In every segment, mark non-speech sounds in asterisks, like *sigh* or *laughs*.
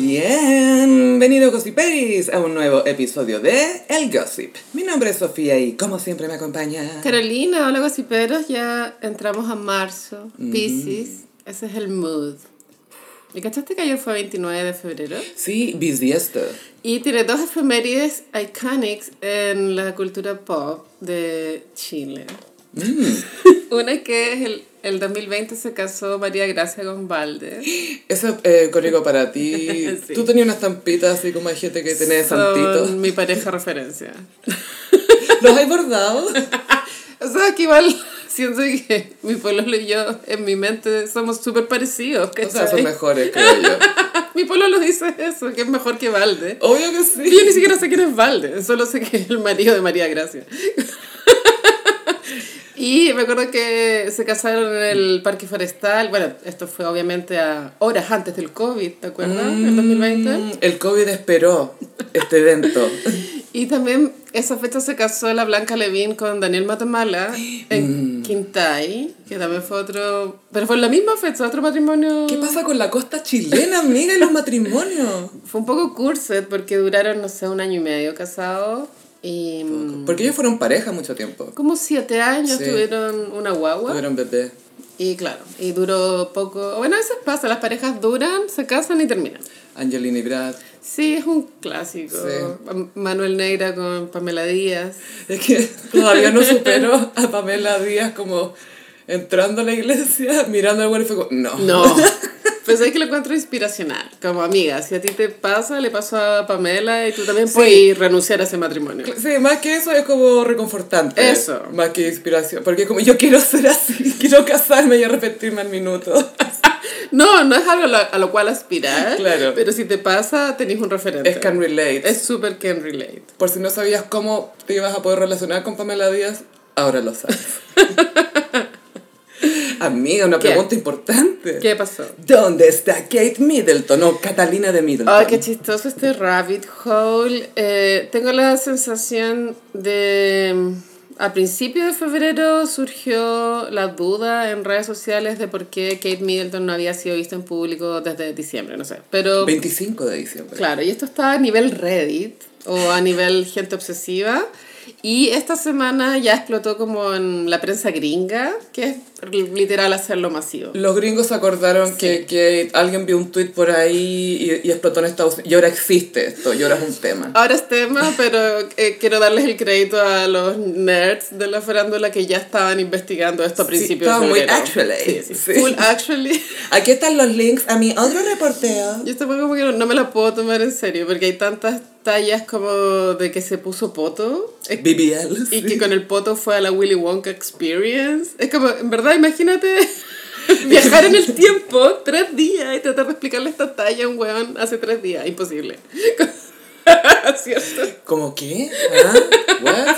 Bienvenido Gossiperis a un nuevo episodio de El Gossip. Mi nombre es Sofía y como siempre me acompaña... Carolina, hola gossiperos, ya entramos a marzo, Pisces, ese es el mood. ¿Y cachaste que ayer fue 29 de febrero? Sí, bisiesto. Y tiene dos efemérides iconics en la cultura pop de Chile. *laughs* Una que es el, el 2020 se casó María Gracia con Valde. Eso eh, código para ti. *laughs* Sí. Tú tenías una estampita así como hay gente que tiene santitos. mi pareja referencia. *laughs* ¿Los hay bordado? *laughs* O sea, que igual siento que mi pueblo y yo en mi mente somos súper parecidos. O sea, son mejores, creo yo. Mi pueblo lo dice eso, que es mejor que Valde. Obvio que Y sí. yo ni siquiera sé quién es Valde, solo sé que es el marido de María Gracia. Y me acuerdo que se casaron en el Parque Forestal. Bueno, esto fue obviamente a horas antes del COVID, ¿te acuerdas? En 2020. Mm, El COVID esperó este evento. *laughs* Y también esa fecha se casó la Blanca Levín con Daniel Matamala *gasps* Mm. en Quintay, que también fue otro... Pero fue en la misma fecha, otro matrimonio... ¿Qué pasa con la costa chilena, amiga, y los *laughs* matrimonios? Fue un poco curset porque duraron, no sé, un año y medio casados. Y mm, Porque ellos fueron pareja mucho tiempo. como siete años Sí. tuvieron una guagua. Tuvieron bebé. Y claro, y duró poco... Bueno, a veces pasa, las parejas duran, se casan y terminan. Angelina y Brad. Sí, es un clásico. Sí. Manuel Neira con Pamela Díaz. Es que todavía no supero a Pamela Díaz como entrando a la iglesia, mirando al güey y fue como, no. No. Pues es que lo encuentro inspiracional, como amiga. Si a ti te pasa, le pasó a Pamela y tú también Sí. puedes renunciar a ese matrimonio. Sí, más que eso es como reconfortante. Eso. Más que inspiración. Porque como yo quiero ser así, *laughs* quiero casarme y arrepentirme al minuto. *laughs* No, no es algo a lo, a lo cual aspirar. Claro. Pero si te pasa, tenés un referente. Es can relate. Es súper can relate. Por si no sabías cómo te ibas a poder relacionar con Pamela Díaz, ahora lo sabes. *laughs* Amiga, una ¿Qué? pregunta importante. ¿Qué pasó? ¿Dónde está Kate Middleton o Catalina de Middleton? Ay, qué chistoso este rabbit hole. Eh, tengo la sensación de... mm, A principio de febrero surgió la duda en redes sociales de por qué Kate Middleton no había sido vista en público desde diciembre, no sé. Pero 25 de diciembre. Claro, y esto está a nivel Reddit o a nivel gente obsesiva. Y esta semana ya explotó como en la prensa gringa, que es literal hacerlo masivo. Los gringos se acordaron que, que alguien vio un tweet por ahí y, y explotó en Estados Unidos. Y ahora existe esto, y ahora es un tema. Ahora es tema, pero eh, quiero darles el crédito a los nerds de la farándula que ya estaban investigando esto a Sí, principios estaba de muy febrero. actually, Sí, sí, sí. Full actually. Aquí están los links a mi otro reporteo. Yo fue como que no, no me la puedo tomar en serio, porque hay tantas tallas como de que se puso poto. BBL. Y sí. que con el poto fue a la Willy Wonka Experience. Es como, en verdad, imagínate *laughs* viajar en el tiempo tres días y tratar de explicarle esta talla a un weón hace tres días. Imposible. *laughs* ¿Cierto? ¿Cómo qué? ¿Ah? ¿What?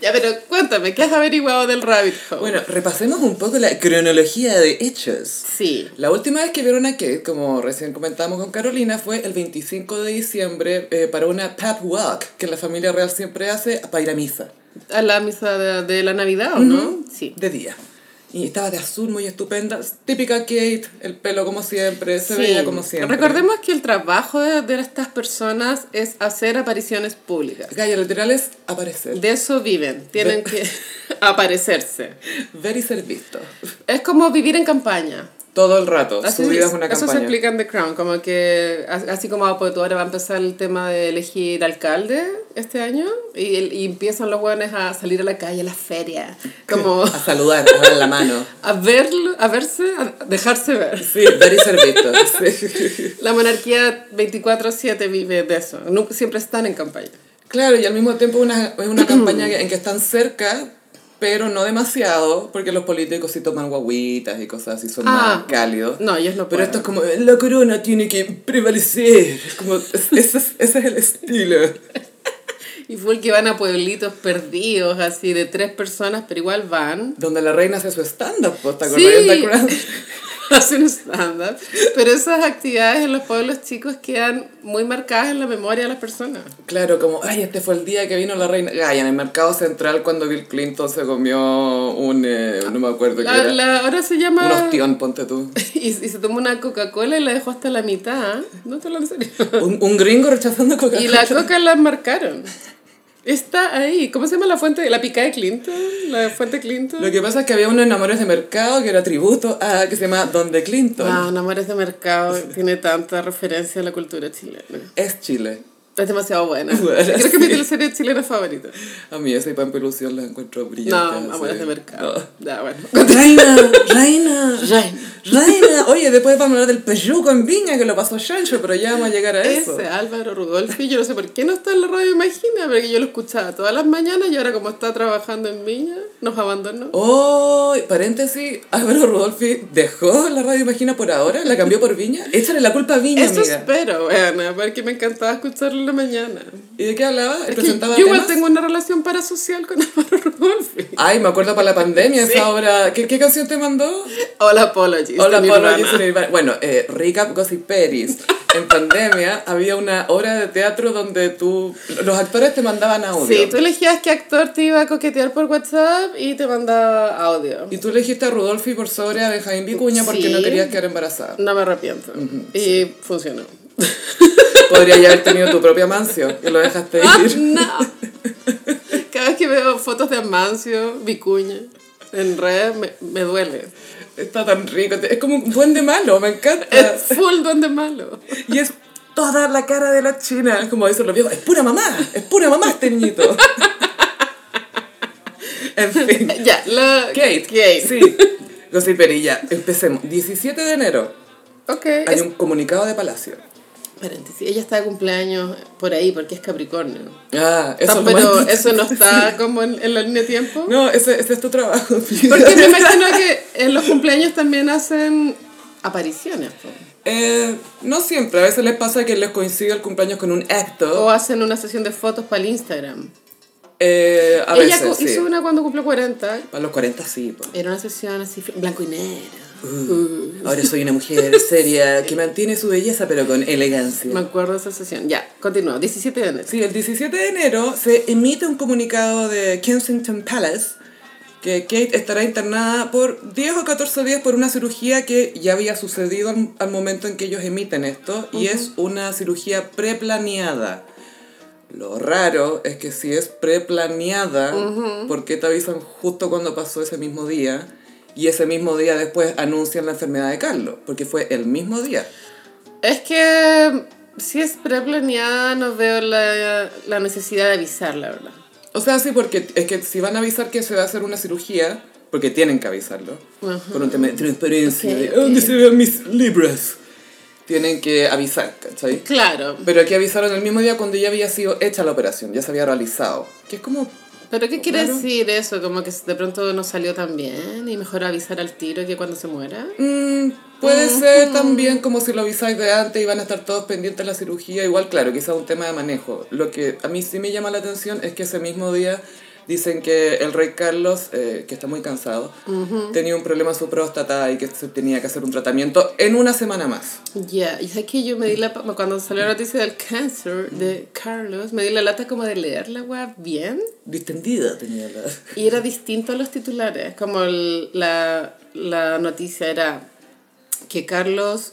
Ya, pero cuéntame, ¿qué has averiguado del rabbit hole? Bueno, repasemos un poco la cronología de hechos. sí. La última vez que vieron a Kate, como recién comentamos con Carolina, fue el 25 de diciembre eh, para una pap walk que la familia real siempre hace para ir a misa. A la misa de, de la Navidad, ¿o no? Sí. De día. Y estaba de azul, muy estupenda. Típica Kate, el pelo como siempre, se Sí. veía como siempre. Recordemos que el trabajo de, de estas personas es hacer apariciones públicas. Gaya, literal es aparecer. De eso viven, tienen que *laughs* aparecerse. Ver y ser visto. Es como vivir en campaña. Todo el rato. Así, Su vida es una eso se campaña. explica en The Crown, como que as- así como pues, ahora va a empezar el tema de elegir alcalde este año y, y empiezan los jóvenes a salir a la calle, a las ferias, *laughs* como A saludar, a dar la mano. *laughs* a verlo, a verse, a dejarse ver. Sí, ver y ser visto. *laughs* Sí. La monarquía 24/7 vive de eso, Nunca, siempre están en campaña. Claro, y al mismo tiempo una, es una campaña que- en que están cerca, pero no demasiado, porque los políticos sí toman guaguitas y cosas así, son Ah, más cálidos. No, ellos no Pero pueden. esto es como, la corona tiene que prevalecer. Como, es- *laughs* ese, es, ese es el estilo. *laughs* Y fue el que van a pueblitos perdidos, así de tres personas, pero igual van. Donde la reina hace su stand-up, ¿pues? ¿te Sí. acordás de *laughs* *laughs* The Crown? hace un stand-up. Pero esas actividades en los pueblos chicos quedan muy marcadas en la memoria de las personas. Claro, como, ay, este fue el día que vino la reina Gaia en el mercado central cuando Bill Clinton se comió un, eh, no me acuerdo qué era, la- ahora se llama... un ostión, ponte tú. *laughs* Y, y se tomó una Coca-Cola y la dejó hasta la mitad. No te lo en serio. Un, un gringo rechazando Coca-Cola. *laughs* Y la coca la marcaron. Está ahí. ¿Cómo se llama la fuente? ¿La pica de Clinton? ¿La fuente Clinton? Lo que pasa es que había unos enamores de mercado que era tributo a que se llama Don de Clinton. Wow, Amores de Mercado tiene tanta referencia a la cultura chilena. Es Chile. Es demasiado buena. *laughs* Bueno, Creo que es mi sí. teleserie chilena favorita. A mí esa y Pampa Ilusión la encuentro No, brillantes. Amores sí. de Mercado. Ya, bueno. No. Reina, reina, Reina. reina. Oye, después vamos a hablar del peyuco en Viña que lo pasó Chancho, pero ya vamos a llegar a eso. Ese Álvaro Rudolfi, yo no sé por qué no está en la radio Imagina, porque yo lo escuchaba todas las mañanas y ahora como está trabajando en Viña, nos abandonó. Oh, paréntesis, Álvaro Rodolfi dejó la radio Imagina por ahora, la cambió por Viña. Échale la culpa a Viña, Eso amiga. espero, bueno, porque me encantaba escucharlo en la mañana. ¿Y de qué hablaba? Es que ¿Presentaba yo igual tengo una relación parasocial con *laughs* Álvaro Rudolfi. Ay, me acuerdo para la pandemia Sí. esa obra. ¿Qué, qué canción te mandó? Hola Apologies. Soy Nirvana. Bueno, eh, Recap Gossip Peris. En *laughs* pandemia había una obra de teatro donde tú, los actores te mandaban audio. Sí, tú elegías qué actor te iba a coquetear por WhatsApp y te mandaba audio. Y tú elegiste a Rudolfi por sobre a Benjamín Vicuña porque Sí. no querías quedar embarazada. No me arrepiento. Y funcionó. Podrías ya haber tenido tu propia mansión y lo dejaste ¡Ah, ir. no! Cada vez que veo fotos de Amancio, Vicuña, en red, me, me duele. Está tan rico. Es como un duende malo, me encanta. Es full duende malo. Y es toda la cara de la china. Como dicen los viejos, es pura mamá, es pura mamá este niñito. en fin. Ya, la... Kate. Kate. Sí. Gossiperilla, empecemos. 17 de enero Ok. hay es- un comunicado de Palacio. Paréntesis, ella está de cumpleaños por ahí porque es Capricornio. Ah, eso es lo pero eso no está como en, en la línea de tiempo. No, ese, ese es tu trabajo. *laughs* Porque me imagino que en los cumpleaños también hacen apariciones. Eh, no siempre, a veces les pasa que les coincide el cumpleaños con un acto. O hacen una sesión de fotos para el Instagram. Eh, a Ella veces, co- sí. hizo una cuando cumplió 40. Para los 40 sí. po. Era una sesión así, blanco y negro. Ahora soy una mujer seria que mantiene su belleza pero con elegancia. Me acuerdo de esa sesión. Ya, continúa. 17 de enero. Sí, el 17 de enero se emite un comunicado de Kensington Palace que Kate estará internada por 10 o 14 días por una cirugía que ya había sucedido al, al momento en que ellos emiten esto y es una cirugía preplaneada. Lo raro es que si es preplaneada, ¿por qué te avisan justo cuando pasó ese mismo día? Y ese mismo día después anuncian la enfermedad de Carlos, porque fue el mismo día. Es que si es preplaneada, no veo la, la necesidad de avisar, la verdad. O sea, sí, porque es que si van a avisar que se va a hacer una cirugía, porque tienen que avisarlo, por un tema de transparencia, Ok, de ok. ¿dónde se ven mis libras? Tienen que avisar, ¿cachai? Claro. Pero aquí avisaron el mismo día cuando ya había sido hecha la operación, ya se había realizado. Que es como, ¿Pero qué quiere Claro. decir eso? Como que de pronto no salió tan bien y mejor avisar al tiro que cuando se muera. mm, puede ser también como si lo avisáis de antes y van a estar todos pendientes de la cirugía. Igual, claro, quizás un tema de manejo. Lo que a mí sí me llama la atención es que ese mismo día dicen que el rey Carlos, eh, que está muy cansado, tenía un problema en su próstata y que se tenía que hacer un tratamiento en una semana más. Ya, y sabes que yo me di la... Cuando salió la noticia del cáncer de Carlos, me di la lata como de leer la web bien. Distendida tenía la... Y era distinto a los titulares, como el- la, la noticia era que Carlos,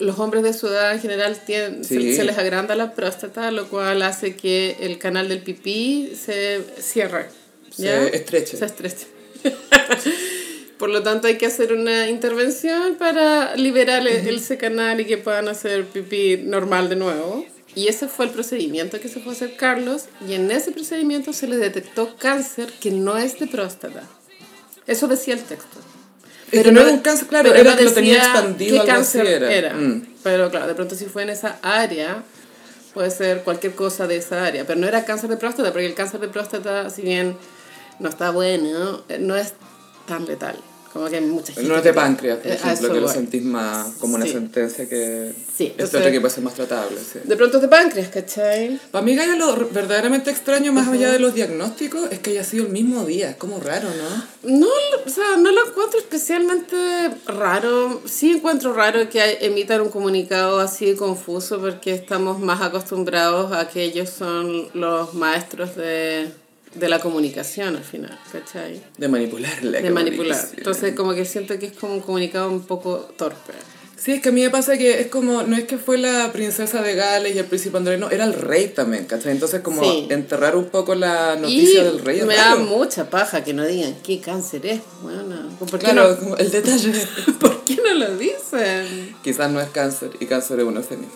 los hombres de su edad en general tienen, se- Sí. se, les agranda la próstata, lo cual hace que el canal del pipí se cierre. Se estreche. Se estreche. *laughs* Por lo tanto hay que hacer una intervención para liberar el- ese canal y que puedan hacer pipí normal de nuevo. Y ese fue el procedimiento que se fue a hacer Carlos y en ese procedimiento se le detectó cáncer que no es de próstata. Eso decía el texto. Que no era un cáncer, claro, pero era que lo tenía expandido, qué algo cáncer así era. era. Mm. Pero claro, de pronto si fue en esa área, puede ser cualquier cosa de esa área. Pero no era cáncer de próstata, porque el cáncer de próstata, si bien no está bueno, no es tan letal. Como que mucha gente. No es de páncreas, por Eh, ejemplo, que lo sentís más como una Sí. sentencia que... Sí, Este entonces- otro que puede ser más tratable, sí. De pronto es de páncreas, ¿cachai? Para mí, Gaia, lo verdaderamente extraño, más allá de los diagnósticos, es que haya sido el mismo día. Es como raro, ¿no? No, o sea, no lo encuentro especialmente raro. Sí encuentro raro que emitan un comunicado así confuso porque estamos más acostumbrados a que ellos son los maestros de, de la comunicación al final, ¿cachai? De manipular la De manipular. Entonces como que siento que es como un comunicado un poco torpe. Sí, es que a mí me pasa que es como, no es que fue la princesa de Gales y el príncipe Andrés, no, era el rey también, ¿cachai? Entonces como Sí. enterrar un poco la noticia y del rey me da mucha paja que no digan qué cáncer es. Bueno, ¿por qué, Claro, no, el detalle. *laughs* ¿por qué no lo dicen? Quizás no es cáncer y cáncer es un eufemismo.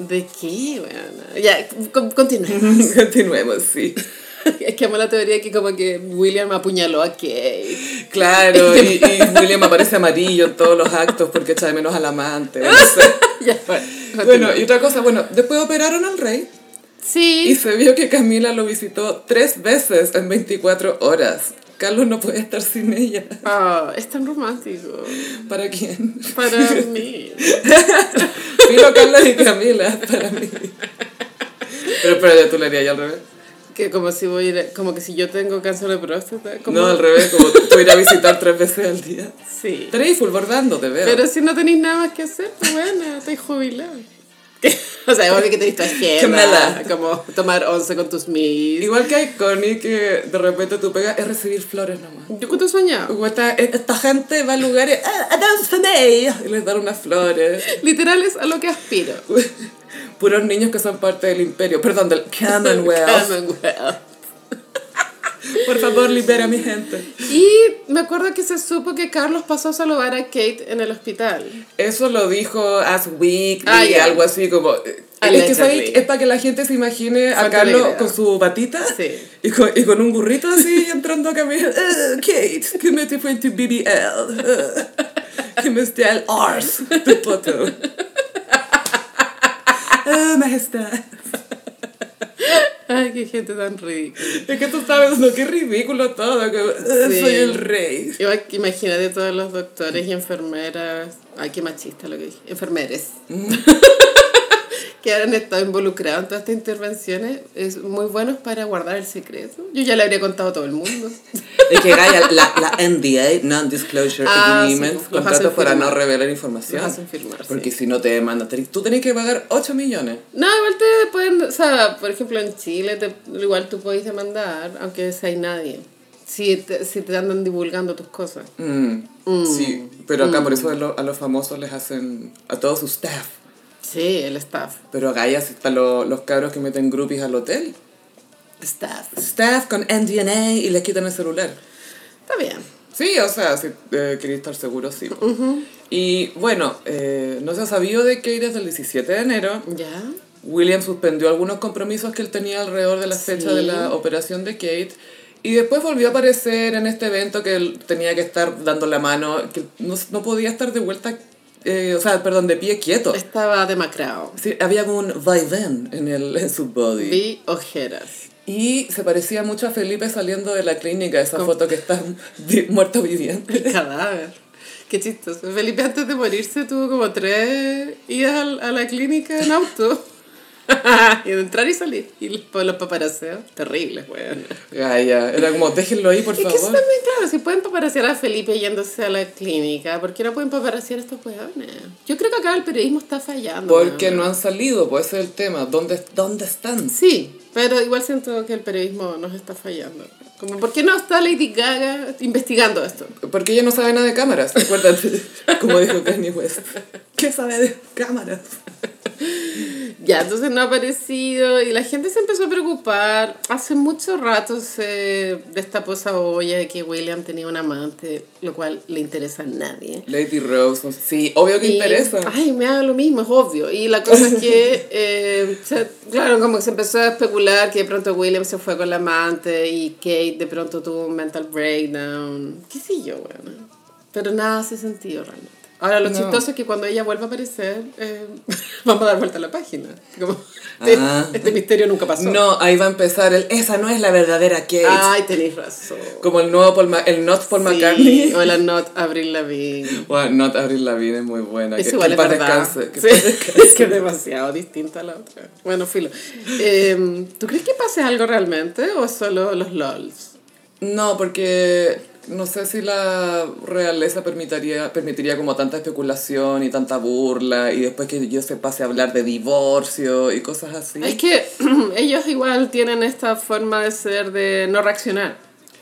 ¿De qué? Bueno, ya, con- continuemos. *laughs* Continuemos, sí. *laughs* Es que amo la teoría que como que William apuñaló a Kate. Claro, *laughs* y, y William aparece amarillo en todos los actos porque echa de menos al amante. no sé. *laughs* ya, bueno. Bueno, y otra cosa, bueno, después operaron al rey y Sí, se vio que Camila lo visitó tres veces en 24 horas. Carlos no puede estar sin ella. Ah, es tan romántico. ¿Para quién? Para mí. Filo, Carlos y Camila, para mí. Pero espérate, tú le harías al revés. Que como si voy a ir, como que si yo tengo cáncer de próstata. Como, No, al revés, como tú ir a visitar tres veces al día. Sí. Estaréis full bordando, te veo. Pero si no tenéis nada más que hacer, pues bueno, estoy jubilado. *laughs* o sea, obvio que tenéis tu agenda, como tomar once con tus mis. Igual que hay Connie que de repente tú pegas es recibir flores nomás. Yo cuento soñado. Esta, esta gente va a lugares, ah, dance for me", y les dan unas flores. Literal es a lo que aspiro. *laughs* Puros niños que son parte del imperio, perdón, del Commonwealth. *laughs* Commonwealth. *laughs* Por favor, libera a mi gente. Y me acuerdo que se supo que Carlos pasó a saludar a Kate en el hospital. Eso lo dijo As Week Ah, y ya. algo así como... eh, Es que. ¿sabes? es para que la gente se imagine a Carlos alegre. con su batita Sí. y, con, y con un burrito así *laughs* entrando a caminar. "Eh, Kate, que me te fue tu BBL. eh, que me esté al Ars, tu poto. Ah, majestad. Ay, qué gente tan ridícula. Es que tú sabes, no, qué ridículo todo. que, "Eh, Sí. Soy el rey. Que imagínate todos los doctores y enfermeras. Ay, qué machista lo que dije. Enfermeres. *laughs* que han estado involucrados en todas estas intervenciones. Es muy buenos para guardar el secreto. Yo ya le habría contado a todo el mundo. *laughs* Es que Gaia, la, la NDA, Non-Disclosure Ah, Agreement, sí, los contratos para no revelar información. Los hacen firmar, sí. Porque si no te demandan, tú tenés que pagar 8 millones. No, igual te pueden, o sea, por ejemplo en Chile, te, igual tú puedes demandar, aunque sea hay nadie. Si te, si te andan divulgando tus cosas. Mm, Sí, pero acá por eso a, lo- a los famosos les hacen a todo su staff. Sí, el staff. Pero a Gaia sí están lo- los cabros que meten groupies al hotel. Staff. Staff con NDNA y les quitan el celular. Está bien. Sí, o sea, si eh, queréis estar seguro, sí. Y bueno, eh, no se ha sabido de que desde el 17 de enero ¿Ya? William suspendió algunos compromisos que él tenía alrededor de la fecha Sí. de la operación de Kate. Y después volvió a aparecer en este evento que él tenía que estar dando la mano, que no, no podía estar de vuelta, eh, o sea, perdón, de pie quieto. Estaba demacrado. Sí, había como un vaivén en, el, en su body. Vi ojeras. Y se parecía mucho a Felipe saliendo de la clínica, esa foto que está muerto viviente. El *laughs* cadáver. Qué chistoso. Felipe antes de morirse tuvo como tres idas a la clínica en auto. *laughs* y entrar y salir. Y los, los paparaseos, terribles, weón. Ay, ya, era como, déjenlo ahí, por Es que eso favor. también, claro, si pueden paparasear a Felipe yéndose a la clínica, ¿por qué no pueden paparasear a estos weones? Yo creo que acá el periodismo está fallando. Porque weón. no han salido, pues ese es el tema. ¿Dónde, dónde están? Sí, pero igual siento que el periodismo nos está fallando. Como, ¿por qué no está Lady Gaga investigando esto? Porque ella no sabe nada de cámaras, acuérdate, *laughs* como dijo Kanye West. ¿Qué sabe de cámaras? Ya, entonces no ha aparecido y la gente se empezó a preocupar. Hace mucho rato se destapó esa olla de que William tenía un amante, lo cual le interesa a nadie. Lady Rose, sí, obvio que Y- interesa. Ay, me haga lo mismo, es obvio. Y la cosa es que, *laughs* eh, claro, como que se empezó a especular que de pronto William se fue con la amante y Kate de pronto tuvo un mental breakdown. ¿Qué sé yo, bueno. Pero nada hace sentido realmente. Ahora, lo No. chistoso es que cuando ella vuelva a aparecer, eh, *laughs* vamos a dar vuelta a la página. Como, *laughs* Ah. Este misterio nunca pasó. No, ahí va a empezar el, esa no es la verdadera Kate. Ay, tenéis razón. Como el nuevo Paul el Not Paul Sí, McCartney. o la Not Avril Lavigne. *laughs* Bueno, Not Avril Lavigne es muy buena. Es que, igual, que es verdad. descanse, que Sí, es que es demasiado distinta a la otra. Bueno, filo. Eh, ¿Tú crees que pase algo realmente o solo los LOLs? No, porque no sé si la realeza permitiría, permitiría como tanta especulación y tanta burla y después que yo se pase a hablar de divorcio y cosas así. Es que *clears throat* ellos igual tienen esta forma de ser de no reaccionar.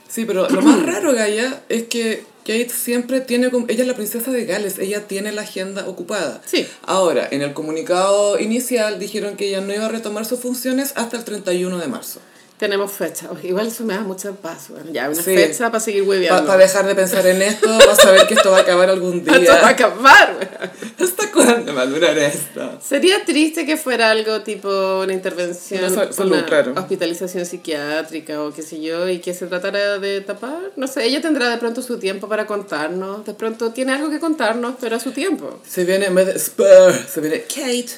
Sí, pero lo más *clears throat* raro, Gaia, es que Kate siempre tiene... como- Ella es la princesa de Gales, ella tiene la agenda ocupada. Sí. Ahora, en el comunicado inicial dijeron que ella no iba a retomar sus funciones hasta el 31 de marzo. Tenemos fecha. Igual eso me da mucha paz. Bueno, ya, una Sí. fecha para seguir Para hueveando. dejar de pensar en esto, vas a ver que esto va a acabar algún *laughs* Esto va a día. acabar. ¿Hasta cuándo va a durar esto? Sería triste que fuera algo tipo una intervención, Una sal- salud, una claro. hospitalización psiquiátrica o qué sé yo, y que se tratara de tapar. No sé, ella tendrá de pronto su tiempo para contarnos, de pronto tiene algo que contarnos, pero a su tiempo. Se viene en vez de Spur, se viene Kate.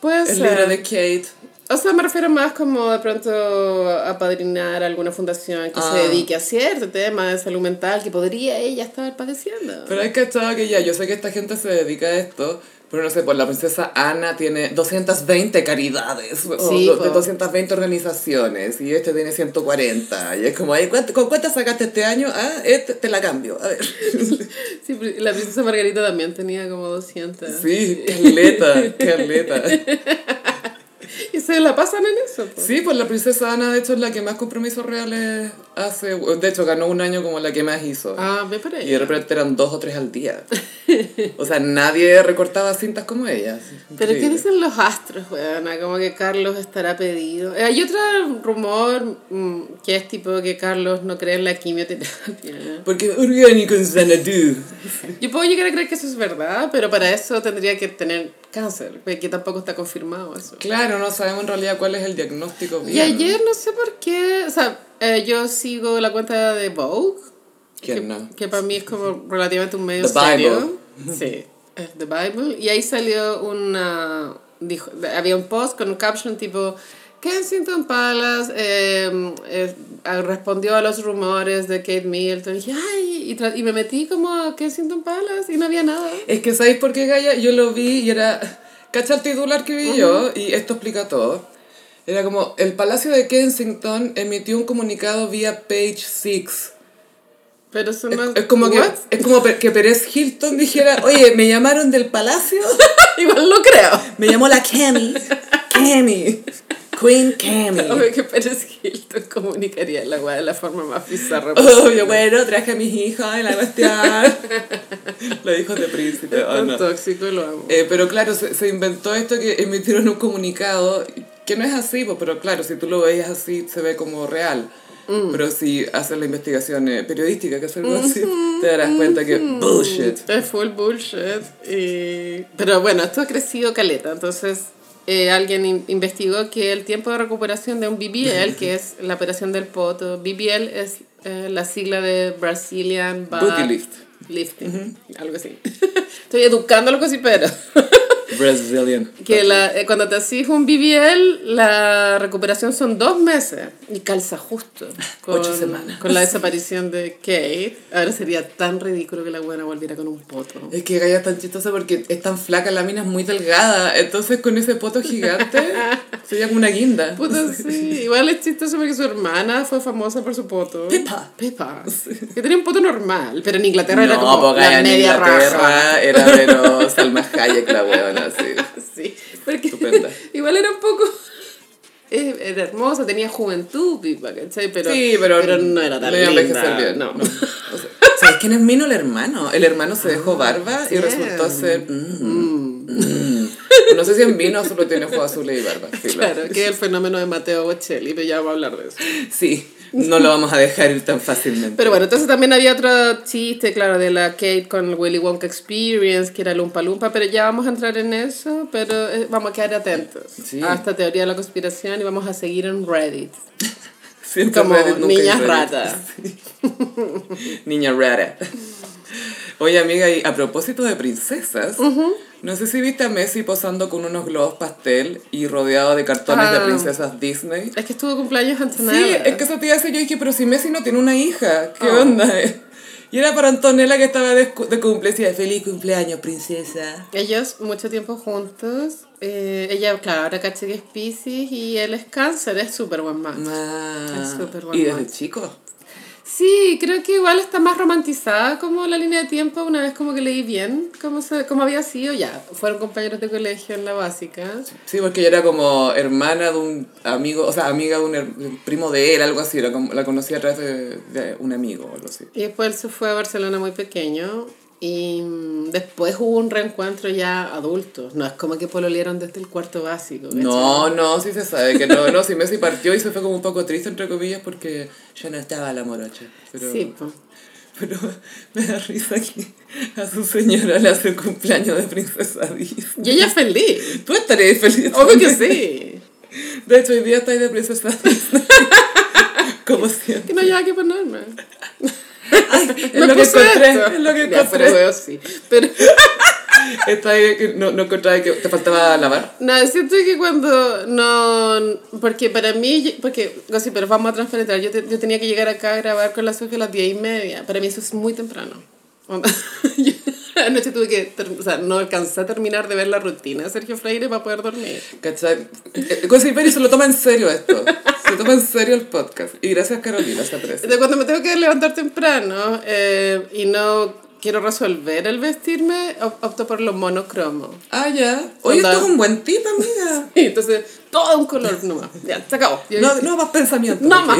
Puede El ser. libro de Kate. O sea, me refiero más como de pronto apadrinar alguna fundación que Ah. se dedique a cierto tema de salud mental que podría ella estar padeciendo. Pero hay cachado que ya, yo sé que esta gente se dedica a esto, pero no sé, pues la princesa Ana tiene 220 caridades, o Sí, po. de 220 organizaciones, y este tiene 140, y es como, "Ay, ¿cuánto- ¿con cuántas sacaste este año? Ah, este te la cambio, a ver. *laughs* Sí, la princesa Margarita también tenía como 200. Sí, Carleta, Carleta. *laughs* *laughs* Y se la pasan en eso. pues. Sí, pues la princesa Ana de hecho es la que más compromisos reales hace, de hecho ganó un año como la que más hizo. Ah, ve para Y de repente eran dos o tres al día. *laughs* O sea, nadie recortaba cintas como ella. Pero ¿qué dicen los astros, weona? Como que Carlos estará pedido. Eh, Hay otro rumor mm, que es tipo que Carlos no cree en la quimioterapia. *laughs* Porque orgánico en Xanadu. Yo puedo llegar a creer que eso es verdad, pero para eso tendría que tener cáncer, que tampoco está confirmado eso. Claro, no sabemos en realidad cuál es el diagnóstico bien. Y ayer no sé por qué, o sea, eh, yo sigo la cuenta de Vogue, ¿Quién que, no? que para mí es como relativamente un medio The serio. Sí, es The Bible. Y ahí salió una. Dijo, había un post con un caption tipo. Kensington Palace eh, eh, respondió a los rumores de Kate Middleton. Y, ay, y, y me metí como a Kensington Palace y no había nada. Es que ¿sabéis por qué, Gaia? Yo lo vi y era... ¿Cacha el titular que vi yo? Y esto explica todo. Era como, el Palacio de Kensington emitió un comunicado vía Page 6. Pero eso Es, no es como, que, es como que Pérez Hilton dijera, oye, me llamaron del Palacio, *laughs* Igual lo creo. me llamó la Cammy, *laughs* Cammy, Queen *laughs* Cammy. Obvio que Pérez Hilton comunicaría la weá de la forma más bizarra Obvio, bueno, traje a mis hijos y la cuestión. *laughs* Los hijos de príncipe. oh, no. tóxico lo amo. Eh, pero claro, se, se inventó esto que emitieron un comunicado que no es así, pero claro, si tú lo veías así, se ve como real. Pero si haces la investigación eh, periodística, que es algo así, te darás cuenta que bullshit. Es full bullshit. Y... Pero bueno, esto ha crecido caleta. Entonces, eh, alguien in- investigó que el tiempo de recuperación de un BBL, que es la operación del poto, BBL es eh, la sigla de Brazilian Butt lift. Lifting, algo así. *laughs* Estoy educando a los cosiperos. *laughs* Brazilian. Que la, eh, cuando te haces un BBL, la recuperación son dos meses y calza justo. Con, Ocho semanas. Con la desaparición de Kate. Ahora sería tan ridículo que la buena volviera con un poto. Es que Gaia es tan chistosa porque es tan flaca, la mina es muy delgada. Entonces con ese poto gigante *laughs* sería como una guinda. Puta, *laughs* sí. Igual es chistoso porque su hermana fue famosa por su poto. Peppa. Peppa. Que tenía un poto normal, pero en Inglaterra era No, como pues, Gaia, la media raja. Inglaterra era pero Salma Hayek la weona, *laughs* así. Sí, porque Estupenda. igual era un poco... Era hermosa, tenía juventud, ¿cachai? Pero, sí, pero, no era tan no linda. bien. No. O sea, ¿Sabes quién es Mino el hermano? El hermano se dejó barba y sí. resultó ser... mm, mm. No sé si es Mino solo tiene ojos azules y barba. Claro, que es el fenómeno de Mateo Bocelli, pero ya vamos a hablar de eso. Sí, no lo vamos a dejar ir tan fácilmente. Pero bueno, entonces también había otro chiste, claro, de la Kate con Willy Wonka Experience, que era Lumpa Lumpa, pero ya vamos a entrar en eso, pero eh, vamos a quedar atentos Sí. a esta teoría de la conspiración y vamos a seguir en Reddit. Siempre Como Reddit, nunca niñas Reddit. ratas. *laughs* Niña rara. Oye, amiga, y a propósito de princesas, no sé si viste a Messi posando con unos globos pastel y rodeado de cartones de Ah. princesas Disney. Es que estuvo cumpleaños Sí, Antonella. es que eso te iba a decir yo dije, pero si Messi no tiene una hija, ¿qué Oh. onda? *laughs* Y era para Antonella que estaba de, cu- de cumple, decía, feliz cumpleaños, princesa. Ellos mucho tiempo juntos. Eh, ella, claro, ahora caché que es Pisces y él es cáncer, es súper buen match. Ah, Es súper buen y desde match. chico. Sí, creo que igual está más romantizada como la línea de tiempo. Una vez como que leí bien cómo, se, cómo había sido. Ya, fueron compañeros de colegio en la básica. Sí, porque ella era como hermana de un amigo, o sea, amiga de un, her- de un primo de él, algo así, como, la conocía a través de, de un amigo o algo así. Y después él se fue a Barcelona muy pequeño. Y después hubo un reencuentro ya adultos. No es como que pololearon desde el cuarto básico. ¿cachai? No, no, sí se sabe que no, no, si Messi partió y se fue como un poco triste, entre comillas, porque ya no estaba la morocha. Pero, Sí, pues. pero me da risa que a su señora le hace el cumpleaños de princesa Disney. Y ella feliz. Tú estarías feliz. Obvio que sí. De hecho, hoy día estáis de princesa Disney. *laughs* Como siempre. Que no lleva que ponerme. *laughs* Es Me lo que puse encontré, esto. es lo que Ya, pero encontré. sí. Pero *laughs* Está ahí que no, no encontraba que te faltaba lavar. no, siento que cuando no. Porque para mí, porque, sí, pero vamos a transparentar. Yo, te- yo tenía que llegar acá a grabar con la Sofía a las 10 y media. Para mí eso es muy temprano. *laughs* Yo *laughs* Anoche tuve que, o sea, no alcancé a terminar de ver la rutina de Sergio Freire para poder dormir. ¿Cachai? Eh, Gossip Berry se lo toma en serio esto. Se toma en serio el podcast. Y gracias Carolina, se aprecia. De cuando me tengo que levantar temprano eh, y no quiero resolver el vestirme, op- opto por lo monocromo. Ah, ya. Oye, esto es un buen tip, amiga. *laughs* Y entonces, todo un color nomás. Ya, se acabó. Yo- No, no más pensamiento. No más.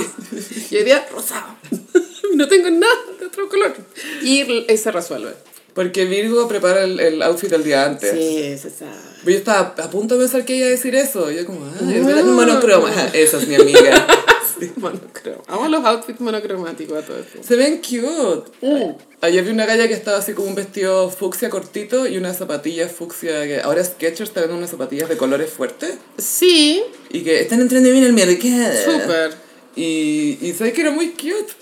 Y hoy día rosado. *laughs* No tengo nada de otro color. Y, y se resuelve. Porque Virgo prepara el, el outfit el día antes. Sí, se sabe. Yo estaba a punto de pensar que ella iba a decir eso. Yo como, ah, es No. verdad, monocroma. Esa es mi amiga. *laughs* Sí. Monocromo. Amo los outfits monocromáticos a todo esto. Se ven cute. Ayer vi una galla que estaba así como un vestido fucsia cortito y unas zapatillas fucsia que ahora Skechers está unas zapatillas de colores fuertes Sí, y que están entrando bien al mercado. súper. Y, y sabes que era muy cute.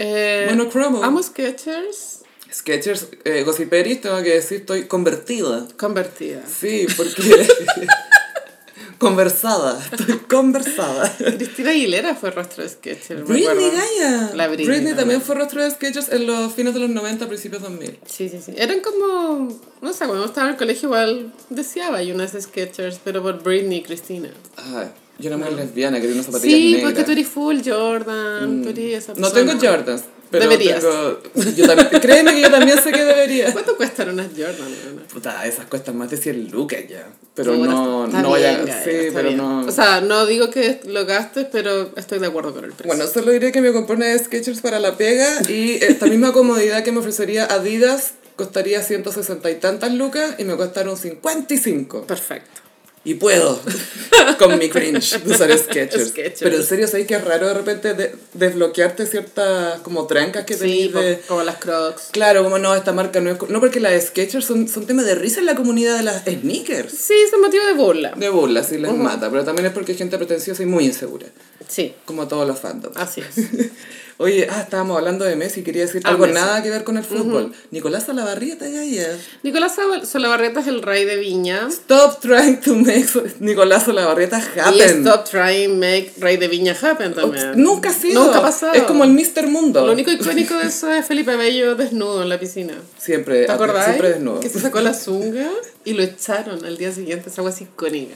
Eh, Monocromo. Amo Skechers. Skechers, eh, Gossiperi, tengo que decir, estoy convertida. Convertida. Sí, porque... *laughs* conversada, estoy conversada. Cristina Aguilera fue rostro de Skechers. me Britney. Gaia. La Britney también también. fue rostro de Skechers en los fines de los 90, principios 2000. Sí, sí, sí. Eran como, no sé, cuando estaba en el colegio igual deseaba y unas Skechers, pero por Britney y Cristina. Ay, yo era muy lesbiana, quería unas zapatillas Sí, negras. porque tú eres full Jordan, tú eres esa No persona. tengo Jordans, pero Deberías. tengo... Yo también, créeme que yo también sé que debería. ¿Cuánto cuestan unas Jordan? Puta, esas cuestan más de 100 lucas ya. Pero Puta, no, no vaya... Gaia, sí, pero bien. no... O sea, no digo que lo gastes, pero estoy de acuerdo con el precio. Bueno, solo diré que me compré una de Skechers para la pega y esta misma comodidad que me ofrecería Adidas costaría 160 y tantas lucas y me costaron 55. Perfecto. Y puedo, *laughs* con mi cringe, de usar. Skechers. Pero en serio, ¿sabes que es raro de repente de- desbloquearte ciertas como trancas que Sí, tenés de... como las Crocs. Claro, como no, esta marca no es... No, porque las Skechers son, son temas de risa en la comunidad de las sneakers. Sí, es un motivo de burla. De burla, sí les mata, pero también es porque hay gente pretenciosa y muy insegura, Sí, como todos los fandoms. así es. *laughs* Oye, ah, estábamos hablando de Messi, quería decir Ah, algo Messi. nada que ver con el fútbol. Nicolás Salabarrieta, ya, ya. Nicolás Sal- Solabarrieta es el rey de Viña. Stop trying to make Nicolás Salabarrieta Y happen. Stop Trying Make Rey de Viña Happen también. Nunca ha sido. Nunca ha pasado. Es como el Mr. Mundo. Lo único icónico de eso es Felipe Bello desnudo en la piscina. Siempre, ¿Te acordás? siempre desnudo. Que se sacó la zunga y lo echaron al día siguiente. Es algo así icónica.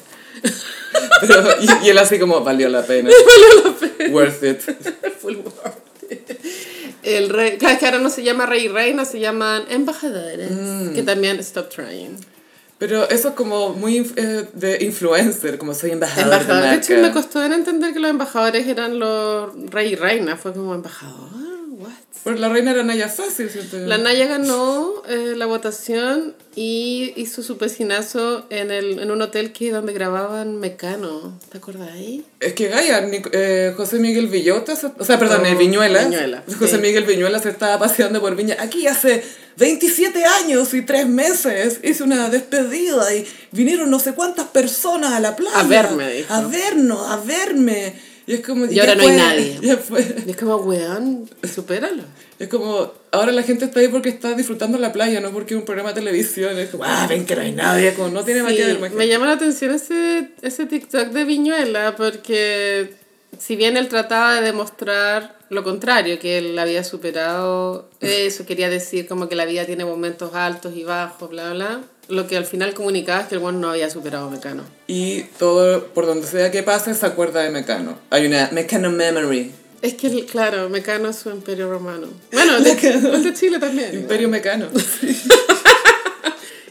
Pero, y, y él así como, valió la pena. *laughs* Worth it. *laughs* Full world. El rey, claro, es que ahora no se llama rey y reina, se llaman embajadores. Mm. Que también stop trying. Pero eso es como muy eh, de influencer, como soy embajador de Embajador. De hecho, marca. me costó en entender que los embajadores eran los rey y reina. Fue como embajador, Pero la reina era Naya Fácil, ¿cierto? La Naya ganó eh, la votación y hizo su pecinazo en, el, en un hotel que donde grababan Mecano. ¿Te acuerdas ahí? Es que Gaia, eh, José Miguel Villota, o sea, perdón, Oh, eh, Viñuela. Viñuela, José sí. Miguel Viñuela se estaba paseando por Viña. Aquí hace 27 años y 3 meses hice una despedida y vinieron no sé cuántas personas a la playa. A verme, dijo. A vernos, a verme. Y es como. Y ahora no hay nadie. *laughs* Ya fue. Y es como, weón, supéralo. Es como, ahora la gente está ahí porque está disfrutando la playa, no porque es un programa de televisión. Es como, ah, ven que no hay nadie, como no tiene más Sí, que ver. más que- me llama la atención ese, ese TikTok de Viñuela porque si bien él trataba de demostrar lo contrario, que él había superado *laughs* eso, quería decir como que la vida tiene momentos altos y bajos, bla, bla, lo que al final comunicaba es que el one no había superado a Mecano. Y todo, por donde sea que pase, se acuerda de Mecano. Hay una Mecano Memory. Es que, claro, Mecano es su imperio romano. Bueno, de, el de Chile también. Imperio Mecano. *laughs*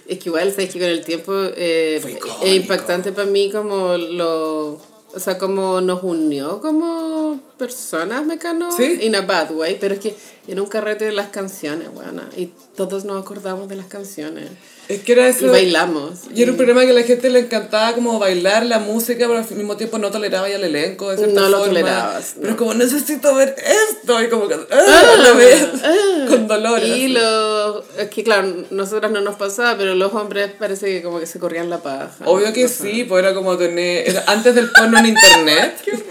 Es que igual, sabes que con el tiempo eh, es impactante para mí como lo... O sea, como nos unió como personas, Mecano. Sí. In a bad way. Pero es que en un carrete de las canciones, bueno, y todos nos acordamos de las canciones. Es que era Y eso. bailamos. Y era un programa que a la gente le encantaba como bailar la música, pero al mismo tiempo no toleraba ya el elenco de No lo forma. tolerabas, Pero no. como necesito ver esto, y como que ah, la ves con dolor. Y lo... Es que claro, nosotras no nos pasaba, pero los hombres parece que como que se corrían la paja. Obvio que sí, pues era como tener. era antes del porno en internet. *laughs*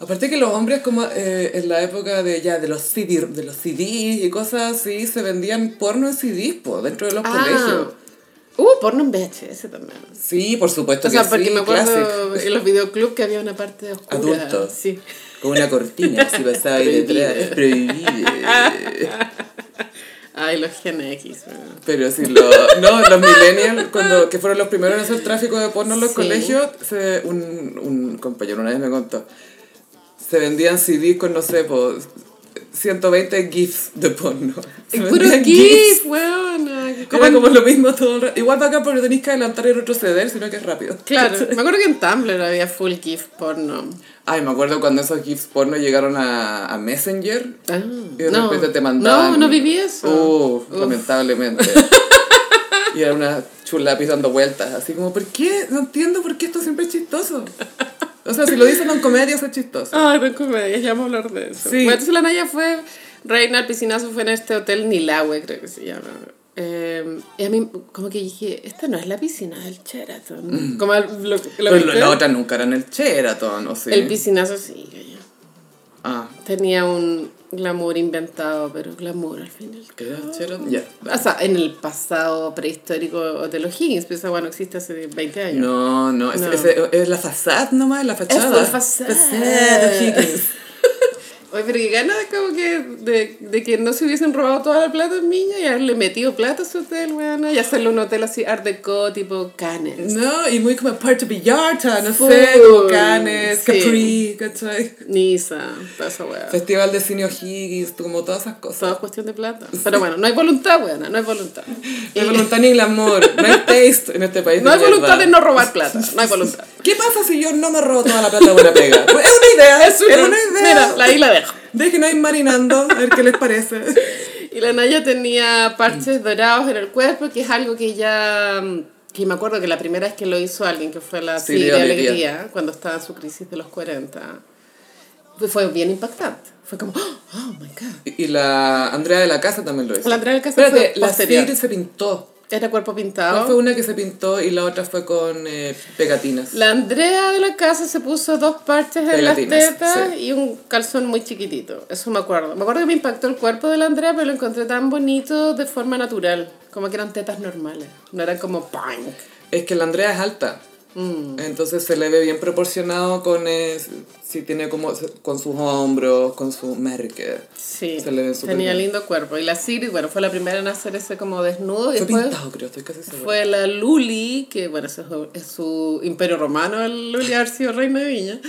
Aparte que los hombres como eh, en la época de ya de los CD, de los CDs y cosas así, se vendían porno en CDs, pues, dentro de los Ah, colegios. hubo porno en VHS también. Sí, por supuesto O sea, que porque sí, me acuerdo classic. en los videoclubs que había una parte oscura. Adultos. Sí. Con una cortina así pasaba ahí detrás. Prohibido. *laughs* Ay, los Gen X. bueno. Pero sí, lo, no, los millennials, cuando, que fueron los primeros en hacer tráfico de porno en los Sí. colegios, se, un, un compañero una vez me contó, se vendían CDs con, no sé, pues, 120 GIFs de porno. *laughs* Se puro GIF, weón. Era como lo mismo todo el rato. Igual acá porque tenéis que adelantar y retroceder, sino que es rápido. Claro, *laughs* me acuerdo que en Tumblr había full GIF porno. Ay, me acuerdo cuando esos GIFs porno llegaron a, a Messenger. Ah, Y de no. repente te mandaban. No, no viví eso. Uf. lamentablemente. *laughs* y era una chulapis dando vueltas. Así como, ¿por qué? No entiendo por qué esto siempre es chistoso. O sea, si lo dicen en comedia, es chistoso. Ay, no comedias, ya vamos a hablar de eso. Sí. Bueno, entonces la Naya fue, reina al piscinazo fue en este hotel Nilahue, creo que se llama. Eh, y a mí, como que dije, esta no es la piscina del Sheraton. Como el- lo, lo Pero la otra nunca era en el Sheraton, ¿o sí? El piscinazo sí. Ah, Tenía un glamour inventado, pero glamour al final. ¿qué el Sheraton? Ya. O sea, en el pasado prehistórico Hotel O'Higgins, pero esa bueno existe hace 20 años. No, no, es, No. es, es la fachada nomás, la fachada. full facade. Facade, Higgins. Oye, pero que ganas como que de, de que no se hubiesen robado toda la plata en Viña y haberle metido plata a su hotel, weón, y hacerle un hotel así art deco tipo Cannes. No, y muy como Puerto Vallarta, no Full. sé, como Cannes, Sí. Capri, ¿cachai? Niza, toda esa weá. Festival de Cine O'Higgins, como todas esas cosas. Todo es cuestión de plata. Pero bueno, no hay voluntad, weón, no hay voluntad. No hay voluntad ni glamour, no hay taste en este país. No hay mierda. voluntad de no robar plata, no hay voluntad. ¿Qué pasa si yo no me robo toda la plata de buena pega? Pues es una idea, es una idea. Mira, la dejo. Dejen ahí marinando, a ver qué les parece. *laughs* Y la Naya tenía parches dorados en el cuerpo, que es algo que ya... mm, Que me acuerdo que la primera vez que lo hizo alguien, que fue la Sí, de Alegría. Alegría, cuando estaba en su crisis de los 40, fue- fue bien impactante. Fue como, *gasps* oh my god. Y la Andrea de la Casa también lo hizo. La Andrea de la Casa Espérate, fue la. Sid se pintó. Era cuerpo ¿Cuál pintado. fue una que se pintó y la otra fue con eh, pegatinas? La Andrea de la casa se puso dos parches en las tetas sí. y un calzón muy chiquitito. Eso me acuerdo. Me acuerdo que me impactó el cuerpo de la Andrea, pero lo encontré tan bonito de forma natural. Como que eran tetas normales. No eran como punk. Es que la Andrea es alta. Mm. Entonces se le ve bien proporcionado con eh, si tiene como con sus hombros, con su merque. Sí, Se le ve tenía bien. lindo cuerpo. Y la Siri, bueno, fue la primera en hacer ese como desnudo. Y Fue después pintado, creo, estoy casi segura. fue la Luli, que bueno, es su imperio romano, el Luli haber sido reina de Viña.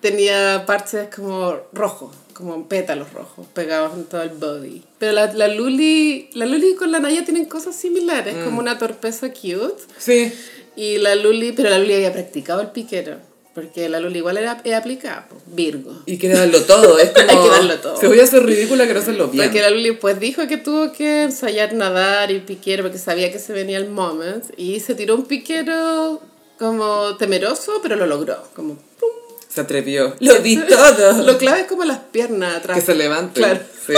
Tenía parches como rojos, como pétalos rojos, pegados en todo el body. Pero la, la Luli, la Luli con la Naya tienen cosas similares, Mm. como una torpeza cute. Sí, Y la Luli, pero la Luli había practicado el piquero. Porque la Luli igual era, era aplicada, po, Virgo. y quiere darlo todo. Es como, *laughs* Hay que darlo todo. Se voy a hacer ridícula que no hacerlo bien. Porque la Luli pues dijo que tuvo que ensayar nadar y piquero porque sabía que se venía el moment y se tiró un piquero como temeroso, pero lo logró. Como, ¡pum! Se atrevió. Lo di todo. Lo clave es como las piernas atrás. Que se levanten. Claro. Sí.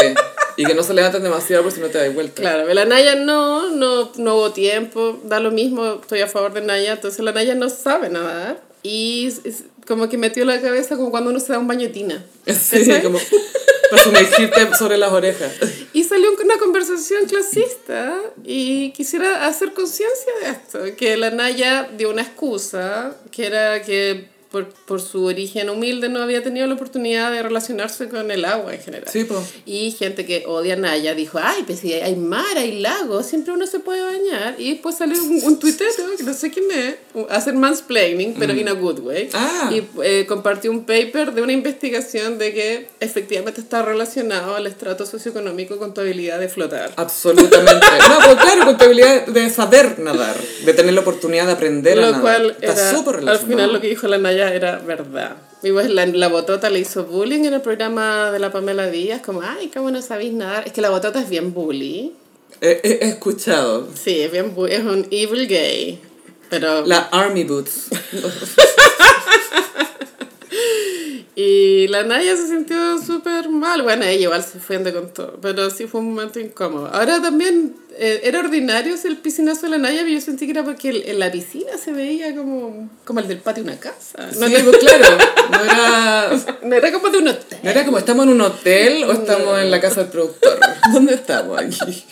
Y que no se levanten demasiado por si no te das vuelta. Claro, la Naya no, no, no hubo tiempo, da lo mismo, estoy a favor de Naya, entonces la Naya no sabe nadar y es- como que metió la cabeza como cuando uno se da un baño de tina. Sí, ¿Cachai? como *laughs* para sumergirte sobre las orejas. Y salió una conversación clasista y quisiera hacer conciencia de esto, que la Naya dio una excusa, que era que por, por su origen humilde no había tenido la oportunidad de relacionarse con el agua en general. Sí, po. Y gente que odia a Naya dijo, ay, pues si hay mar, hay lago, siempre uno se puede bañar. Y después salió un, un tuitero, *laughs* que no sé quién es, hacer mansplaining, pero in a good way. Ah. Y eh, compartió un paper de una investigación de que efectivamente está relacionado al estrato socioeconómico con tu habilidad de flotar. Absolutamente. *laughs* No, pues claro, con tu habilidad de saber nadar, de tener la oportunidad de aprender a Lo nadar. cual Está era, al final lo que dijo la Naya era verdad. Y pues la, la botota le hizo bullying en el programa de la Pamela Díaz, como, ay, cómo no sabéis nadar. Es que la botota es bien bully. He, he- escuchado. Sí, es bien es un evil gay. Pero... La Army Boots. *laughs* Y la Naya se sintió súper mal. Bueno, ella igual se ofende con todo, pero sí fue un momento incómodo. Ahora también eh, era ordinario ese el piscinazo de la Naya, pero yo sentí que era porque el- en la piscina se veía como, como el del patio de una casa. No, Sí, pues claro. *laughs* No era, no era como de un hotel. no era como estamos en un hotel o estamos en la casa del productor. *laughs* ¿Dónde estamos aquí?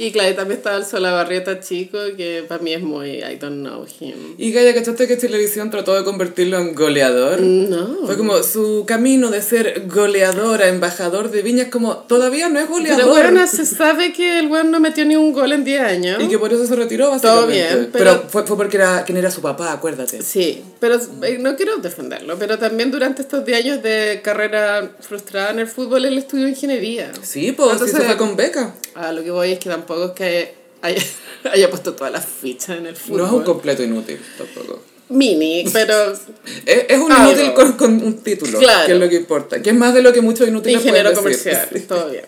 Y claro, también estaba el Solabarrieta chico, que para mí es muy, I don't know him. Y Gaya, ¿cachaste que Televisión trató de convertirlo en goleador? No. Fue como su camino de ser goleador a embajador de Viña es como todavía no es goleador. Pero bueno, se sabe que el weón no metió ni un gol en 10 años. Y que por eso se retiró básicamente. bien, pero, pero- fue, fue porque era quien era su papá, acuérdate. Sí, pero eh, no quiero defenderlo, pero también durante estos 10 años de carrera frustrada en el fútbol, él estudió ingeniería. Sí, pues, sí, Entonces- se fue con beca. A lo que voy es que tampoco es que haya, *laughs* haya puesto todas las fichas en el fútbol. No es un completo inútil tampoco. Mini, pero *laughs* Es, es un Algo. inútil con, con un título, Claro. que es lo que importa. Que es más de lo que muchos inútiles ingeniero pueden decir. comercial, *laughs* todo bien.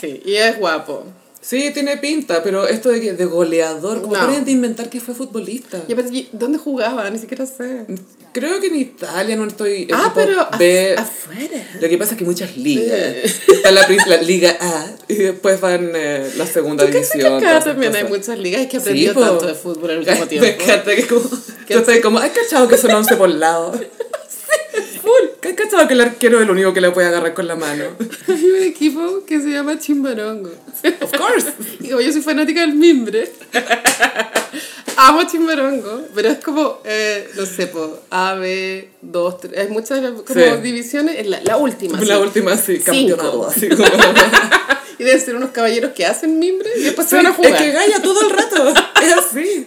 Sí, y es guapo. Sí, tiene pinta, pero esto de, que, de goleador, como No. de inventar que fue futbolista? Yo pensé, ¿dónde jugaba? Ni siquiera sé. Creo que en Italia no estoy... Ah, pero B. afuera. Lo que pasa es que hay muchas ligas. Está la, la Liga A y después van eh, la segunda ¿Tú crees que división. acá también hay muchas ligas? Es que he Sí, tanto de fútbol en el *laughs* último Me tiempo. encanta que como... *laughs* Yo estoy como, ¿has cachado que son 11 por lado? *laughs* Full. ¿Has cachado que el arquero es el único que le puede agarrar con la mano? *laughs* Hay un equipo que se llama Chimbarongo. Of course. *laughs* Y como yo soy fanática del mimbre, *laughs* amo Chimbarongo, pero es como, eh, no sé, po, A, B, 2, 3, hay muchas como Sí. divisiones, es la, la última. La sí. última, sí, Cinco. campeonato. Así como... Deben ser unos caballeros que hacen mimbre y después se Sí, van a jugar. Es que Gaya todo el rato. *laughs* Es así.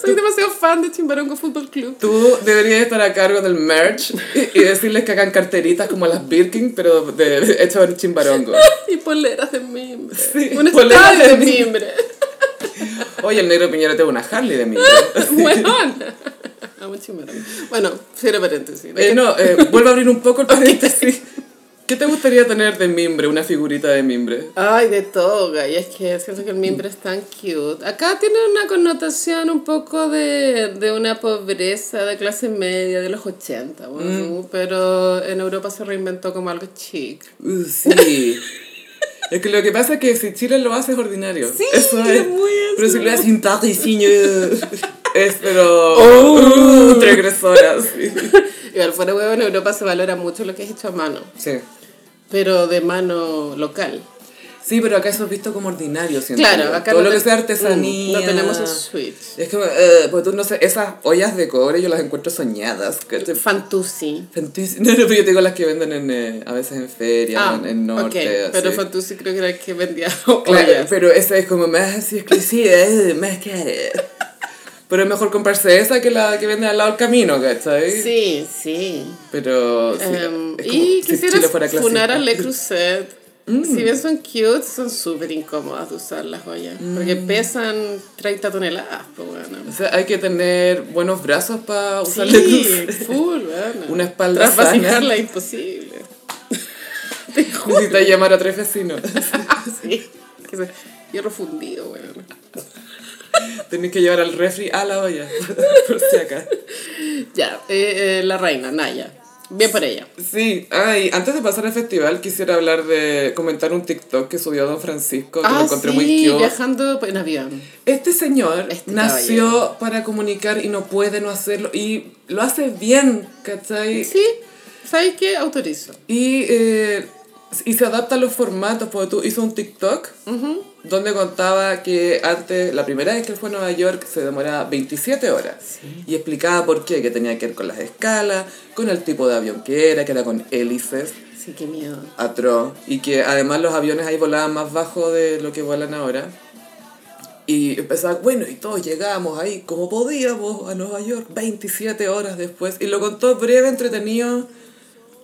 Soy demasiado fan de Chimbarongo Fútbol Club. Tú deberías estar a cargo del merch y, y decirles que hagan carteritas como las Birkin, pero de, de- hecho en chimbarongo. *laughs* Y poleras de mimbre. Sí, un poleras de de mimbre. *laughs* Oye, el negro Piñera tiene una Harley de. Bueno. Amo Chimbarongo. Bueno, cierro paréntesis. Eh, no, eh, vuelvo a abrir un poco el paréntesis. ¿Qué te gustaría tener de mimbre, una figurita de mimbre? Ay, de todo, y es que siento que el mimbre es tan cute. Acá tiene una connotación un poco de, de una pobreza de clase media de los 80, bueno, pero en Europa se reinventó como algo chic. Uh, sí. Es que lo que pasa es que si Chile lo hace es ordinario. Sí, eso es es. muy Pero eso. si lo hace un patricinio es pero Oh. uh. Sí. Igual fuera huevo, en Europa se valora mucho lo que es hecho a mano, sí. pero de mano local. Sí, pero acá eso es visto como ordinario, siento Claro, yo. acá Todo no lo que sea artesanía. mm, No tenemos el switch. Es como, eh, pues tú no sé, esas ollas de cobre yo las encuentro soñadas. Fantusi. Fantusi- *laughs* No, no, pero yo te digo las que venden en, eh, a veces en feria, Ah, en, en norte. ok, pero así. Fantusi creo que era el que vendía Claro, ollas. pero esa es como más así exclusiva, eh, más cara. Pero es mejor comprarse esa que la que venden al lado del camino, ¿cachai? Sí, sí. Pero sí, Em, es como y si quisiera fuera funar a Le Creuset. *laughs* Si bien son cute, son súper incómodas de usar las joyas. Porque pesan 30 toneladas, pues bueno. O sea, hay que tener buenos brazos para Sí, usarle cruces. full, *laughs* bueno. Una espalda sana. imposible. *laughs* Te juro. Necesitas llamar a tres vecinos. Sí. Que se- Hierro fundido, bueno. *laughs* Tenés que llevar al refri a la olla. *laughs* Por si acá. Ya, eh, eh, la reina, Naya. Bien por ella. Sí, ay, antes de pasar al festival quisiera hablar de comentar un TikTok que subió Don Francisco, que lo encontré Ah, sí, muy cute. viajando en avión. Este señor Este nació para comunicar y no puede no hacerlo y lo hace bien, ¿cachai? Sí, ¿sabes qué? Autorizo. Y eh, Y se adapta a los formatos, porque tú hizo un TikTok donde contaba que antes, la primera vez que él fue a Nueva York, se demoraba 27 horas. Y explicaba por qué, que tenía que ver con las escalas, con el tipo de avión que era, que era con hélices, Sí, qué miedo. atroz. Y que además los aviones ahí volaban más bajo de lo que vuelan ahora. Y empezaba, bueno, y todos llegamos ahí como podíamos a Nueva York 27 horas después. Y lo contó breve, entretenido,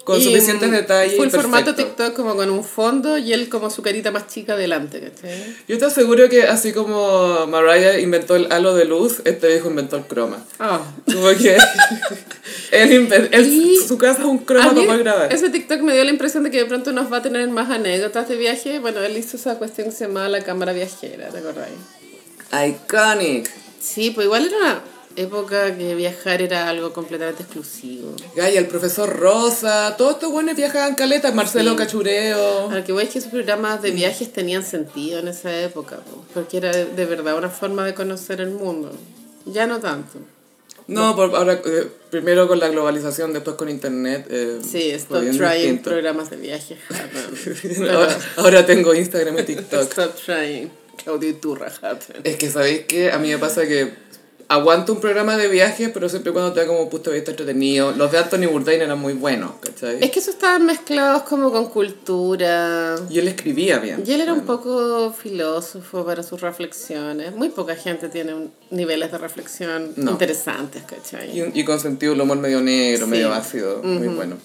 con Y, suficientes detalles. Fue el formato. TikTok como con un fondo y él como su carita más chica delante, ¿cachai? Yo te aseguro que así como Mariah inventó el halo de luz, este viejo inventó el croma. Ah. Como que *laughs* él él- su casa es un croma para poder grabar. ese TikTok me dio la impresión de que de pronto nos va a tener más anécdotas de viaje. Bueno, él hizo esa cuestión que se llamaba la cámara viajera, ¿te acordás? Iconic. Sí, pues igual era una época que viajar era algo completamente exclusivo. Gaya, el profesor Rosa, todos estos buenos viajaban caleta, Marcelo Sí. Cachureo. A lo que voy es que esos programas de viajes tenían sentido en esa época, po, porque era de, verdad una forma de conocer el mundo. Ya no tanto. No, por, ahora eh, primero con la globalización, después con internet. eh, Sí, stop trying distinto. programas de viajes. happen. *laughs* ahora, ahora tengo Instagram y TikTok. Stop trying. Claudio Iturra. Es que, ¿sabéis qué? A mí me pasa que aguanto un programa de viaje, pero siempre cuando te da como punto de vista entretenido. Los de Anthony Bourdain eran muy buenos, ¿cachai? Es que eso estaban mezclados como con cultura. Y él escribía bien. Y él era un Bueno. poco filósofo para sus reflexiones. Muy poca gente tiene un- niveles de reflexión No. interesantes, ¿cachai? Y, y con sentido del humor medio negro, Sí. medio ácido, muy bueno.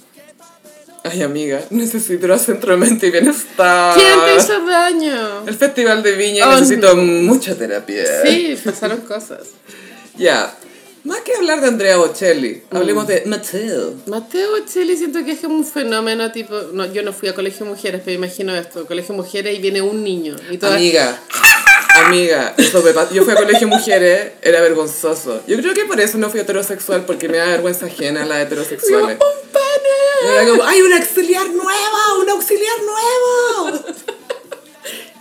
Ay, amiga, *laughs* necesito ir a Centro Mente y Bienestar. ¿Quién te hizo daño? El Festival de Viña, Oh, necesito mucha terapia. Sí, pasaron cosas. Ya, más que hablar de Andrea Bocelli, Mm. hablemos de Mateo. Mateo Bocelli siento que es como un fenómeno tipo... No, yo no fui a colegio de mujeres, pero imagino esto. Colegio de mujeres y viene un niño. Y todas, Amiga, amiga, eso me pa- yo fui a colegio de mujeres, era vergonzoso. Yo creo que por eso no fui heterosexual, porque me da vergüenza ajena a las heterosexuales. ¡Un pana! Era como, ¡ay, un auxiliar nuevo! ¡Un auxiliar nuevo!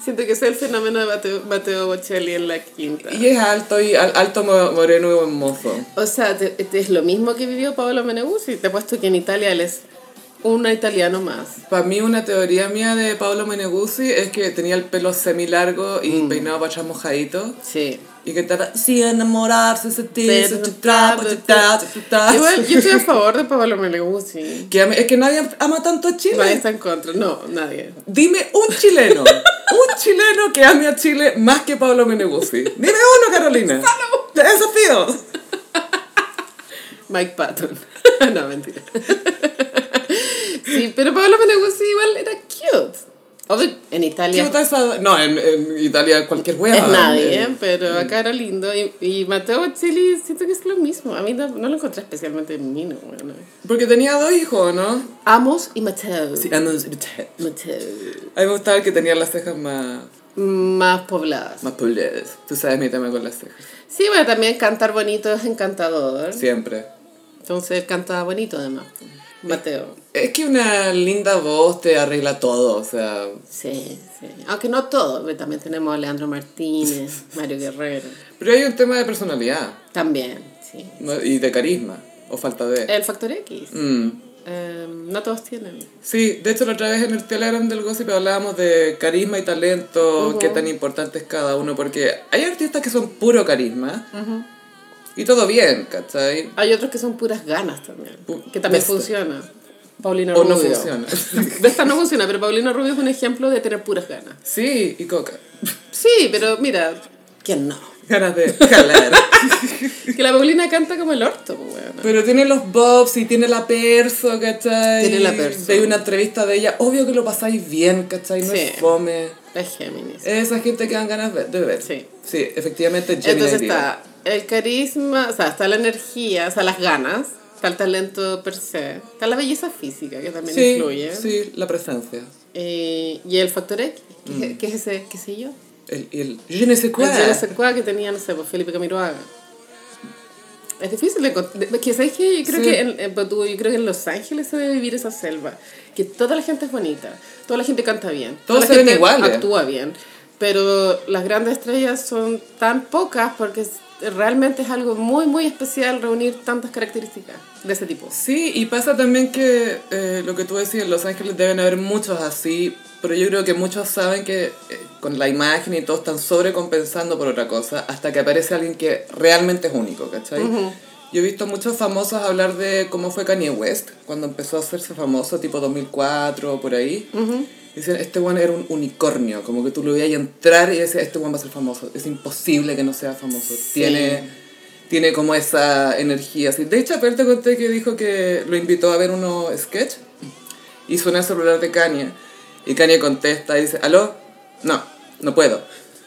Siento que es el fenómeno de Mateo, Mateo Bocelli en la quinta. Y es alto, y al- alto, mo- moreno y buen mozo. O sea, te- te- es lo mismo que vivió Paolo Meneguzzi. Te he puesto que en Italia él es un italiano más. Para mí una teoría mía de Paolo Meneguzzi es que tenía el pelo semi largo y Mm. peinado para atrás mojadito. Sí. Y que estaba, sí, enamorarse, chutar, chutar. Igual, yo estoy a favor de Paolo Meneguzzi. *laughs* Que es que nadie ama tanto a Chile. Nadie está en contra. No, nadie. Dime un chileno, un chileno que ame a Chile más que Pablo Meneguzzi. Dime uno, Carolina. *laughs* Te desafío. Mike Patton. *laughs* no, mentira. sí, pero Paolo Meneguzzi igual era cute. En Italia esa- No, en, en Italia cualquier hueá. es nadie, Eh, ¿eh? pero acá era lindo. Y, y Mateo Bocelli siento que es lo mismo. A mí no, no lo encontré especialmente mino. Bueno. Porque tenía dos hijos, ¿no? Amos y Mateo. Sí, ando- Mateo. A mí me gustaba el que tenía las cejas más, Más pobladas. más pulidas. Tú sabes mi tema con las cejas. Sí, bueno, también cantar bonito es encantador. Siempre. Entonces él canta bonito además. Mateo. Es que una linda voz te arregla todo, o sea... Sí, sí. Aunque no todo, también tenemos a Leandro Martínez, *laughs* Mario Guerrero. Pero hay un tema de personalidad También, sí. ¿no? y de carisma, o falta de... El Factor X. Mm. Eh, no todos tienen. Sí, de hecho la otra vez en el Telegram del Gossip hablábamos de carisma y talento, qué tan importante es cada uno, porque hay artistas que son puro carisma y todo bien, ¿cachai? Hay otros que son puras ganas también. Pu- Que también Vesta. funciona. Paulino O no Rubio. funciona. *laughs* Vesta no funciona, pero Paulino Rubio es un ejemplo de tener puras ganas. Sí, y coca. Sí, pero mira, ¿quién no? Ganas de *laughs* jalar. Que la Paulina canta como el orto, pues, weona. Pero tiene los bobs y tiene la perso, ¿cachai? Tiene la perso. Hay una entrevista de ella, obvio que lo pasáis bien, ¿cachai? No Sí. es fome. Es Géminis. Esa gente que dan ganas de ver. Sí. Sí, efectivamente Gemini Entonces está el carisma, o sea, está la energía, o sea, las ganas, está el talento per se, está la belleza física que también Sí, influye, sí, la presencia. eh, y el factor X, que, Mm. es- que es ese, qué sé yo, El, el je ne sais quoi. el yo no sé cuál que tenía, no sé, pues Felipe Camiroaga. Es difícil de encontrar. Que sabes que yo creo Sí. que en, en- pues, tú- yo creo que en Los Ángeles se debe vivir esa selva. Que toda la gente es bonita, toda la gente canta bien, toda Todos la gente iguales. actúa bien. Pero las grandes estrellas son tan pocas porque realmente es algo muy, muy especial reunir tantas características de ese tipo. Sí, y pasa también que eh, lo que tú decías, en Los Ángeles deben haber muchos así, pero yo creo que muchos saben que eh, con la imagen y todo están sobrecompensando por otra cosa hasta que aparece alguien que realmente es único, ¿cachai? Yo he visto muchos famosos hablar de cómo fue Kanye West cuando empezó a hacerse famoso, tipo 2004 o por ahí. Dicen, este one era un unicornio, como que tú lo veías entrar y decías, este one va a ser famoso. Es imposible que no sea famoso. Tiene, tiene como esa energía. Así. De hecho, apenas te conté que dijo que lo invitó a ver unos sketch y suena el celular de Kanye. Y Kanye contesta y dice, ¿aló? No, no puedo.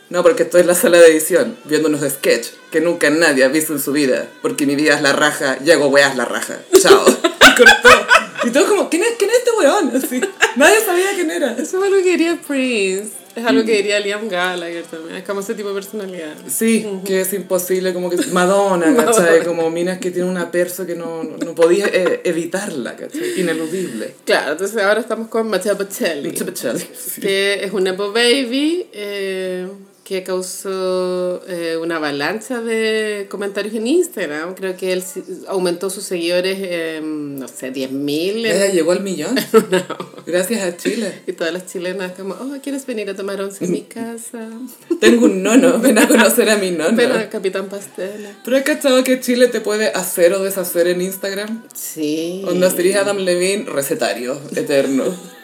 No, porque estoy en la sala de edición viendo unos sketch que nunca nadie ha visto en su vida. Porque mi vida es la raja y hago weas la raja. Chao. *laughs* y cortó. Y todo como, ¿quién es, quién es este weón? Así. Nadie sabía quién era. Eso es algo que diría Prince. Es algo que diría Liam Gallagher también. Es como ese tipo de personalidad. Sí, que es imposible, como que *laughs* Madonna, ¿cachai? Como minas que tiene una perso que no, no, eh, evitarla, ¿cachai? Ineludible. Claro, entonces ahora estamos con Matteo Pacelli. Matteo Pacelli, *laughs* sí. Que es un Nepo Baby eh, que causó eh, una avalancha de comentarios en Instagram. Creo que él aumentó sus seguidores, eh, no sé, 10.000. Ella en- llegó al millón. *laughs* Gracias a Chile. Y todas las chilenas como, oh, ¿quieres venir a tomar once en mi casa? *laughs* Tengo un nono, ven a conocer a mi nono. Ven a Capitán Pastela. ¿Pero has cachado que Chile te puede hacer o deshacer en Instagram? Sí. Onda serías Adam Levine, recetario, eterno. *laughs*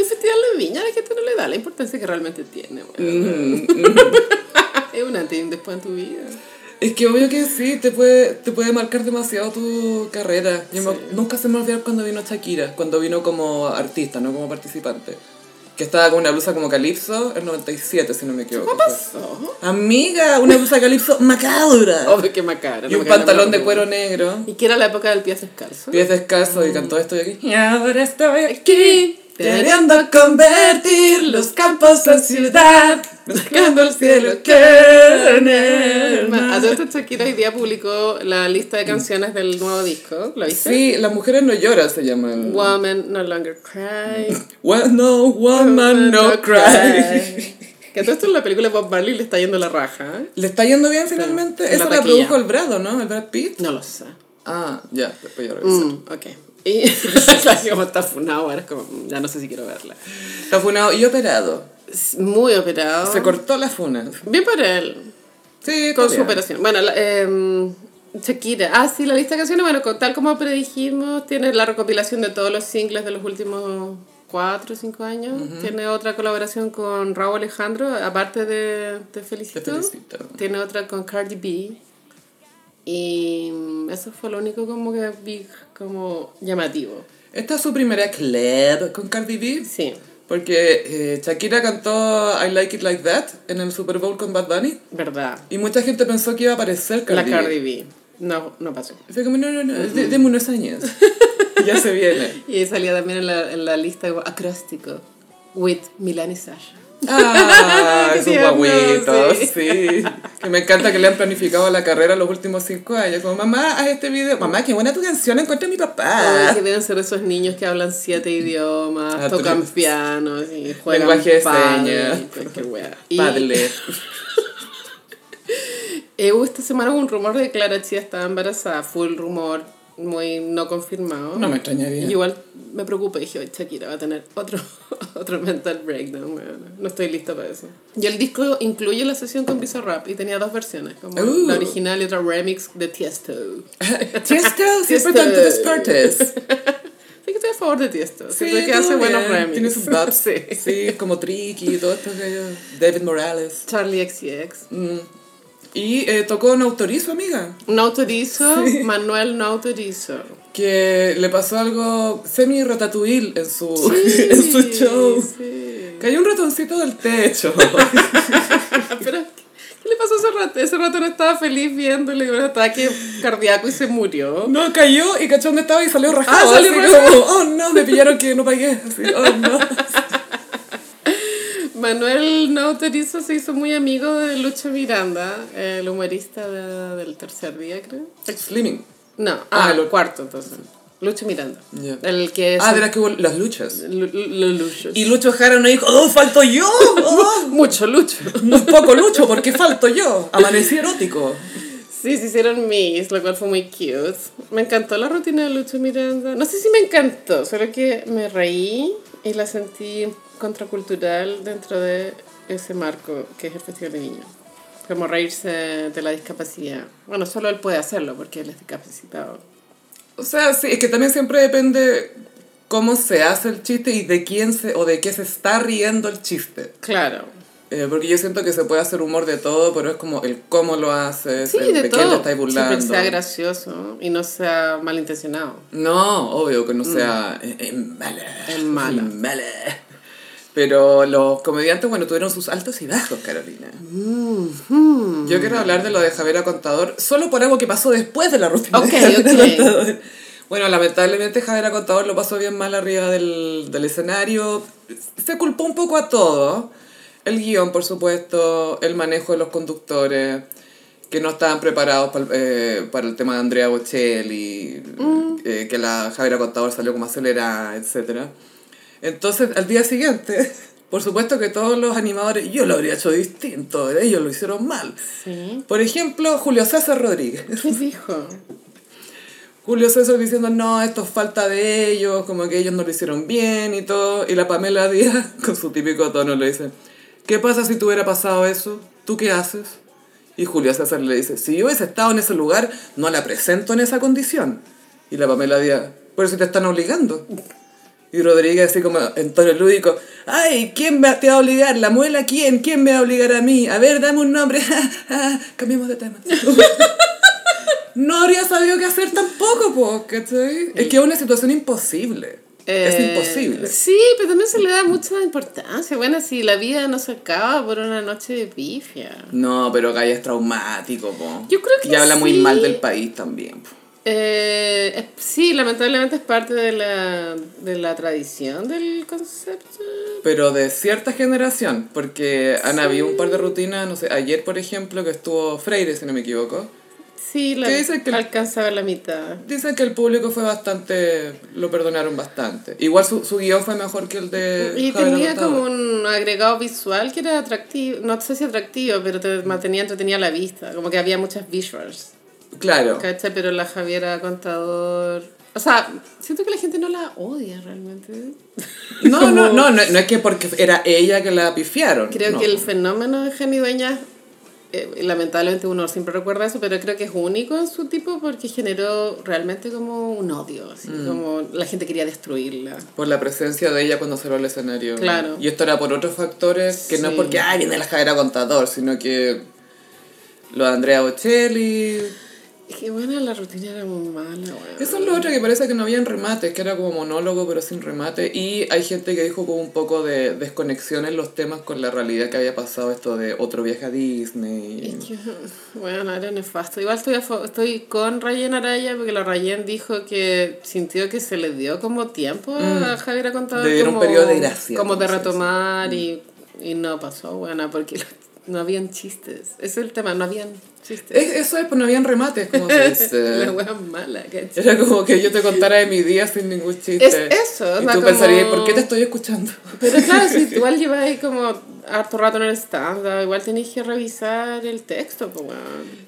¿Qué festival de viña? La gente no le da la importancia que realmente tiene, weón. Mm, *laughs* Es un antes y un después en tu vida. Es que obvio que sí, te puede, te puede marcar demasiado tu carrera. Yo me- Sí. nunca se me olvidó cuando vino Shakira, cuando vino como artista, no como participante. Que estaba con una blusa como Calypso, el 97, si no me equivoco. ¿Qué pasó? Amiga, una blusa Calypso macabra. Oh, qué macabro. y un me pantalón de cuero negro. Y que era la época del pie descalzo. Pies descalzos y cantó estoy aquí. Y ahora estoy aquí, Queriendo convertir los campos en ciudad, buscando el cielo que en el A mar. Shakira hoy día publicó la lista de canciones del nuevo disco. ¿Lo viste? Sí, las mujeres no lloran se llaman. Woman No Longer Cry. Well, no woman, no cry. Que todo esto en la película de Bob Marley le está yendo la raja. ¿eh? ¿Le está yendo bien finalmente? en la Esa la taquilla. produjo el Brado, ¿no? El Brad Pitt. No lo sé. Ah, ya, después ya revisé. Mm, ok. Y como está funado, ahora es como, ya no sé si quiero verla. Está funado y operado. Muy operado. Se cortó la funa. Bien por él. Sí, Con su operación. Bueno, la, em, Shakira. Ah, sí, la lista de canciones, bueno, tal como predijimos, tiene la recopilación de todos los singles de los últimos 4 o 5 años. Tiene otra colaboración con Raúl Alejandro, aparte de Te Felicito. Te felicito. Tiene otra con Cardi B. Y mm, eso fue lo único como que vi como llamativo. Esta es su primera club con Cardi B. Sí, Porque eh, Shakira cantó I Like It Like That en el Super Bowl con Bad Bunny. verdad. Y mucha gente pensó que iba a aparecer Cardi la. Cardi B. No, no pasó. Fue como, no, no, no, de- deme unos años. *laughs* ya se viene. Y salía también en la, en la lista de acróstico. With Milan y Sasha. Ah, *laughs* Qué tierno, guaguitos, sí. sí. Que me encanta que le han planificado la carrera los últimos cinco años. Como, mamá, haz este video. Mamá, qué buena tu canción, encuentra a mi Ay, papá. que deben ser esos niños que hablan siete idiomas, Ah, tocan tú- piano y juegan Lenguaje de señas. wea. *laughs* Y Padre. *laughs* eh, hubo esta semana un rumor de que Clara Chía estaba embarazada. Fue el rumor muy no confirmado. No me extrañaría. Y igual me preocupé, dije, "Ay, Shakira va a tener otro, *laughs* otro mental breakdown, weona. no estoy lista para eso. Y el disco incluye la sesión con Bizarrap y tenía dos versiones, como Uh. la original y otra remix de Tiesto. *laughs* Tiesto, siempre tanto deportes. *laughs* Sí que estoy a favor de Tiesto, Sí, que hace todo buenos bien. remix. Tiene sus bats. sí. Sí, como Tricky y todo esto David Morales. Charlie XCX. Mm. Y eh, tocó un autorizo, amiga. No autorizo, *laughs* Manuel no autorizo. Que le pasó algo semi-ratatouille en su, *laughs* en su show. Sí. Cayó un ratoncito del techo. *laughs* Pero, ¿qué le pasó ese rato? Ese rato no estaba feliz viéndole un ataque cardíaco y se murió. No, cayó y cachó dónde estaba y salió rajado. Ah, salió rajado. como, oh no, me pillaron que no pagué. Así, oh no. Manuel no autorizo se hizo muy amigo de Lucho Miranda, el humorista de- del tercer día, creo. Slimming. No, Ah, ah, el el cuarto, entonces. Lucho Miranda. El que es... Ah, de las que hubo las luchas. Lu- Lu- Luchos. Y Lucho Jara no dijo, ¡oh, falto yo! *laughs* ¡Oh! Mucho Lucho. Muy poco Lucho, porque falto yo. Amanecí erótico. Sí, se hicieron mis, lo cual fue muy cute. Me encantó la rutina de Lucho Miranda. No sé si me encantó, solo que me reí y la sentí contracultural dentro de ese marco que es el Festival de Niños. Como reírse de la discapacidad. Bueno, solo él puede hacerlo porque él es discapacitado. O sea, sí, es que también siempre depende cómo se hace el chiste y de quién se, o de qué se está riendo el chiste. Claro. Eh, porque yo siento que se puede hacer humor de todo, pero es como el cómo lo haces, Sí, el de de, quién te estáis Siempre burlando. que sea gracioso y no sea malintencionado. No, obvio que no sea eh, eh, mala. Es mala. Mala. Pero los comediantes, bueno, tuvieron sus altos y bajos, Carolina. Mm-hmm. Yo quiero hablar de lo de Javiera Contador solo por algo que pasó después de la rutina Ok, ok. Bueno, lamentablemente Javiera Contador lo pasó bien mal arriba del, del escenario. Se culpó un poco a todo. El guion, por supuesto, el manejo de los conductores, que no estaban preparados para, el- eh, para el tema de Andrea Bocelli, eh, que la Javiera Contador salió como acelerada, etc. Entonces, al día siguiente, *laughs* por supuesto que todos los animadores, yo lo habría hecho distinto, ellos lo hicieron mal. Sí. Por ejemplo, Julio César Rodríguez. ¿Qué *laughs* dijo? Julio César diciendo, no, esto es falta de ellos, como que ellos no lo hicieron bien y todo. Y la Pamela Díaz, *laughs* con su típico tono, le dice, ¿qué pasa si te hubiera pasado eso? ¿Tú qué haces? Y Julio César le dice, si yo hubiese estado en ese lugar, no la presento en esa condición. Y la Pamela Díaz, pero si te están obligando. Y Rodríguez así como en tono lúdico, ay, ¿quién me te va a obligar? ¿La muela quién? ¿Quién me va a obligar a mí? A ver, dame un nombre. *laughs* Cambiemos de tema. *laughs* no habría sabido qué hacer tampoco, po, ¿cachai? Es que es una situación imposible. es Eh, imposible. Sí, pero también se le da mucha importancia. Bueno, si la vida no se acaba por una noche de pifia. No, pero Gaia es traumático, po. Yo creo que Y habla muy mal del país también, po. Eh, es- sí, lamentablemente es parte de la, de la tradición del concepto. Pero de cierta generación, porque han habido un par de rutinas, no sé, ayer por ejemplo que estuvo Freire, si no me equivoco. Sí, la, ¿Qué dice que el- alcanza a ver la mitad. Dicen que el público fue bastante, lo perdonaron bastante. Igual su, su guion fue mejor que el de... Y Javier tenía como un agregado visual que era atractivo, no sé si atractivo, pero te mantenía entretenida la vista, como que había muchas visuals. Claro. ¿Cachai? Pero la Javiera Contador... O sea, siento que la gente no la odia realmente. No, *laughs* Como- no, no, no, no es que porque era ella que la pifiaron. Creo no. que el fenómeno de Jenny Dueñas, eh, lamentablemente uno siempre recuerda eso, pero creo que es único en su tipo porque generó realmente como un odio, así Mm. como la gente quería destruirla. Por la presencia de ella cuando salió al escenario. Claro. Y esto era por otros factores, que no es porque, ay, viene la Javiera Contador, sino que lo de Andrea Bocelli... Es que bueno, la rutina era muy mala, bueno. Eso es lo otro que parece que no habían remates, que era como monólogo pero sin remate. Y hay gente que dijo como un poco de desconexión en los temas con la realidad que había pasado esto de otro viaje a Disney. Es que, bueno, era nefasto. Igual estoy, a estoy con Rayen Araya porque la Rayen dijo que sintió que se le dio como tiempo a Javiera Contador. Mm. Le dieron como, periodo de gracia, Como de retomar y, y no pasó, bueno, porque no habían chistes. Ese es el tema, no habían chistes. Es- eso es, pues no habían remates, como se dice. *laughs* La wea mala, ¿cachai? Era como que yo te contara de mi día sin ningún chiste. Es eso, o Y sea, tú como- pensarías, ¿por qué te estoy escuchando? Pero claro, si *laughs* igual llevas ahí como harto rato en el stand igual tenés que revisar el texto, pues bueno.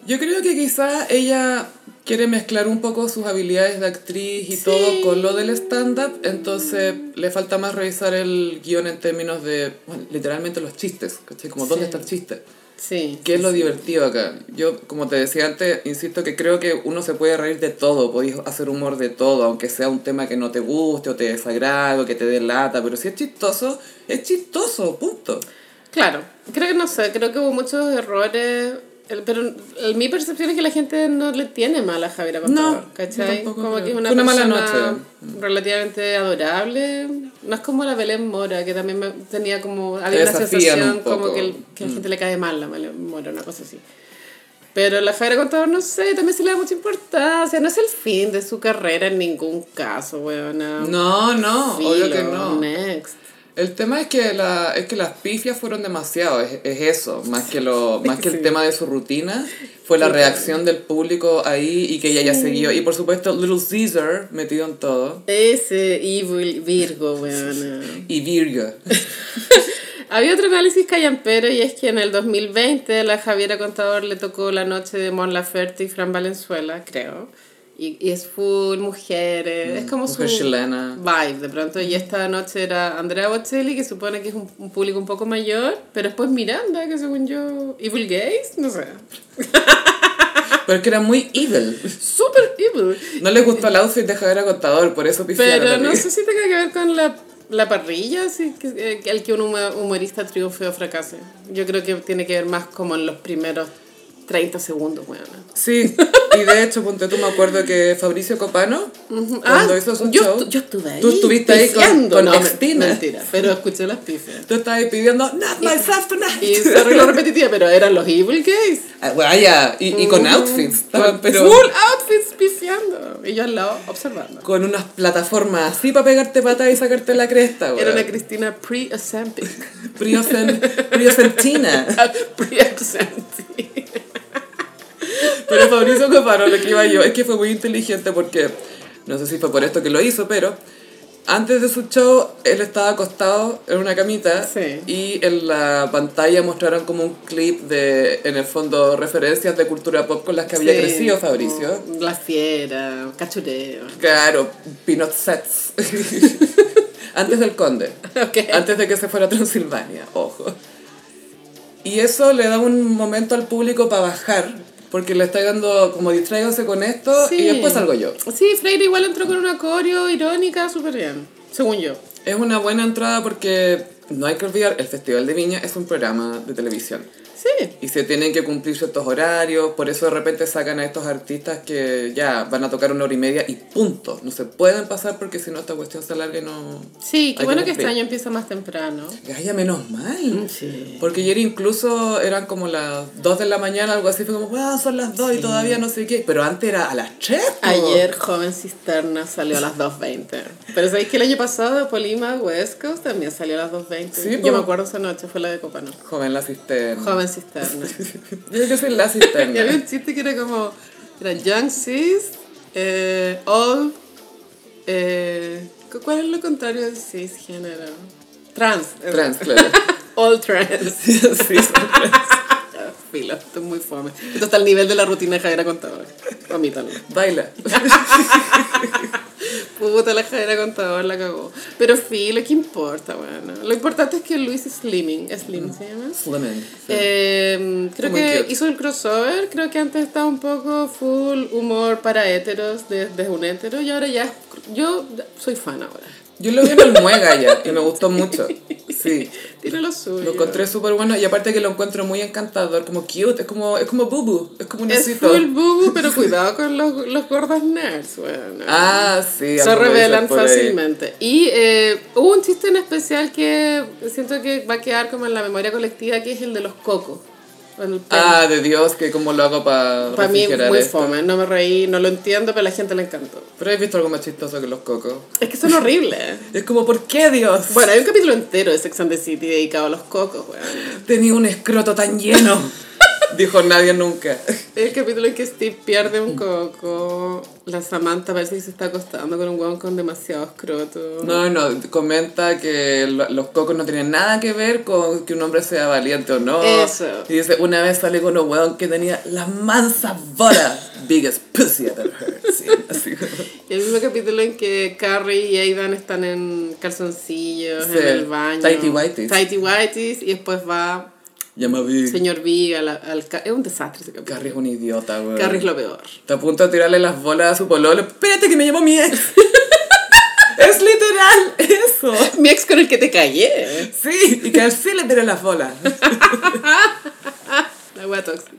Yo creo que quizá ella quiere mezclar un poco sus habilidades de actriz y todo con lo del stand-up, entonces le falta más revisar el guion en términos de, bueno, literalmente los chistes, ¿cachai? Como dónde Sí. está el chiste. Sí. ¿Qué es lo divertido acá? Yo, como te decía antes, insisto que creo que uno se puede reír de todo, podéis hacer humor de todo, aunque sea un tema que no te guste o te desagrade o que te dé lata, pero si es chistoso, es chistoso, punto. Claro, creo que no sé, creo que hubo muchos errores, pero mi percepción es que la gente no le tiene mal a Javiera Contador, No, ¿cachai? Como creo. que es una, mala noche. relativamente adorable, no es como la Belén Mora, que también me- tenía como, había una sensación un como que, el- que a la gente le cae mal la Belén Mora, una cosa así. Pero la Javiera Contador, no sé, también se le da mucha importancia, no es el fin de su carrera en ningún caso, weona. No, no, obvio Filo, que no. Next. El tema es que, la, es que las pifias fueron demasiado, es, es eso, más que, lo, *laughs* más que el tema de su rutina, fue la reacción del público ahí y que ella ya siguió. Y por supuesto, Little Caesar metido en todo. Ese Evil Virgo, weón. Y Virgo. *laughs* Había otro análisis callampero y es que en el 2020 a la Javiera Contador le tocó la noche de Mon Laferte y Fran Valenzuela, creo. Y, y es full mujeres, es como Mujer su chilena. vibe de pronto. Y esta noche era Andrea Bocelli, que supone que es un, un público un poco mayor, pero después Miranda, que según yo, Evil Gays, no sé. *laughs* Pero es que era muy evil. Super evil. No le gustó el outfit de Javier Contador, por eso pifiaron. Pero no sé si tenga que ver con la, la parrilla, que, eh, que el que un humorista triunfe o fracase. Yo creo que tiene que ver más como en los primeros 30 segundos, weón. Sí, y de hecho, ponte tú, me acuerdo que Fabricio Copano, cuando Ah, hizo su yo, show, yo estuve ahí. Tú estuviste ahí con, con no. Mentira, pero escuché las pifias. Tú estabas ahí pidiendo, not myself tonight. Y se arregló repetitiva, pero eran los Evil Gays. Ah, Vaya, y, y con outfits, estaban, Con pero Full outfits pifiando. Y yo al lado observando. con unas plataformas así para pegarte patas y sacarte la cresta, Era una. Cristina pre-Ozempic. *laughs* Priocentina. *laughs* pre-Ozempic. Pero Fabricio Copano, lo que iba yo, es que fue muy inteligente porque, no sé si fue por esto que lo hizo, pero antes de su show, él estaba acostado en una camita Sí. y en la pantalla mostraron como un clip de, en el fondo, referencias de cultura pop con las que había Sí, crecido Fabricio. como La fiera, cachureo. Claro, Peanut Sets. *laughs* Antes del conde. Ok. Antes de que se fuera a Transilvania, ojo. Y eso le da un momento al público para bajar, porque le está dando como distráiganse con esto y después salgo yo. Sí, Freire igual entró con una coreo irónica súper bien, según yo. Es una buena entrada porque no hay que olvidar, el Festival de Viña es un programa de televisión. Sí. Y se tienen que cumplir ciertos horarios, por eso de repente sacan a estos artistas que ya van a tocar una hora y media y punto. No se pueden pasar porque si no esta cuestión se alarga y no... Sí, qué bueno que este año empieza más temprano. Gaya, menos mal. Sí. Porque ayer incluso eran como las 2 de la mañana, algo así, fue como, wow, son las 2 y todavía no sé qué. Pero antes era a las 3. po. Ayer Joven Cisterna salió a las 2.20. Pero ¿sabéis que el año pasado Polima West Coast también salió a las 2.20? Sí, yo me acuerdo esa noche, fue la de Copano. Joven la cisterna. Joven Cisterna. *laughs* Yo creo que soy la y cisterna. había un chiste que era como, era Young Cis, eh, All, eh, ¿cuál es lo contrario de cisgénero? Trans. Trans, claro. *laughs* All trans. *laughs* sí, son trans. Filo, esto es muy fome. Esto está al nivel de la rutina de Javiera Contador. Omítalo. Baila. Puta, la Javiera Contador la cagó. Pero filo, ¿qué importa, bueno? Lo importante es que Luis Slimming. ¿Slim se llama? Slimming. sí. Eh, creo Muy que cute. hizo el crossover, creo que antes estaba un poco full humor para héteros, desde un hétero, y ahora ya, yo soy fan ahora. Yo lo vi en el Muega ya y me gustó mucho. Sí. *laughs* Tiene lo suyo. Lo encontré súper bueno y aparte que lo encuentro muy encantador, como cute, es como, es como bubu, es como un Es full bubu, pero *laughs* cuidado con los, los gordos nerds, bueno. Ah, sí. se revelan fácilmente. Y eh, hubo un chiste en especial que siento que va a quedar como en la memoria colectiva, que es el de los cocos. Ah, de Dios, que como lo hago para Para mí muy esto. fome, no me reí, no lo entiendo, pero a la gente le encantó. Pero he visto algo más chistoso que los cocos. Es que son horribles. *laughs* Es como, ¿por qué Dios? Bueno, hay un capítulo entero de Sex and the City dedicado a los cocos, weón. Tenía un escroto tan lleno. *laughs* Dijo nadie nunca. *laughs* El capítulo en que Steve pierde un coco, la Samantha parece que se está acostando con un weón con demasiado escroto. No, no, comenta que lo- los cocos no tienen nada que ver con que un hombre sea valiente o no. Eso. Y dice, una vez salí con un weón que tenía las mansas bolas. Biggest pussy I've ever heard. *laughs* Sí, así como- Y el mismo capítulo en que Carrie y Aidan están en calzoncillos, Sí, en el baño. tighty whities. Tighty whities, y después va Llama Big. señor Big al, al Es un desastre ese capítulo. Carrie es un idiota, weón. Carrie es lo peor. Está a punto de tirarle las bolas a su pololo. Espérate que me llamó mi ex. *laughs* es literal eso. Mi ex con el que te callé. Sí, y que así le tiré las bolas. *laughs* La wea tóxica.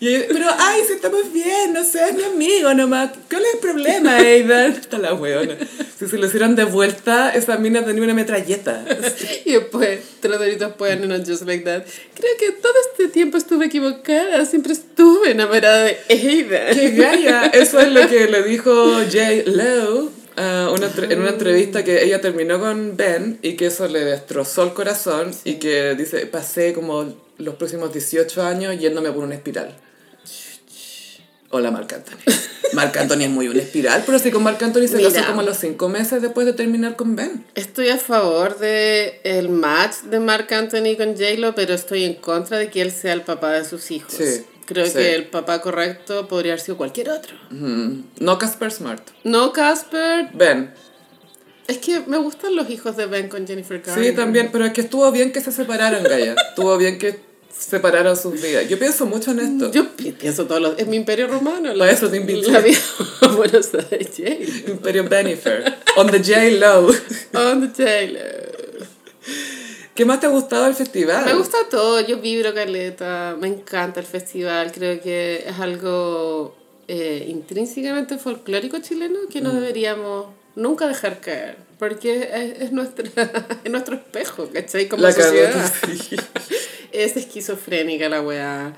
Y ella, pero ay, si estamos bien, no sé, es mi amigo nomás. ¿Cuál es el problema, *laughs* Aidan? Está la weona. Si se lo hicieran de vuelta, esa mina tenía una metralleta. *laughs* Y después, tres doritos ponen en Just Like That. Creo que todo este tiempo estuve equivocada. Siempre estuve enamorada de Aidan. ¡Qué gaya! Eso es lo que le dijo J. Lo ah, una en una entrevista que ella terminó con Ben y que eso le destrozó el corazón y que dice, pasé como los próximos 18 años yéndome por una espiral. Hola, Marc Anthony. *laughs* Marc Anthony es muy una espiral, pero sí con Marc Anthony se Mira. casó como a los 5 meses después de terminar con Ben. Estoy a favor de el match de Mark Anthony con J-Lo, pero estoy en contra de que él sea el papá de sus hijos. Sí, Creo sí. que el papá correcto podría haber sido cualquier otro. Mm, No Casper Smart. No Casper. Ben. Es que me gustan los hijos de Ben con Jennifer Sí, Garner. también, pero es que estuvo bien que se separaran, Gaia. estuvo bien que separaran sus vidas. Yo pienso mucho en esto. Yo pi- pienso todos los... Es mi imperio romano. Para eso te invité. La vida. Imperio Benifer. On the J-Lo. On the J-Lo. ¿Qué más te ha gustado del festival? Me gusta todo, yo vibro caleta, me encanta el festival, creo que es algo eh, intrínsecamente folclórico chileno que Mm. no deberíamos nunca dejar caer, porque es, es, nuestra, *laughs* es nuestro espejo, ¿cachai? Como La sociedad. sí. *laughs* Es esquizofrénica la weá.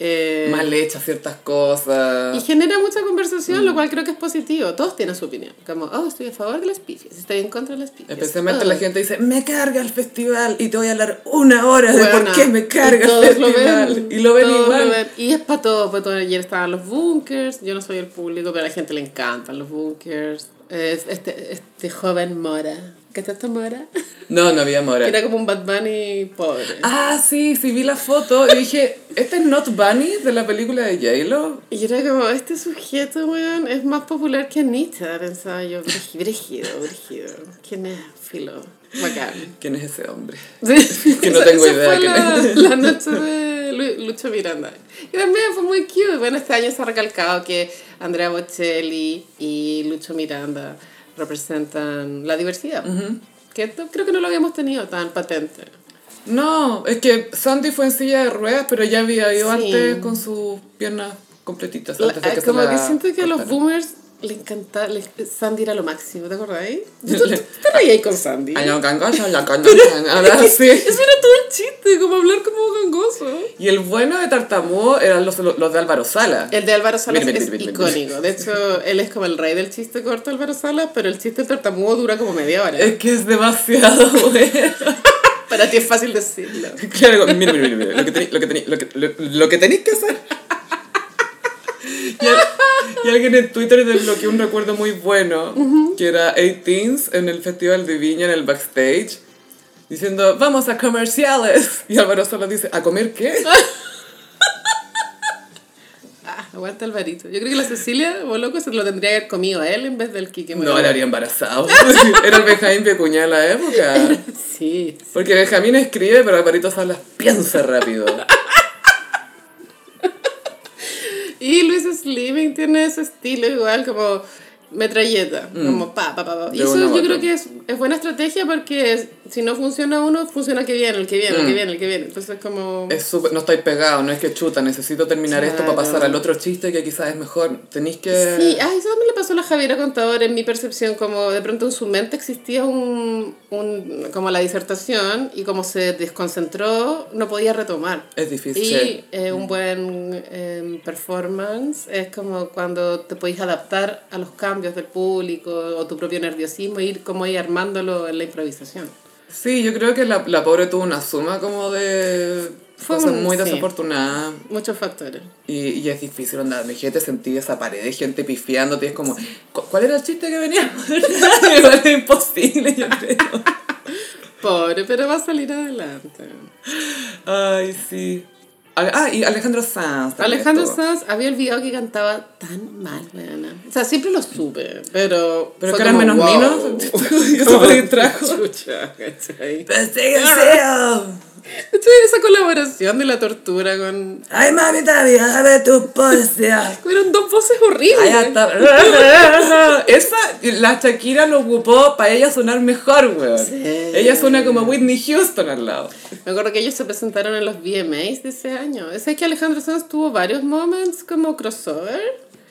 eh, Mal hechas ciertas cosas. y genera mucha conversación, Mm. lo cual creo que es positivo. Todos tienen su opinión. Como, oh, estoy a favor de las pifias, estoy en contra de las pifias. Especialmente Oh. la gente dice, me carga el festival y te voy a hablar una hora de por qué me carga todos el lo festival. ven, y lo ven todos igual. lo ven. Y es para todo, para todo. Ayer estaban los bunkers, yo no soy el público, pero a la gente le encantan los bunkers. Es este, este joven Mora. ¿Qué está esta Mora? No, no había mora. *laughs* Que era como un Bad Bunny pobre. Ah, sí, sí vi la foto y dije, ¿este es Not Bunny de la película de J-Lo? Y era como, este sujeto, weón, es más popular que Anita, pensaba yo. Brígido, brígido. ¿Quién es? Filo. Bacán. ¿Quién es ese hombre? Sí, *laughs* Que no tengo idea quién la, es. *laughs* la noche de Lu- Lucho Miranda. Y también fue muy cute. Bueno, este año se ha recalcado que Andrea Bocelli y Lucho Miranda representan la diversidad. Que esto creo que no lo habíamos tenido tan patente. No, es que Sandy fue en silla de ruedas, pero ya había ido Sí. antes con sus piernas completitas. La- Antes de que se como la que siento que a los boomers le encanta, le- Sandy era lo máximo, ¿te acordáis? ¿Tú, tú te reías con Sandy? Ay, no, gangoso, la *laughs* ahora sí. Eso era todo el chiste, como hablar como gangoso. Y el bueno de Tartamudo eran los, los de Álvaro Sala. El de Álvaro Salas Mira, es mira, mira, icónico. De hecho, él es como el rey del chiste corto, Álvaro Salas, pero el chiste del tartamudo dura como media hora. Es que es demasiado *laughs* bueno. *laughs* Para ti es fácil decirlo. Claro, mira, mira, mira, lo que tenéis lo que tení- lo que, lo, lo que tenéis que hacer. *laughs* Y, al- y alguien en Twitter desbloqueó un recuerdo muy bueno, que era 18s en el Festival de Viña, en el backstage, diciendo, vamos a comerciales. Y Álvaro solo dice, ¿a comer qué? *laughs* Ah, aguanta Alvarito. Yo creo que la Cecilia Boloco se lo tendría que haber comido a él en vez del Kike No, Moreno. le habría embarazado. *laughs* Era el Benjamín Vicuña de la época. Sí. Porque Benjamín escribe, pero Alvarito Salas piensa rápido. Y Luis Slimming tiene ese estilo igual como metralleta, como pa, pa, pa, pa. Y eso yo creo que es, es buena estrategia porque es- si no funciona uno, funciona el que viene, el que viene, el que viene, el que viene. Entonces como... Es súper- no estáis pegados, no es que chuta, necesito terminar esto para pasar al otro chiste que quizás es mejor. Tenéis que... Sí, ah, eso también le pasó a la Javiera Contador en mi percepción, como de pronto en su mente existía un, un como la disertación y como se desconcentró, no podía retomar. Es difícil. Y eh, un buen eh, performance es como cuando te podéis adaptar a los cambios del público o tu propio nerviosismo e ir como ahí armándolo en la improvisación. Sí, yo creo que la, la pobre tuvo una suma como de Fue un- muy sí. desafortunadas. Muchos factores. Y, y es difícil, onda, mi gente sentí esa pared de gente pifiándote es como, "¿Cu- ¿cuál era el chiste que venía? Es *laughs* imposible, yo creo. *laughs* Pobre, pero va a salir adelante. Ay, sí. Ale- Ah, y Alejandro Sanz. Alejandro estuvo. Sanz había olvidado que cantaba tan mal, weona. O sea, siempre lo supe, pero. Pero fue que eran menos wow. minos. Y *laughs* eso me distrajo. Chucha, ¿cachai? ¡Persigue ¿Cachai? Esa colaboración de la tortura con. ¡Ay, mamita, déjame tu poesía! Fueron dos voces horribles. Ay, hasta... *laughs* Esa, la Shakira lo ocupó para ella sonar mejor, weón. Sí. Ella suena como Whitney Houston al lado. Me acuerdo que ellos se presentaron en los VMAs de ese año. Es que Alejandro Sanz tuvo varios moments como crossover.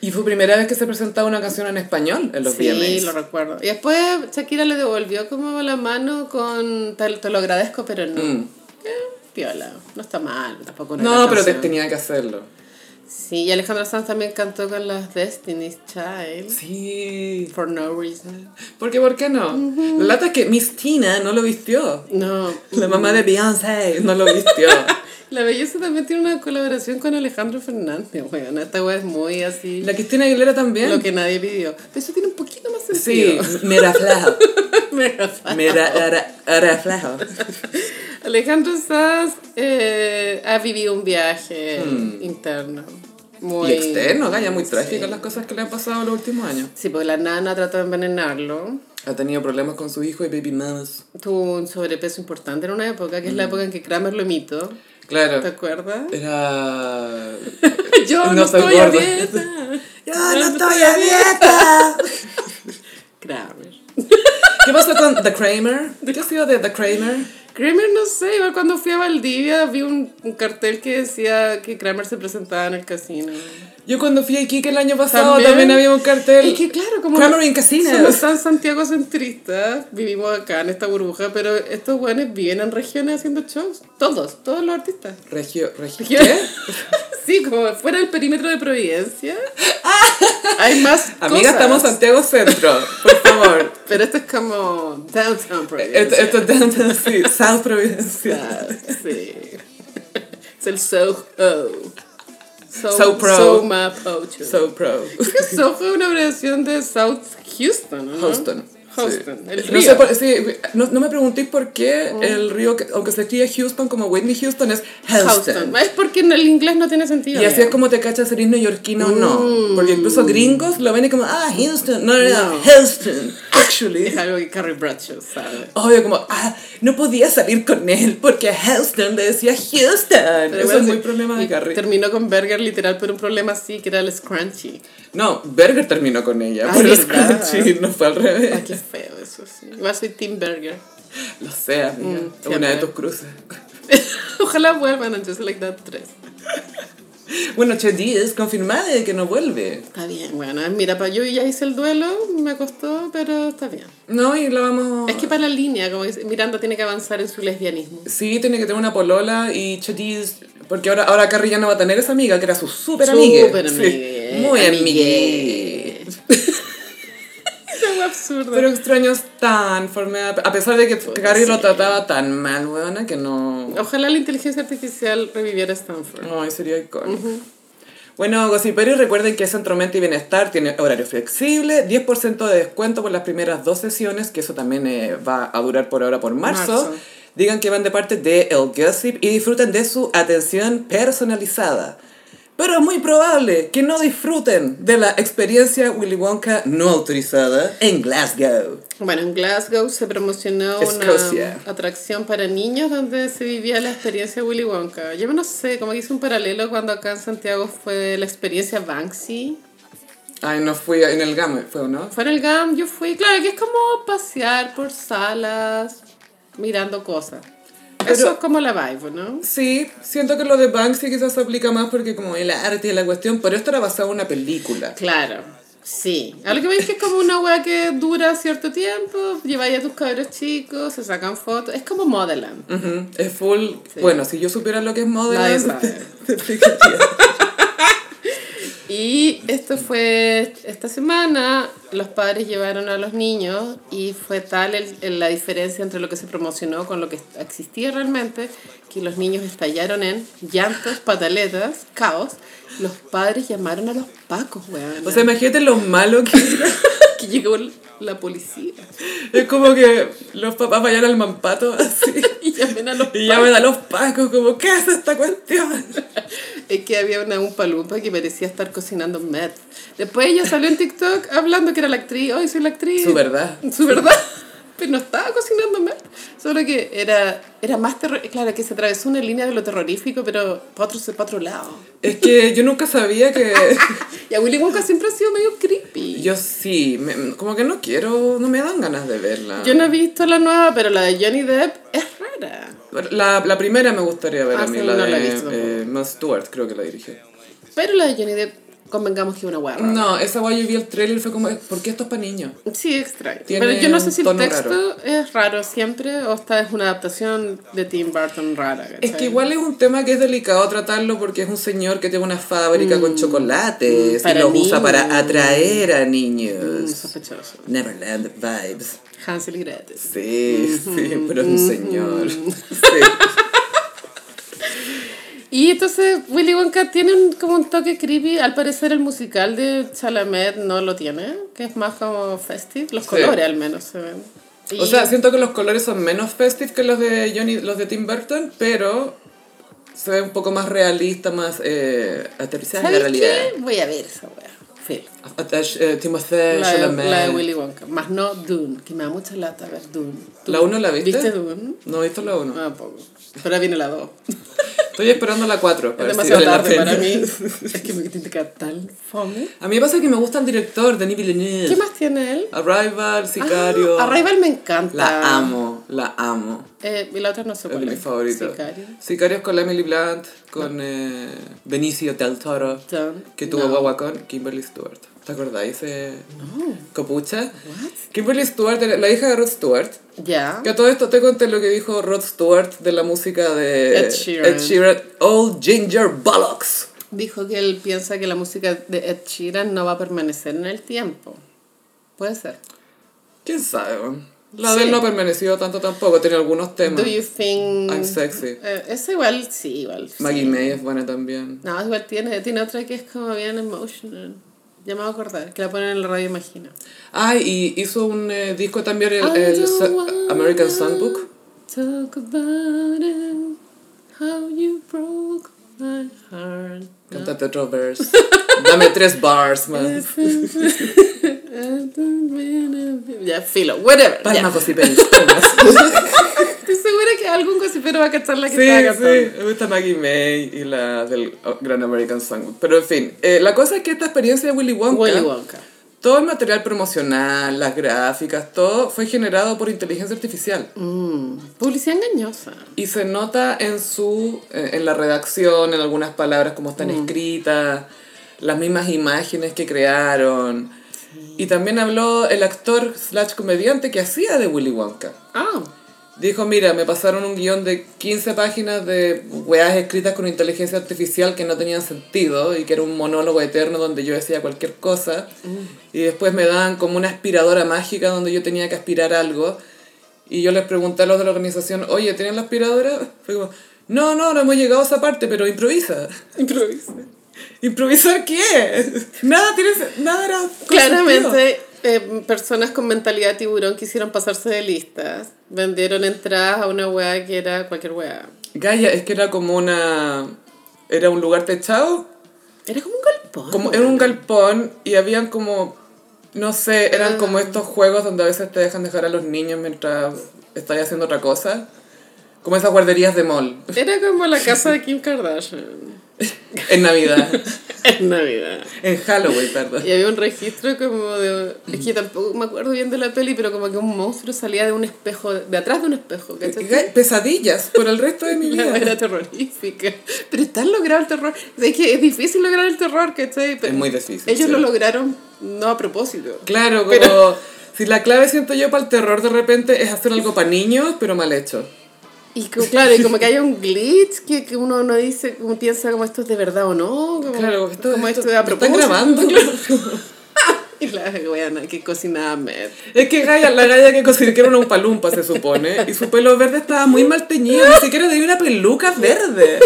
Y fue primera vez que se presentaba una canción en español en los sí, VMAs. lo recuerdo. Y después Shakira le devolvió como la mano con te, te lo agradezco, pero no. Mm. Eh, piola, no está mal, tampoco una No, pero te- tenía que hacerlo. Sí, y Alejandro Sanz también cantó con las Destiny's Child. Sí. For no reason. Porque, ¿por qué no? La lata es que Miss Tina no lo vistió. No. La mamá de Beyoncé no lo vistió. *laughs* La belleza también tiene una colaboración con Alejandro Fernández, weón. Esta weá es muy así. La Cristina Aguilera también. Lo que nadie pidió. Pero eso tiene un poquito más Sí, sentido. me reflejo. Mega fan. Me ra- ra- reflejo. Alejandro Sanz eh, ha vivido un viaje interno. Muy Y externo, Gaya, muy sí. trágicas las cosas que le han pasado en los últimos años. Sí, porque la nana trató de envenenarlo. Ha tenido problemas con su hijo y baby mamas. Tuvo un sobrepeso importante en una época, que es la época en que Kramer lo imitó. Claro. ¿Te acuerdas? Era... *laughs* Yo no, No estoy a dieta. ¡Yo no estoy a dieta! Kramer. ¿Qué pasó con The Kramer? ¿Qué ha sido de The Kramer? Kramer, no sé, igual cuando fui a Valdivia vi un, un cartel que decía que Kramer se presentaba en el casino. Yo cuando fui a Iquique el año pasado También. también, había un cartel. Es que claro, como Kramer in Casino. somos tan Santiago centristas, vivimos acá en esta burbuja, pero estos buenos viven en regiones haciendo shows. Todos, todos los artistas. Regio, regio. *laughs* Sí, como fuera del perímetro de Providencia. *laughs* Hay más Amiga, cosas. estamos Santiago Centro, por favor. *laughs* Pero esto es como Downtown Providencia. Esto, esto es downtown, sí, South Providencia. Ah, sí. Es el Soho. So, So pro. Soma Pocho. So pro. *laughs* Soho es una abreviación de South Houston, ¿no? Houston. Houston, sí. el No, río. sé por- sí, no, no me preguntéis por qué el río, que- aunque se escribe Houston como Whitney Houston, es Houston. Houston. Es porque en el inglés no tiene sentido. Y así es como te cachas ser neoyorquino o no. Porque incluso gringos lo ven y como, ah, Houston. No, no, no, No. Houston. Actually. Es algo que Carrie Bradshaw sabe. Obvio, como, ah, no podía salir con él porque a Houston le decía Houston. Pero Eso es muy problema de Carrie. Terminó con Berger literal por un problema así, que era el scrunchy. No, Berger terminó con ella. Ah, pero ¿verdad? Scrunchy no fue al revés. Ay, qué feo eso, sí. Igual soy Tim Berger. Lo sé, amiga. Mm, una de tus cruces. *laughs* Ojalá vuelvan a Just Like That 3. Bueno, Che Díaz confirmada de que no vuelve. Está bien, bueno, mira, pa, yo ya hice el duelo, me costó, pero está bien. No, y la vamos... Es que para la línea, como que Miranda tiene que avanzar en su lesbianismo. Sí, tiene que tener una polola y Che Díaz... Porque ahora, ahora Carrie ya no va a tener esa amiga, que era su súper amiga. Súper amigue. muy Amigue. amiga. Es algo absurdo. Pero extraño Stanford, me da- a pesar de que Carrie lo trataba tan mal, weona, que no... Ojalá la inteligencia artificial reviviera Stanford. Ay, sería icónico. Bueno, Gossiperio, recuerden que Centro Mente y Bienestar tiene horario flexible, 10% de descuento por las primeras dos sesiones, que eso también eh, va a durar por ahora por marzo. Marzo. Digan que van de parte de El Gossip y disfruten de su atención personalizada. Pero es muy probable que no disfruten de la experiencia Willy Wonka no autorizada en Glasgow. Bueno, en Glasgow se promocionó Escocia. una atracción para niños donde se vivía la experiencia Willy Wonka. Yo no sé, como que hice un paralelo cuando acá en Santiago fue la experiencia Banksy. Ay, no fui en el GAM, ¿fue o no? Fue en el GAM, yo fui, claro, que es como pasear por salas, mirando cosas. Pero- Eso es como la vibe, ¿no? Sí, siento que lo de Banksy quizás se aplica más porque como el arte y la cuestión, pero esto era basado en una película. Claro, sí. A lo que veis que es como una weá que dura cierto tiempo, lleváis a tus cabros chicos, se sacan fotos, es como Modeland. Ujú, Es full. Bueno, si yo supiera lo que es Modeland, *laughs* te explicaría. Y esto fue esta semana, los padres llevaron a los niños y fue tal el- la diferencia entre lo que se promocionó con lo que existía realmente, que los niños estallaron en llantos, pataletas, caos. Los padres llamaron a los pacos, weón. O sea, imagínate lo malo que era. *laughs* que llegó la policía Es como que los papás vayan al mampato así. *laughs* y llamen a los Y pacos. llaman a los pacos como, ¿qué es esta cuestión? *laughs* Es que había una un palumpa que parecía estar cocinando meth. Después ella salió en TikTok hablando que era la actriz. Hoy soy la actriz. Su verdad. Su verdad. Pero no estaba cocinando meth. Solo que era, era más terror. Claro, que se atravesó una línea de lo terrorífico, pero para otro, pa' otro lado. Es que yo nunca sabía que... *laughs* Y a Willy Wonka siempre ha sido medio creepy. Yo sí, me- como que no quiero, no me dan ganas de verla. Yo no he visto la nueva, pero la de Johnny Depp es rara. La, la primera me gustaría ver Ah, a mí, sí, la no la he de visto eh, Stewart, creo que la dirigió. Pero la de Johnny Depp convengamos que es una hueá rara. No, esa guay yo vi el trailer y fue como, ¿por qué esto es para niños? Sí, extraño. Tiene Pero yo no sé si el texto raro. es raro siempre o esta es una adaptación de Tim Burton rara. Es que igual es un tema que es delicado tratarlo porque es un señor que tiene una fábrica con chocolates Mm, para y los usa para atraer a Mm, niños. sospechoso. Neverland vibes. Hansel y Gretel. Sí, sí, pero es un señor. Sí. Y entonces Willy Wonka tiene un- como un toque creepy. Al parecer el musical de Chalamet no lo tiene, que es más como festive. Los Sí. colores al menos se ven. O sea, siento que los colores son menos festive que los de Johnny, los de Tim Burton, pero se ve un poco más realista, más eh, aterrizada en la ¿Sabes realidad. qué? Voy a ver esa wea. Phil. Eh, Timothée La, Chalamet. la de Willy Wonka. Más no Dune, que me da mucha lata ver Dune. ¿Tú ¿La uno la viste? ¿Viste Dune? No he visto la 1. Ah, poco. Pero ahora viene la 2. Estoy esperando la 4. Es demasiado tarde para mí. Es que me quedar tan fome. A mí me pasa que me gusta el director, Denis Villeneuve. ¿Qué más tiene él? Arrival, Sicario. Ah, Arrival me encanta. La amo, la amo. Eh, y la otra no sé Es cuál de mis favoritos. Sicario. Sicario es con la Emily Blunt, con eh, Benicio del Toro, que tuvo No. guagua con Kimberly Stewart. ¿Te acordáis? ese Copucha. Kimberly Stewart, la hija de Rod Stewart. Ya. Que a todo esto te conté lo que dijo Rod Stewart de la música de Ed Sheeran. Sheeran, Old Ginger Bollocks. Dijo que él piensa que la música de Ed Sheeran no va a permanecer en el tiempo. Puede ser. ¿Quién sabe? La Sí. de él no ha permanecido tanto tampoco, tiene algunos temas. Do you think... I'm sexy. Eh, ese igual, sí, igual. sí. Maggie May es buena también. No, igual tiene, tiene otra que es como bien emotional. Ya me voy a acordar, que la ponen en la radio Imagina. Ay, y hizo un eh, disco también, el, el American Songbook. Talk about it, how you broke my heart. Cántate otro verse. Dame tres bars, man. *laughs* *laughs* Ya, filo, whatever. Palmas gossiperis, palmas. *laughs* Estoy segura que algún cosipero va a cachar la que Sí, cantando. sí, me gusta Maggie May y la del oh, Gran American Songbook. Pero en fin, eh, la cosa es que esta experiencia de Willy Wonka, Willy Wonka. Todo el material promocional, las gráficas, todo fue generado por inteligencia artificial. Mm, publicidad engañosa. Y se nota en su eh, en la redacción, en algunas palabras como están escritas, las mismas imágenes que crearon. Y también habló el actor slash comediante que hacía de Willy Wonka. Ah, Dijo, mira, me pasaron un guion de 15 páginas de weas escritas con inteligencia artificial que no tenían sentido y que era un monólogo eterno donde yo decía cualquier cosa. Y después me daban como una aspiradora mágica donde yo tenía que aspirar algo. Y yo les pregunté a los de la organización, oye, ¿tienen la aspiradora? Fue como, no, no, no hemos llegado a esa parte, pero improvisa. *laughs* improvisa. ¿Improvisar qué? Nada, tiene, se- nada era... Claramente, eh, personas con mentalidad de tiburón quisieron pasarse de listas. Vendieron entradas a una weá que era cualquier weá. Gaia, es que era como una... Era un lugar techado Era como un galpón. Como era un galpón y habían como, no sé, eran como estos juegos donde a veces te dejan dejar a los niños mientras estás haciendo otra cosa. Como esas guarderías de mall. Era como la *laughs* casa de Kim Kardashian. En Navidad. *laughs* En Navidad. en Halloween, perdón. Y había un registro como de... Es que tampoco me acuerdo bien de la peli, pero como que un monstruo salía de un espejo, de atrás de un espejo, ¿cachai? Ga- Pesadillas por el resto de mi *laughs* vida. era terrorífica. Pero es tan logrado el terror. Es que es difícil lograr el terror, ¿cachai? Pero Es muy difícil, Ellos sí. lo lograron no a propósito. Claro, como... Si la clave siento yo para el terror de repente es hacer algo para niños, pero mal hecho. Y como, claro, y como que hay un glitch que, que uno no dice, uno piensa como esto es de verdad o no. Como, Claro, esto, como esto- esto es a ¿me propósito. están grabando. *laughs* Y la weana que cocinaba med. Es que Gaia, la Gaia que cocinó que era una umpalumpa, se supone, y su pelo verde estaba muy mal teñido, ni siquiera tenía una peluca verde.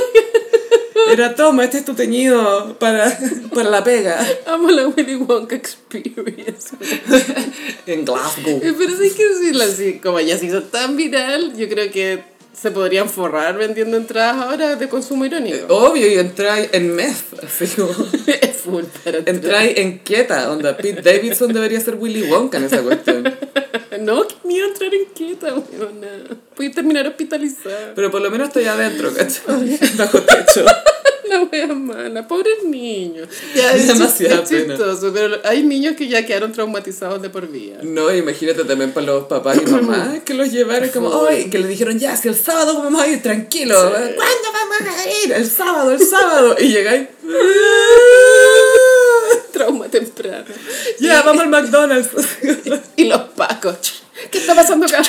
Era, toma, este es tu teñido para, para la pega. Amo la Willy Wonka Experience. *laughs* En Glasgow. Pero sí que la si- como ya se hizo tan viral, yo creo que se podrían forrar vendiendo entradas ahora de consumo irónico. Obvio, y entráis en meth, así como, *laughs* Es full para entráis en quieta, onda, Pete Davidson debería ser Willy Wonka en esa cuestión. *laughs* No, que miedo entrar en quieta, weona. Puedes terminar hospitalizada. Pero por lo menos estoy adentro, ¿cachai? *laughs* Bajo techo. *laughs* La wea mala, pobres niños. Ya, *laughs* es, Demasiada chis- es chistoso, pero hay niños que ya quedaron traumatizados de por vida. No, imagínate también para los papás y mamás *clears throat* que los llevaron como, ay, que le dijeron, ya, si el sábado vamos a ir, tranquilo. ¿Cuándo vamos a ir? El sábado, el sábado. Y llegáis. *laughs* vamos al McDonald's. Y los pacos. ¿Qué está pasando acá?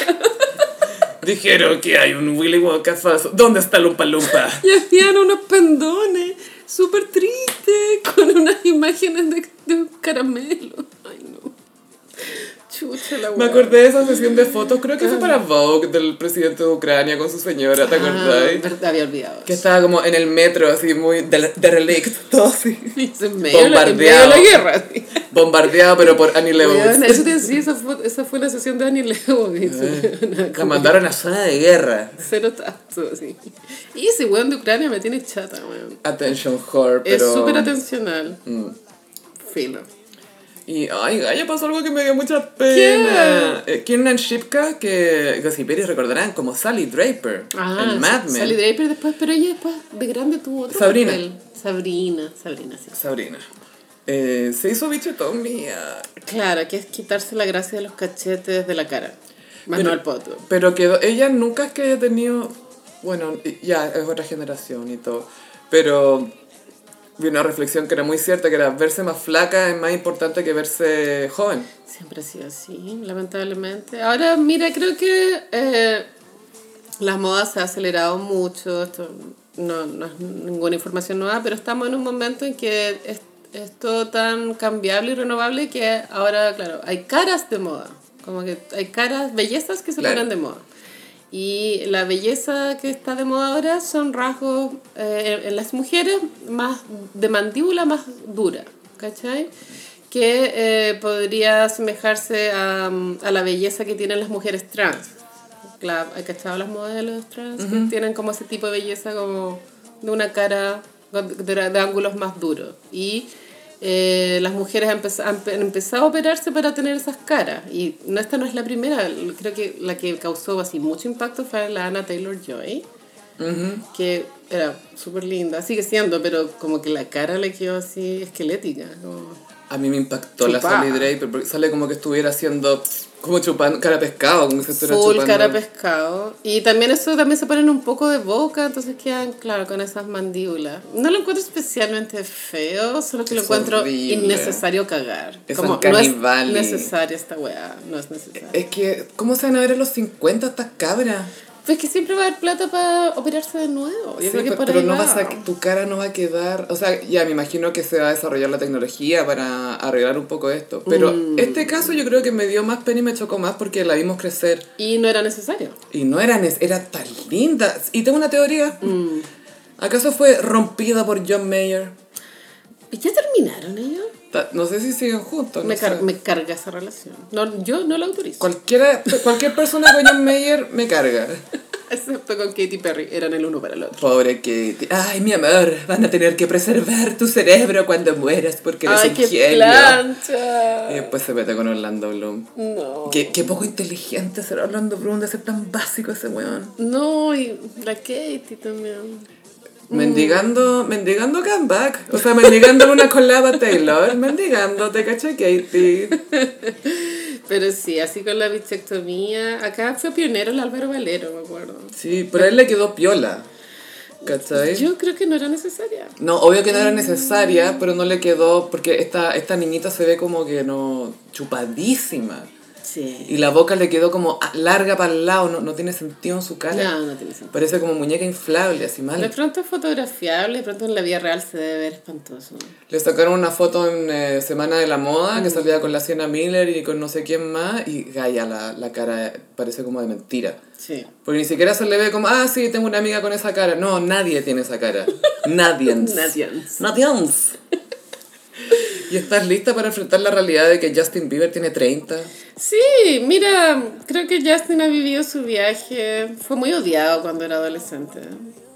Dijeron que hay un Willy Wonka falso. ¿Dónde está Lumpa Lumpa? *laughs* Y hacían unos pendones súper tristes con unas imágenes de, de caramelo. Ay, no. Chucha la Me acordé de esa sesión de fotos, creo que fue para Vogue, del presidente de Ucrania con su señora, ¿te Ah, acordás? verdad, había olvidado. Que estaba como en el metro, así muy de, derelict, todo así. *laughs* Medio, de la, medio de Bombardeado. la guerra. sí. Bombardeado, pero por Annie Leibovitz. eso te decía, esa fue, esa fue la sesión de Annie Leibovitz. Una La mandaron a zona de guerra. Cero tacto, así. Y ese weón de Ucrania me tiene chata, weón. Attention whore, Es pero... súper atencional. Mm. Filo. Y, ay, Gaya pasó algo que me dio mucha pena. Eh, Kiernan Shipka, que Gossip recordarán como Sally Draper Ah, en Mad Men. Sally Draper después, pero ella después de grande tuvo otro Sabrina. papel. Sabrina, Sabrina, sí. Sabrina. Eh, se hizo bichetomía. Claro, que es quitarse la gracia de los cachetes de la cara. Más Pero- no el poto. Pero quedó, ella nunca es que haya tenido, bueno, ya es otra generación y todo, pero vi una reflexión que era muy cierta, que era verse más flaca es más importante que verse joven. Siempre ha sido así, lamentablemente. Ahora, mira, creo que eh, las modas se han acelerado mucho. Esto no, no es ninguna información nueva, pero estamos en un momento en que es, es todo tan cambiable y renovable que ahora, claro, hay caras de moda. Como que hay caras, bellezas que se Claro. ponen de moda. Y la belleza que está de moda ahora son rasgos eh, en las mujeres más de mandíbula más dura, ¿cachai? Que eh, podría asemejarse a, a la belleza que tienen las mujeres trans. La, ¿Hay cachado las modelos trans? Que tienen como ese tipo de belleza como de una cara de, de ángulos más duros. Y eh, las mujeres han, empez- han pe- han empezado a operarse para tener esas caras. Y no, esta no es la primera. Creo que la que causó así mucho impacto fue la Anna Taylor-Joy, que era súper linda. Sigue siendo, pero como que la cara le quedó así esquelética. como- A mí me impactó la Chupada. Sally Draper porque sale como que estuviera haciendo como chupando cara pescado, como si estuviera Full chupando. cara pescado. Y también eso también se ponen un poco de boca, entonces quedan, claro, con esas mandíbulas. No lo encuentro especialmente feo, solo que lo Es encuentro horrible. innecesario cagar. Es Como, no es necesaria esta weá, no es necesaria. Es que, ¿cómo se van a ver a los 50 estas cabras? Pues que siempre va a haber plata para operarse de nuevo. Yo Sí, creo que por pero ahí no va. vas a, tu cara no va a quedar, o sea, ya me imagino que se va a desarrollar la tecnología para arreglar un poco esto, pero Mm. este caso yo creo que me dio más pena y me chocó más porque la vimos crecer Y no era necesario. y no era, nes- era tan linda. Y tengo una teoría, Mm. ¿acaso fue rompida por John Mayer? ¿Y ya terminaron ellos? No sé si siguen juntos. no Me, car- sé. me carga esa relación. No, yo no la autorizo. Cualquiera, cualquier persona con John Mayer me carga. *laughs* Excepto con Katy Perry. Eran el uno para el otro. Pobre Katie. Ay, mi amor, van a tener que preservar tu cerebro cuando mueras porque eres Ay, un qué genio. plancha. Y después se mete con Orlando Bloom. No. Qué, qué poco inteligente será Orlando Bloom de ser tan básico ese weón. No, y la Katy también. Mendigando, mendigando comeback. O sea, mendigando una collab a Taylor. Mendigando, te caché Katie. *laughs* Pero sí, así con la bichectomía. Acá fue pionero el Álvaro Valero, me acuerdo. Sí, pero a él le quedó piola. ¿Cachai? Yo creo que no era necesaria. No, obvio que no era necesaria, pero no le quedó porque esta, esta niñita se ve como que no chupadísima. Sí. Y la boca le quedó como larga para el lado, no, no tiene sentido en su cara. No, no tiene sentido. Parece como muñeca inflable, así De mal. pronto es fotografiable, de pronto en la vida real se debe ver espantoso. Le sacaron una foto en eh, Semana de la Moda que salía con la Sienna Miller y con no sé quién más y Gaia, la, la cara parece como de mentira. Sí. Porque ni siquiera se le ve como, ah, sí, tengo una amiga con esa cara. No, nadie tiene esa cara. *laughs* Nadie. Nadie. Nadie. ¿Y estás lista para enfrentar la realidad de que Justin Bieber tiene 30? Sí, mira, creo que Justin ha vivido su viaje. Fue muy odiado cuando era adolescente.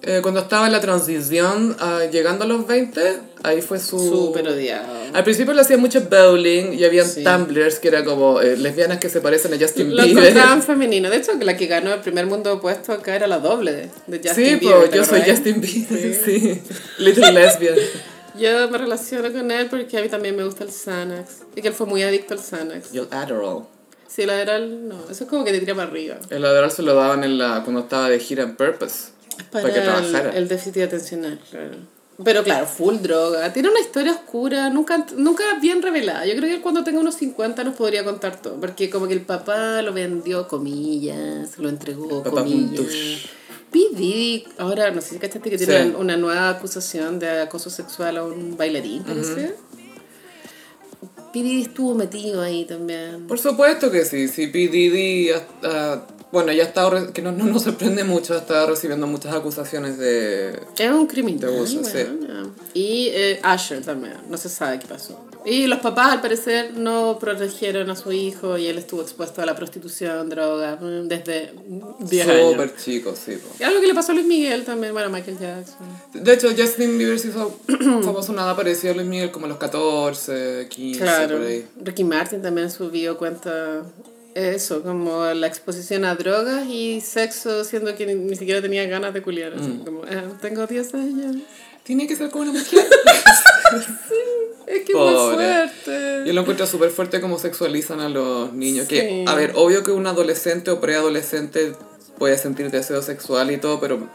Eh, cuando estaba en la transición, ah, llegando a los 20, ahí fue su... Súper odiado. Al principio le hacía mucho bowling y habían Sí. tumblers que era como eh, lesbianas que se parecen a Justin Lo Bieber. encontraban femenino. De hecho, la que ganó el primer mundo opuesto acá era la doble de, Justin Sí, Bieber. pues ¿te yo soy? Justin Bieber, sí. Little lesbian. *laughs* Yo me relaciono con él porque a mí también me gusta el Xanax. Y que él fue muy adicto al Xanax. Y el Adderall. Sí, el Adderall, no. Eso es como que te tira para arriba. El Adderall se lo daban en la, cuando estaba de gira en Purpose. Para, Para que trabajara. el, el déficit atencional, claro. Pero claro, full droga. Tiene una historia oscura, nunca, nunca bien revelada. Yo creo que cuando tenga unos 50 nos podría contar todo. Porque como que el papá lo vendió, comillas, lo entregó, Papá comillas. P. Diddy, ahora no sé si cachaste que Sí. tiene una, nueva acusación de acoso sexual a un bailarín, parece. P. Diddy estuvo metido ahí también. Por supuesto que sí, sí, P. Diddy, ah, bueno, ya ha estado, re- que no, no nos sorprende mucho, ha estado recibiendo muchas acusaciones de... Es un criminal. De abuso, sí. bueno, ya. Y eh, Asher también, no se sabe qué pasó. Y los papás al parecer no protegieron a su hijo y él estuvo expuesto a la prostitución, droga, desde 10 años. Súper chico, sí. po. Y algo que le pasó a Luis Miguel también, bueno, a Michael Jackson. De hecho, Justin Bieber se hizo *clears throat* famoso nada parecido a Luis Miguel como a los 14, 15, Claro. por ahí. Ricky Martin también subió cuenta eso, como la exposición a drogas y sexo, siendo que ni, ni siquiera tenía ganas de culiar. así Mm. como, eh, tengo 10 años. Tiene que ser como una mujer. *laughs* Es que es muy Pobre. fuerte. Yo lo encuentro súper fuerte como sexualizan a los niños. Sí. Que, a ver, obvio que un adolescente o preadolescente puede sentir deseo sexual y todo, pero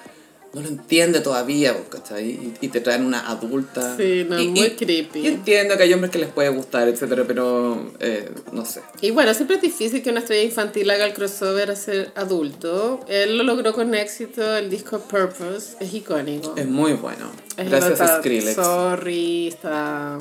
no lo entiende todavía, pues, ¿cachai? Y, y te traen una adulta. Sí, no, Y- muy y- creepy. Y entiendo que hay hombres que les puede gustar, etcétera, pero eh, no sé. Y bueno, siempre es difícil que una estrella infantil haga el crossover a ser adulto. Él lo logró con éxito, el disco Purpose es icónico. Es muy bueno. Es Gracias a Skrillex. Sorry, está...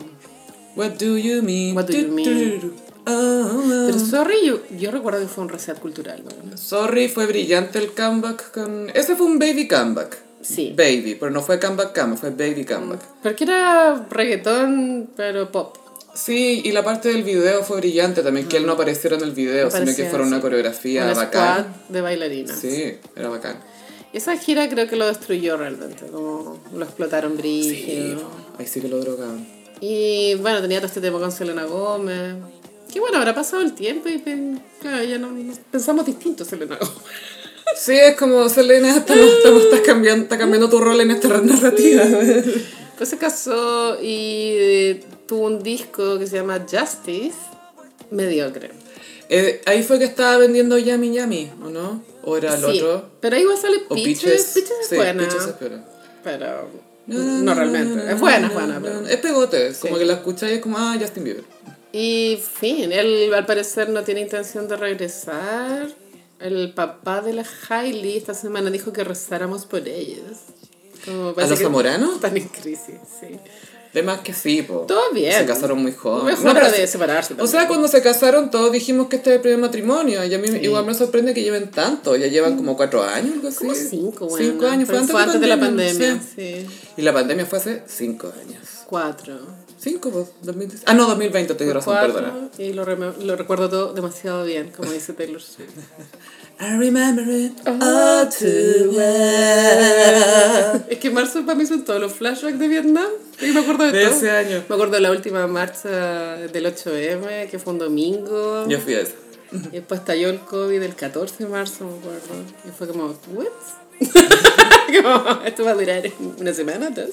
What do you mean? What do you mean? oh. Pero Sorry, yo, yo recuerdo que fue un reset cultural. ¿no? Sorry, fue brillante el comeback con... Ese fue un baby comeback. Sí. Baby, pero no fue comeback comeback, fue baby comeback. Porque era reggaetón, pero pop. Sí, y la parte del video fue brillante también, que él no apareciera en el video, sino que fuera una sí. coreografía Un bacán. squad de bailarinas. Sí, era bacán. Esa gira creo que lo destruyó realmente, como lo explotaron Sí, brígido. ahí sí que lo drogaban. Y bueno, tenía todo este tema con Selena Gómez. Que bueno, habrá pasado el tiempo y claro, ya no, no- pensamos distinto Selena Gómez. Sí, es como, Selena, estás, cambiando, está cambiando tu rol en esta narrativa. *laughs* Pues se casó y eh, tuvo un disco que se llama Justice, mediocre. Eh, ahí fue que estaba vendiendo Yami Yami, ¿o no? ¿O era el Sí, otro? pero igual sale ¿O Peaches. Peaches? Peaches es Sí, buena, Peaches es pero no realmente. Es buena, es buena. pero- Es pegote, es como Sí. que la escucháis y es como, ah, Justin Bieber. Y fin, él al parecer no tiene intención de regresar. El papá de la Hailey esta semana dijo que rezáramos por ellos. Como parece los zamoranos? Están en crisis, sí. De más que sí, po. Todo bien. Se casaron muy jóvenes. Mejor No, pero de separarse. O sea, cuando se casaron todos dijimos que este es el primer matrimonio. Y a mí igual me sorprende que lleven tanto. Ya llevan como cuatro años, algo así. Como cinco, bueno. Cinco años. Fue antes, fue antes de la pandemia. sí. Sí. Y la pandemia fue hace cinco años. Cuatro. Cinco, pues, 2010. Ah, no, 2020, te di razón, Cuatro, perdona. Y lo, lo recuerdo todo demasiado bien, como dice Taylor Swift. I remember it Oh, all too well. Es que marzo para mí son todos los flashbacks de Vietnam. Y me acuerdo de, De todo. ese año. Me acuerdo de la última marcha del 8M, que fue un domingo. Yo fui a eso. Y después estalló el COVID el 14 de marzo, me acuerdo. Y fue como, ¿what? Como, *laughs* esto va a durar una semana, dos.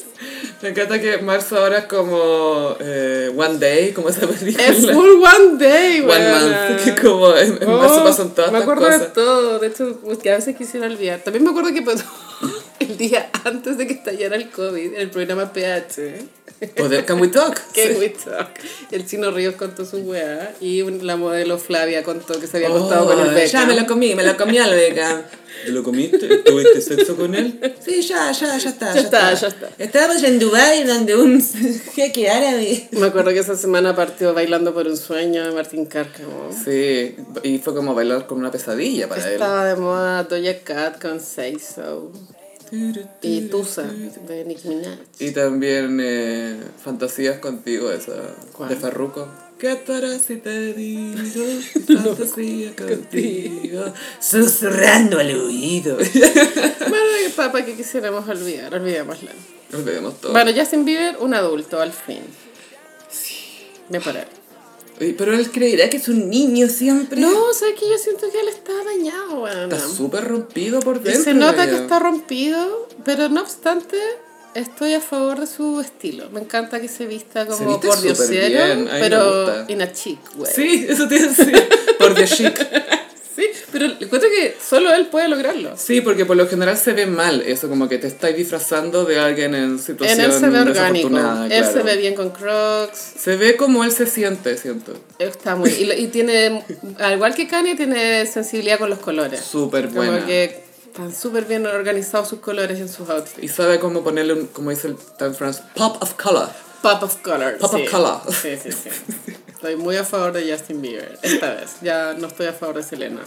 Me encanta que marzo ahora es como eh, One Day, como esa película. Es full one day, One weona. month, *laughs* que como en, en marzo Oh, pasan todas Me estas acuerdo de cosas. todo, de hecho, que a veces quisiera olvidar. También me acuerdo que pasó *laughs* el día antes de que estallara el COVID, en el programa PH. Poder Can We Talk. *laughs* Sí. we talk. El chino Ríos contó su weá y la modelo Flavia contó que se había Oh, acostado con el ya Beckham. me lo comí, me lo comí al Beckham. ¿Te lo comiste? ¿Tuviste sexo con él? Sí, ya, ya, ya está. Ya está, ya está. Estábamos en Dubai donde un *laughs* jeque árabe. Me acuerdo que esa semana partió bailando por un sueño de Martín Cárcamo. Sí, y fue como bailar con una pesadilla para él. Estaba de moda Doja Cat con Say So. Y Tusa de Minaj. Y también eh, Fantasías contigo, esa ¿Cuál? de Farruko. ¿Qué estará si te digo *laughs* fantasía *laughs* contigo? *laughs* Susurrando al oído. Bueno, papá, que quisiéramos olvidar, olvidémosla. Nos vemos todos. Bueno, Justin Bieber, un adulto al fin. Sí. Me parar. Oye, Pero él creerá que es un niño siempre. No, o sea que yo siento que él está dañado, weón. Está súper rompido por Y dentro. se nota que está rompido, pero no obstante, estoy a favor de su estilo. Me encanta que se vista Se como viste por diosero, pero in a chic way. Sí, eso tiene que ser. Por The Chic. Sí, pero encuentro que solo él puede lograrlo. Sí, porque por lo general se ve mal eso, como que te estáis disfrazando de alguien en situación En él se ve orgánico. Él claro. se ve bien con Crocs. Se ve como él se siente, siento. Está muy. Y, y tiene. Al igual que Kanye, tiene sensibilidad con los colores. Súper Como buena. que están súper bien organizados sus colores en sus outfits. Y sabe cómo ponerle, un, como dice el Dan France, pop of color. Pop of color. Pop of sí. color. Sí, sí, sí. *laughs* Estoy muy a favor de Justin Bieber. Esta vez. Ya no estoy a favor de Selena.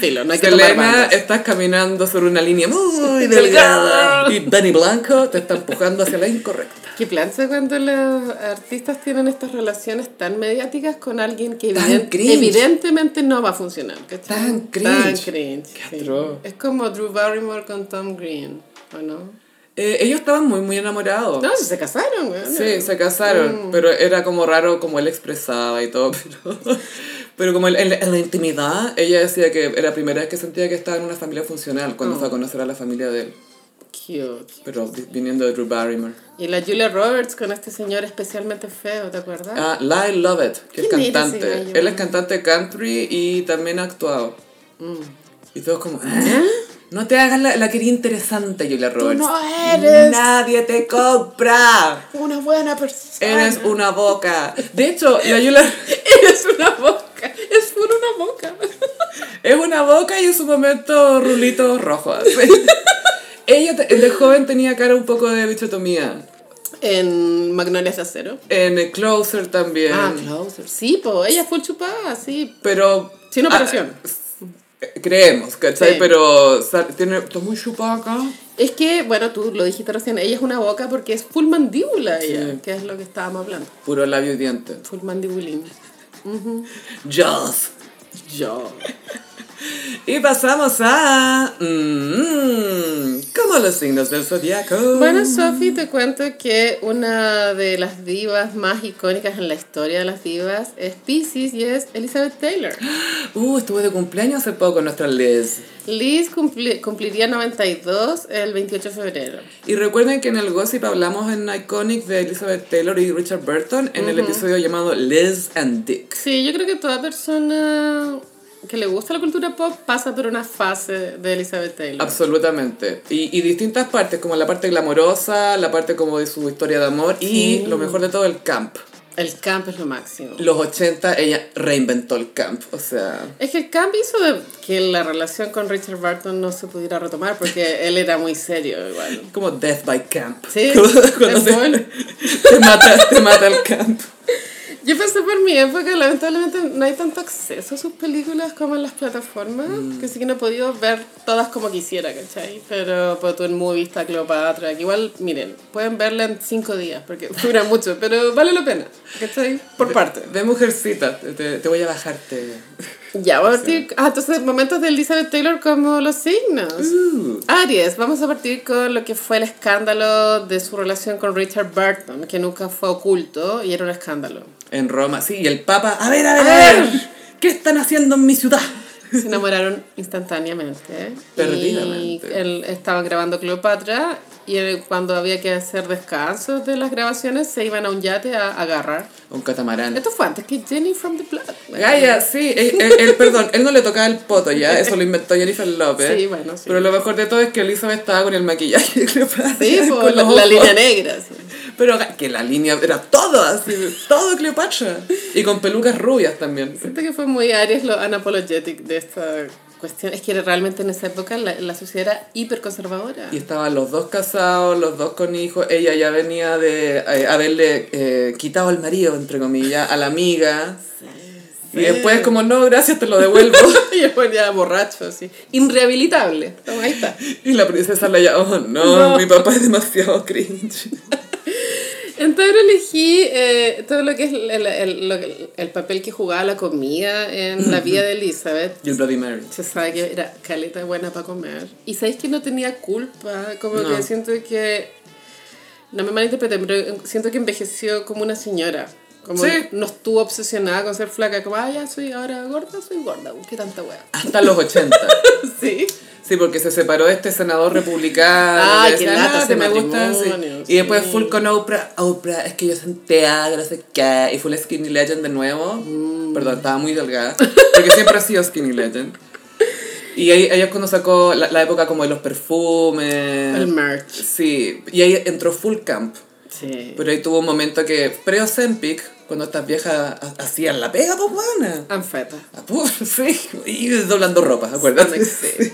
Filo, no hay que Selena, estás caminando sobre una línea muy Delgada. Y Danny Blanco te está empujando hacia la incorrecta. ¿Qué plancha cuando los artistas tienen estas relaciones tan mediáticas con alguien que Tan eviden- cringe. evidentemente no va a funcionar? ¿cachai? Tan Tan cringe. cringe. Qué sí. Es como Drew Barrymore con Tom Green, ¿o no? Eh, ellos estaban muy, muy enamorados. No, si se casaron, güey. Sí, se casaron, pero era como raro como él expresaba y todo, *laughs* pero, pero como en, la- en la intimidad, ella decía que era la primera vez que sentía que estaba en una familia funcional cuando fue a conocer a la familia de él, Cute. pero vi- viniendo de Drew Barrymore. Y la Julia Roberts con este señor especialmente feo, ¿te acuerdas? Ah, Lyle Lovett, que es ¿Quién era ese cantante. Él es cantante country y también ha actuado. Y todos como, ¿eh? No te hagas la, la querida interesante, Julia Roberts. no eres. Nadie te compra. Una buena persona. Eres una boca. De hecho, la Julia... *laughs* Eres una boca. Es por una boca. *laughs* Es una boca y en su momento rulitos rojos. *laughs* Ella de joven tenía cara un poco de bichotomía. En Magnolias de Acero. En el Closer también. Ah, Closer. Sí, pues ella fue chupada, sí. Pero... Sin ah, operación. Creemos, ¿cachai? Sí. Pero tiene... Está muy chupada acá. Es que, bueno, tú lo dijiste recién, ella es una boca porque es full mandíbula ella, Sí. que es lo que estábamos hablando. Puro labio y diente. Full mandibulín. Jaws. Yo. Y pasamos a... mm, como los signos del zodiaco. Bueno, Sophie, te cuento que una de las divas más icónicas en la historia de las divas es Pisces y es Elizabeth Taylor. Uh, estuve de cumpleaños hace poco nuestra Liz. Liz cumpli- cumpliría 92 el 28 de febrero. Y recuerden que en el Gossip hablamos en Iconic de Elizabeth Taylor y Richard Burton en el episodio llamado Liz and Dick. Sí, yo creo que toda persona que le gusta la cultura pop pasa por una fase de Elizabeth Taylor. Absolutamente. Y, y distintas partes, como la parte glamorosa, la parte como de su historia de amor y lo mejor de todo, el camp. El camp es lo máximo. Los 80 ella reinventó el camp, o sea... Es que el camp hizo de que la relación con Richard Burton no se pudiera retomar porque él era muy serio igual. Como Death by Camp. Sí, *laughs* te, *laughs* te mata, te mata el camp. Yo pensé por mi época, lamentablemente no hay tanto acceso a sus películas como en las plataformas, que sí que no he podido ver todas como quisiera, ¿cachai? Pero por tu en movie está Cleopatra, que igual, miren, pueden verla en cinco días, porque *laughs* dura mucho, pero vale la pena, ¿cachai? Por parte. De mujercita, te, te voy a bajarte. Ya, vamos a *laughs* partir... Ah, entonces momentos de Elizabeth Taylor como los signos. Uh, Aries, vamos a partir con lo que fue el escándalo de su relación con Richard Burton, que nunca fue oculto y era un escándalo. En Roma, sí, y el Papa, a ver, a ver, A ver. ¿qué están haciendo en mi ciudad? Se enamoraron instantáneamente. *laughs* Perdidamente. Y él, estaban grabando Cleopatra y cuando había que hacer descansos de las grabaciones se iban a un yate a, a agarrar. Un catamarán. Esto fue antes que Jenny from the Block. Gaia, sí, él, él- *laughs* él- perdón, él no le tocaba el poto ya, eso lo inventó Jennifer López. Sí, bueno, sí. Pero lo mejor de todo es que Elizabeth estaba con el maquillaje *laughs* Cleopatra. Sí, por con la, los la ojos. línea negra. sí. Pero que la línea era todo así, todo Cleopatra. Y con pelucas rubias también. Siento que fue muy Aries lo unapologetic de esta cuestión. Es que realmente en esa época la, la sociedad era hiper conservadora. Y estaban los dos casados, los dos con hijos. Ella ya venía de eh, haberle eh, quitado al marido, entre comillas, a la amiga. Y después como, no, gracias, te lo devuelvo. *laughs* y después ya borracho, así. Inrehabilitable. Toma, ahí está. y la princesa le llama, oh no, No. mi papá es demasiado cringe. *laughs* En Tauro elegí eh, todo lo que es el, el- el- el papel que jugaba la comida en la vida de Elizabeth. Y el Bloody Mary. Se sabe que era caleta buena para comer. Y sabéis que no tenía culpa. Como No. que siento que. No me malinterpreten, pero siento que envejeció como una señora. Como Sí. no estuvo obsesionada con ser flaca. Como, ah, ya soy ahora gorda, soy gorda. Qué tanta wea. Hasta los 80. *laughs* Sí. Sí, porque se separó de este senador republicano. *laughs* Lata "Ah, que me gusta. sí". matrimonio, Y después sí. full con Oprah. Oprah, es que yo sentía que no sé qué. Y full Skinny Legend de nuevo. Mm. Perdón, estaba muy delgada. Porque siempre ha sido Skinny Legend. Y ahí, ahí es cuando sacó la, la época como de los perfumes. El merch. Sí, y ahí entró Full Camp. Sí. Pero ahí tuvo un momento que pre-Ozempic, cuando estas viejas ha- hacían la pega, pues buena. Anfeta. *laughs* sí, y doblando ropa, acuérdate. Sí.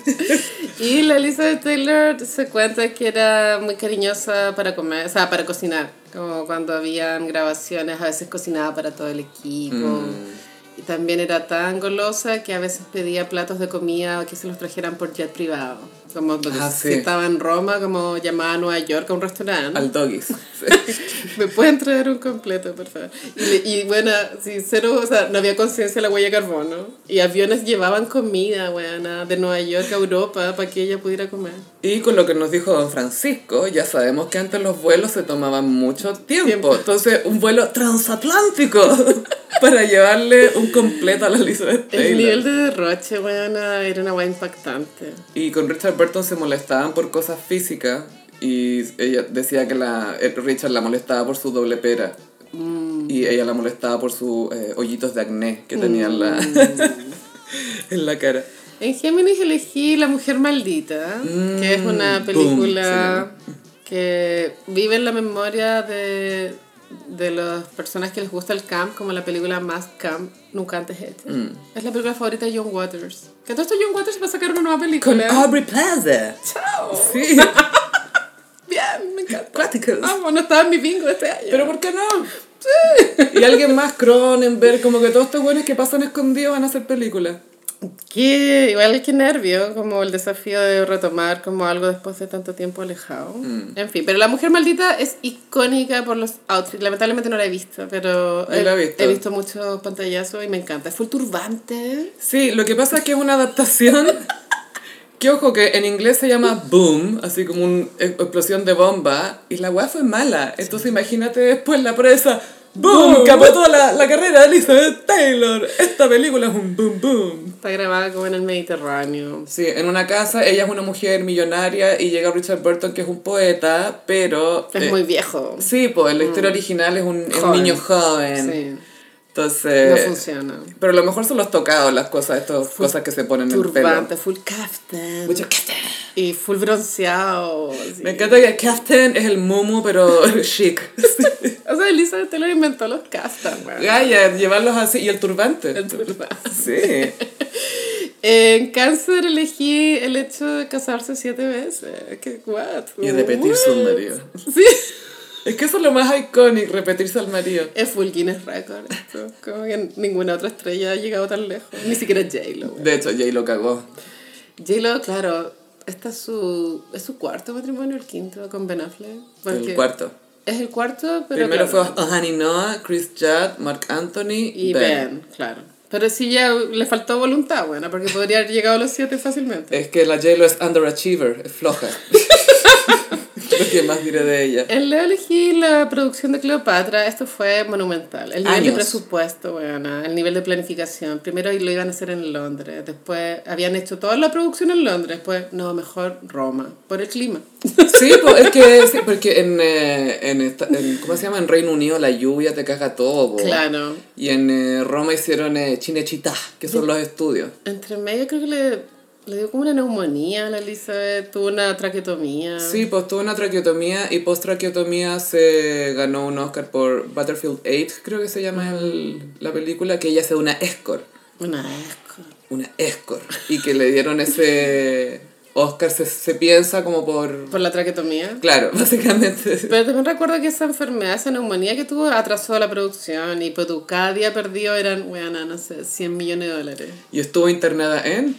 Y la Elizabeth Taylor se cuenta que era muy cariñosa para comer, o sea, para cocinar. Como cuando habían grabaciones, a veces cocinaba para todo el equipo. Mm. Y también era tan golosa que a veces pedía platos de comida que se los trajeran por jet privado. Como porque Ah, si sí. estaba en Roma, como llamaba a Nueva York a un restaurante. Al doggies. *laughs* ¿Me pueden traer un completo, por favor? Y, y bueno, sí, cero, o sea, no había conciencia de la huella de carbono. Y aviones llevaban comida, buena, de Nueva York a Europa para que ella pudiera comer. Y con lo que nos dijo don Francisco, ya sabemos que antes los vuelos se tomaban mucho tiempo. Tiempo. Entonces, un vuelo transatlántico *laughs* para llevarle un completo a la Elizabeth El Taylor. nivel de derroche, buena, era una hueá impactante. Y con Richard Se molestaban por cosas físicas y ella decía que la, Richard la molestaba por su doble pera. Y ella la molestaba por sus eh, hoyitos de acné que tenía en, la, *laughs* en la cara. En Géminis elegí La Mujer Maldita, que es una Mm, película que vive en la memoria de, de las personas que les gusta el camp, como la película más camp nunca antes hecha. Mm. Es la película favorita de John Waters. Que todo esto John Waters va a sacar una nueva Con película. Aubrey Plaza. ¡Chao! Sí. *laughs* Bien, me encanta. Cuáticos. Vamos, no estaba en mi bingo este año. Pero ¿por qué no? Y alguien más, Cronenberg, como que todos estos buenos que pasan escondidos van a hacer películas. Que igual que nervio, como el desafío de retomar como algo después de tanto tiempo alejado. Mm. En fin, pero La Mujer Maldita es icónica por los outfits. Lamentablemente no la he visto, pero Yo la he visto. he visto muchos pantallazos y me encanta. Es full turbante. Sí, lo que pasa es que es una adaptación *laughs* que, ojo, que en inglés se llama Boom, así como una explosión de bomba, y la weá fue mala. Entonces imagínate después la presa, ¡Boom! Capotó la, la carrera de Elizabeth Taylor. Esta película es un boom boom. Está grabada como en el Mediterráneo. Sí, en una casa, ella es una mujer millonaria y llega Richard Burton, que es un poeta, pero... Es eh, muy viejo. Sí, pues la historia original es un, es un niño joven. Sí, Entonces... no funciona. Pero a lo mejor son los tocados las cosas, estas cosas que se ponen en el pelo. Full kaftan. Mucho kaftan. Y full bronceado. así. Me encanta que el kaftan es el mumu, pero *laughs* chic. O sea, Elizabeth Taylor inventó los kaftan, weón. Gaya, llevarlos así. Y el turbante. El turbante. Sí. *laughs* En cáncer elegí el hecho de casarse siete veces. ¿Qué what? Y repetirse al marido. Sí. Es que eso es lo más icónico, repetirse al marido. Es full Guinness Record esto. Como que ninguna otra estrella ha llegado tan lejos. Ni siquiera J-Lo. De hecho, Jay lo cagó. J-Lo, claro, esta es su, es su cuarto matrimonio, el quinto, con Ben Affleck. El cuarto. Es el cuarto, pero Primero claro, fue Ohani Noah, Chris Judd, Mark Anthony Y Ben. Ben, claro. Pero sí ya le faltó voluntad, bueno, porque podría haber llegado a los siete fácilmente. Es que la J-Lo es underachiever, es floja. *laughs* *laughs* que más diré de ella. En Leo elegí la producción de Cleopatra, esto fue monumental. El nivel Años. de presupuesto, bueno, el nivel de planificación. Primero lo iban a hacer en Londres, después habían hecho toda la producción en Londres, después, no, mejor Roma, por el clima. *laughs* Sí, pues, es que sí, porque en, eh, en, esta- en- ¿cómo se llama? En Reino Unido la lluvia te caga todo. Claro. Y en eh, Roma hicieron eh, Cinecittà, que son los estudios. Entre medio creo que le, le dio como una neumonía a la Elizabeth, tuvo una traqueotomía. Sí, pues tuvo una traqueotomía y post traqueotomía se ganó un Oscar por Battlefield 8, creo que se llama el- la película, que ella hace una escort. Una asco. Una escort. Y que le dieron ese Oscar, se, se piensa como por... Por la traqueotomía. Claro, *laughs* básicamente. Pero también recuerdo que esa enfermedad, esa neumonía que tuvo, atrasó la producción y pues tú, cada día perdido eran, bueno, no sé, 100 millones de dólares. Y estuvo internada en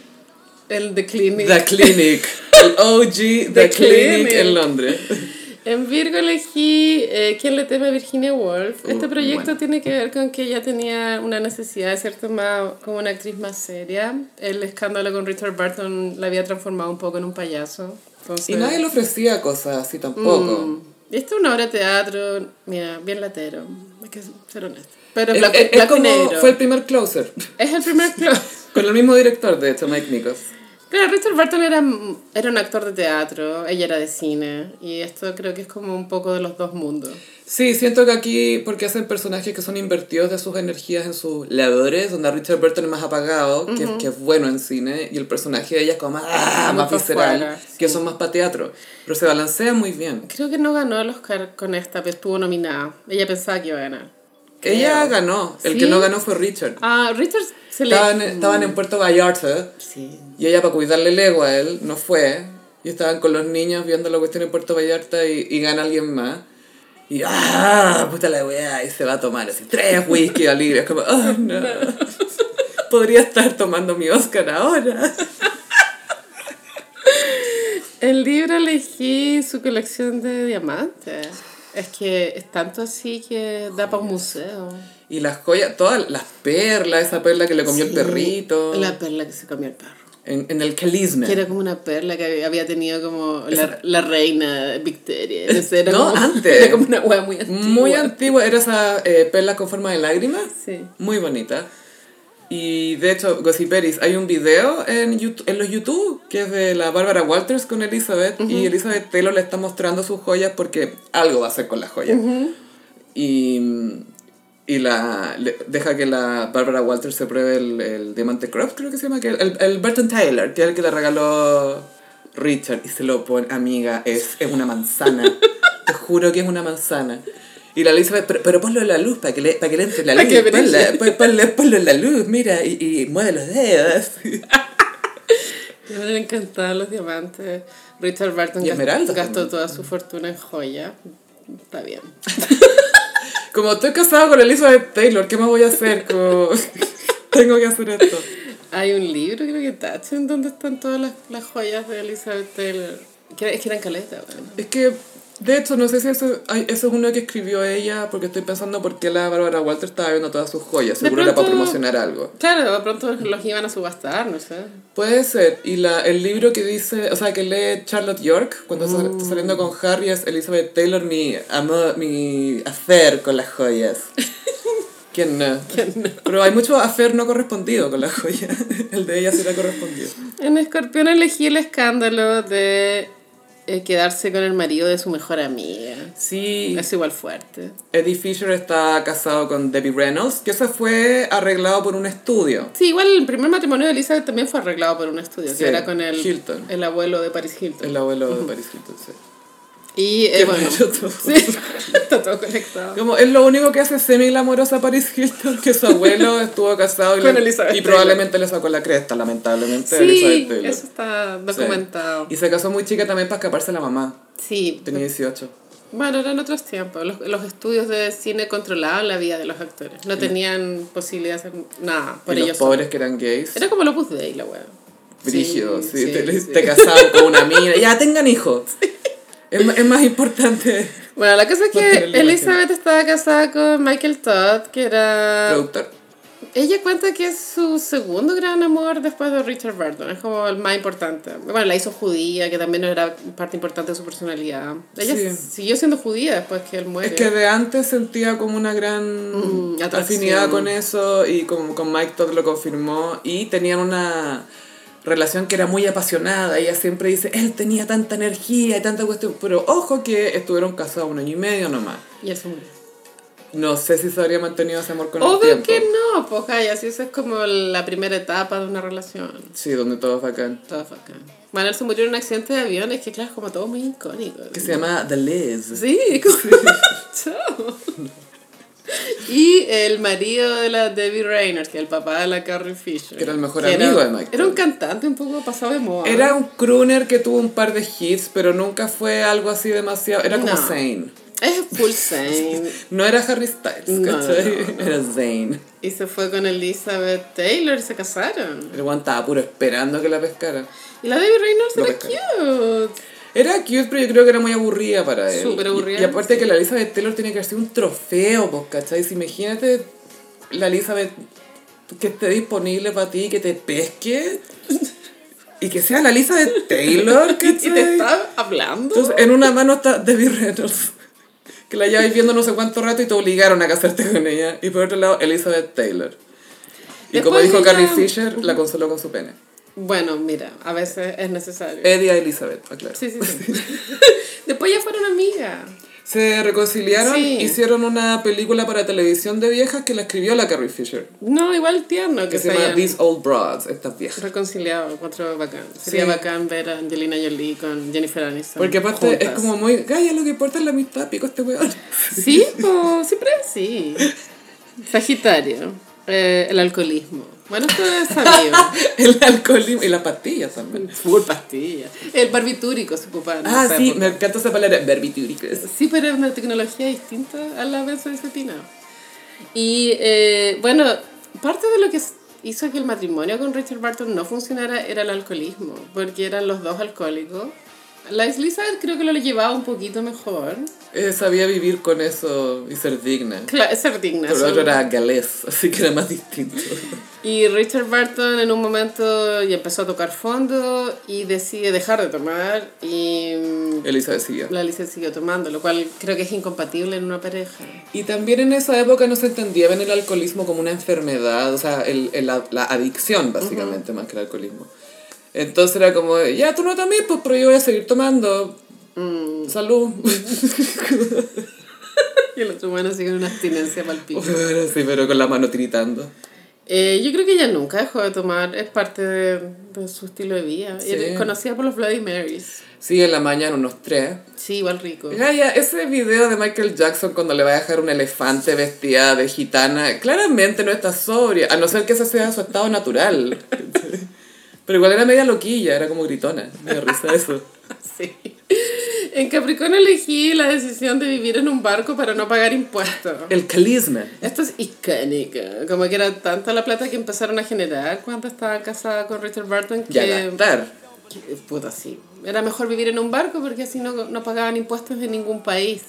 El The Clinic. The Clinic, el OG *laughs* The, The Clinic Clinic. en Londres. En Virgo elegí eh, ¿Quién le teme a Virginia Woolf? Este Uh, proyecto bueno. tiene que ver con que ella tenía una necesidad de ser tomada como una actriz más seria. El escándalo con Richard Burton la había transformado un poco en un payaso. Entonces, Y nadie le ofrecía cosas así tampoco. Mm. Y esta es una obra de teatro, mira, bien latero. Hay que ser honesto. Pero Es, blanco, es- es como fue el primer closer. Es el primer *laughs* club. Con el mismo director, de hecho, Mike Nichols. Claro, Richard Burton era, era un actor de teatro, ella era de cine, y esto creo que es como un poco de los dos mundos. Sí, siento que aquí, porque hacen personajes que son invertidos de sus energías en sus labores, donde Richard Burton es más apagado, que, que es bueno en cine, y el personaje de ella es como más, ah, más visceral, fuera, que son más para teatro. Pero se balancea muy bien. Creo que no ganó el Oscar con esta, pero estuvo nominada. Ella pensaba que iba a ganar. Ella Creo. ganó, el ¿Sí? que no ganó fue Richard. Ah, Richard se le... Estaban, estaban en Puerto Vallarta, Sí. y ella para cuidarle el ego a él, no fue, y estaban con los niños viendo la cuestión en Puerto Vallarta y, y gana alguien más. Y ¡ah! Puta la weá, y se va a tomar así tres whisky al. Es como, ¡oh *laughs* no! *laughs* Podría estar tomando mi Oscar ahora. *laughs* El libro elegí su colección de diamantes. Es que es tanto así que da para un museo. Y las joyas, todas las perlas, esa perla que le comió el Sí, perrito. La perla que se comió el perro. En, en el Calisme. Que era como una perla que había tenido como la, la reina Victoria. No, sé, era No, como, antes. *laughs* Era como una hueá muy antigua. Muy antigua, era esa eh, perla con forma de lágrima. Sí. Muy bonita. Y de hecho, Gossiperis, hay un video en, YouTube, en los YouTube que es de la Bárbara Walters con Elizabeth. Y Elizabeth Taylor le está mostrando sus joyas porque algo va a hacer con las joyas. Y, y la, le- deja que la Bárbara Walters se pruebe el, el diamante crop, creo que se llama. Que el, el Burton Taylor, que es el que le regaló Richard. Y se lo pone, amiga, es, es una manzana. *laughs* Te juro que es una manzana. Y la Elizabeth, pero, pero ponlo en la luz para que le, para que le entre la *laughs* luz. ponla- pon- ponle- ponlo en la luz, mira, y, y mueve los dedos. *laughs* Me han encantado los diamantes. Richard esmeraldas gastó toda su fortuna en joya. Está bien. *laughs* Como estoy casado con Elizabeth Taylor, ¿qué más voy a hacer? Como, tengo que hacer esto. Hay un libro, creo que Tachen, donde están todas las, las joyas de Elizabeth Taylor. Es que eran caletas, bueno. Es que, de hecho, no sé si eso, eso es uno que escribió ella, porque estoy pensando por qué la Bárbara Walter estaba viendo todas sus joyas. Seguro era para pronto- promocionar algo. Claro, de pronto los iban a subastar, no sé. Puede ser. Y la, el libro que dice, o sea, que lee Charlotte York cuando está- está saliendo con Harry es Elizabeth Taylor, mi amor, mi affair con las joyas. *laughs* ¿Quién no? Pero hay mucho affair no correspondido con las joyas. *laughs* El de ella será correspondido. En Escorpión elegí el escándalo de eh, quedarse con el marido de su mejor amiga. Sí, Es igual fuerte. Eddie Fisher está casado con Debbie Reynolds, que eso fue arreglado por un estudio. Sí, igual el primer matrimonio de Elizabeth también fue arreglado por un estudio, Sí, que era con el, Hilton. el abuelo de Paris Hilton. El abuelo de Paris Hilton, sí. Y eh, bueno, todo. *laughs* sí, está todo conectado. Como es lo único que hace semi glamorosa Paris Hilton, que su abuelo *laughs* estuvo casado y, Con le- y probablemente le sacó la cresta, lamentablemente, Sí, eso está documentado. Y se casó muy chica también para escaparse a la mamá. Sí, Tenía 18. bueno, eran otros tiempos. Los, los estudios de cine controlaban la vida de los actores. No tenían posibilidad de hacer nada por y los ellos. pobres que eran gays. Era como el Opus Dei, la wea. Brígido, sí, sí, te, sí. te casaban con una mina. Ya tengan hijos. *laughs* Es, es más importante. *laughs* Bueno, la cosa es que Elizabeth estaba casada con Michael Todd, que era... Productor. Ella cuenta que es su segundo gran amor después de Richard Burton. Es como el más importante. Bueno, la hizo judía, que también era parte importante de su personalidad. Ella Sí. siguió siendo judía después que él muere. Es que de antes sentía como una gran Mm, afinidad con eso y con, con Mike Todd lo confirmó y tenían una relación que era muy apasionada. Ella siempre dice, él tenía tanta energía y tanta cuestión, pero ojo que estuvieron casados un año y medio nomás. Y él se murió. No sé si se habría mantenido ese amor con el Obvio tiempo. que no, pues si esa es como la primera etapa de una relación. Sí, donde todo es bacán. Todo fue acá. Bueno, él se murió en un accidente de avión, es que claro, es como todo muy icónico. Que se llama The Liz. Sí, *laughs* como... *laughs* Chao. Y el marido de la Debbie Reynolds, que el papá de la Carrie Fisher. Que era el mejor amigo era- de Mike Era un cantante un poco pasado de moda. Era un crooner que tuvo un par de hits, pero nunca fue algo así demasiado... Era como No. Zayn. Es full sane. *laughs* No era Harry Styles, No, ¿cachai? no. Era Zayn. y se fue con Elizabeth Taylor y se casaron. El weón estaba puro esperando que la pescara. Y la Debbie Reynolds era cute. Era cute, pero yo creo que era muy aburrida para él. Súper aburrida, Y, y aparte que la Elizabeth Taylor tiene que haber sido un trofeo, pues, ¿cachai? Si imagínate la Elizabeth que esté disponible para ti, que te pesque. Y que sea la Elizabeth Taylor, *laughs* Y te ¿cachai? está hablando. Entonces, en una mano está Debbie Reynolds, que la llevas viendo no sé cuánto rato y te obligaron a casarte con ella. Y por otro lado, Elizabeth Taylor. Y como dijo ella- Carrie Fisher, la consoló con su pene. Bueno, mira, a veces es necesario. Eddie a Elizabeth, aclaro. Sí, sí, sí. *laughs* *laughs* Después ya fueron amigas. Se reconciliaron, Sí. hicieron una película para televisión de viejas que la escribió la Carrie Fisher. No, igual tierno que, Que se se llama These Old Broads, estas viejas. reconciliado. Encuentro bacán. Sería Sí. bacán ver a Angelina Jolie con Jennifer Aniston. Porque aparte es como muy, Gaya, lo que importa es la amistad, pico este weón. Sí, pues siempre así. *laughs* Sagitario. Eh, el alcoholismo. Bueno, esto es sabido. *laughs* El alcoholismo y las pastillas también. Full pastillas. El barbitúrico se ocupa. en Ah, sí, me encanta esa palabra, barbitúricos. Sí, pero es una tecnología distinta a la benzodiazepina. Y eh, bueno, parte de lo que hizo que el matrimonio con Richard Barton no funcionara era el alcoholismo, porque eran los dos alcohólicos. La Elizabeth creo que lo llevaba un poquito mejor. Eh, sabía vivir con eso y ser digna. Claro, ser digna. Pero otro era galés, así que era más distinto. Y Richard Barton en un momento ya empezó a tocar fondo y decide dejar de tomar y mm, Elizabeth siguió. la Elizabeth siguió tomando, lo cual creo que es incompatible en una pareja. Y también en esa época no se entendía bien el alcoholismo como una enfermedad, o sea, el, el- la, la adicción básicamente, más que el alcoholismo. Entonces era como, ya tú no tomes, pues, pero yo voy a seguir tomando. Salud. *laughs* Y el otro bueno sigue una abstinencia palpita. sí, pero con la mano tiritando. Eh, yo creo que ella nunca dejó de tomar, es parte de, de su estilo de vida. Sí. Era conocida por los Bloody Marys. Sí, en la mañana unos tres. Sí, igual rico. Gaya, ese video de Michael Jackson cuando le va a dejar un elefante vestida de gitana, claramente no está sobria, a no ser que ese sea su estado natural. *laughs* Pero igual era media loquilla, era como gritona. Me risa eso. *laughs* Sí. En Capricornio elegí la decisión de vivir en un barco para no pagar impuestos. El carisma. Esto es icónico. Como que era tanta la plata que empezaron a generar cuando estaba casada con Richard a que... gastar. que, Puta, sí. Era mejor vivir en un barco porque así no, no pagaban impuestos en ningún país.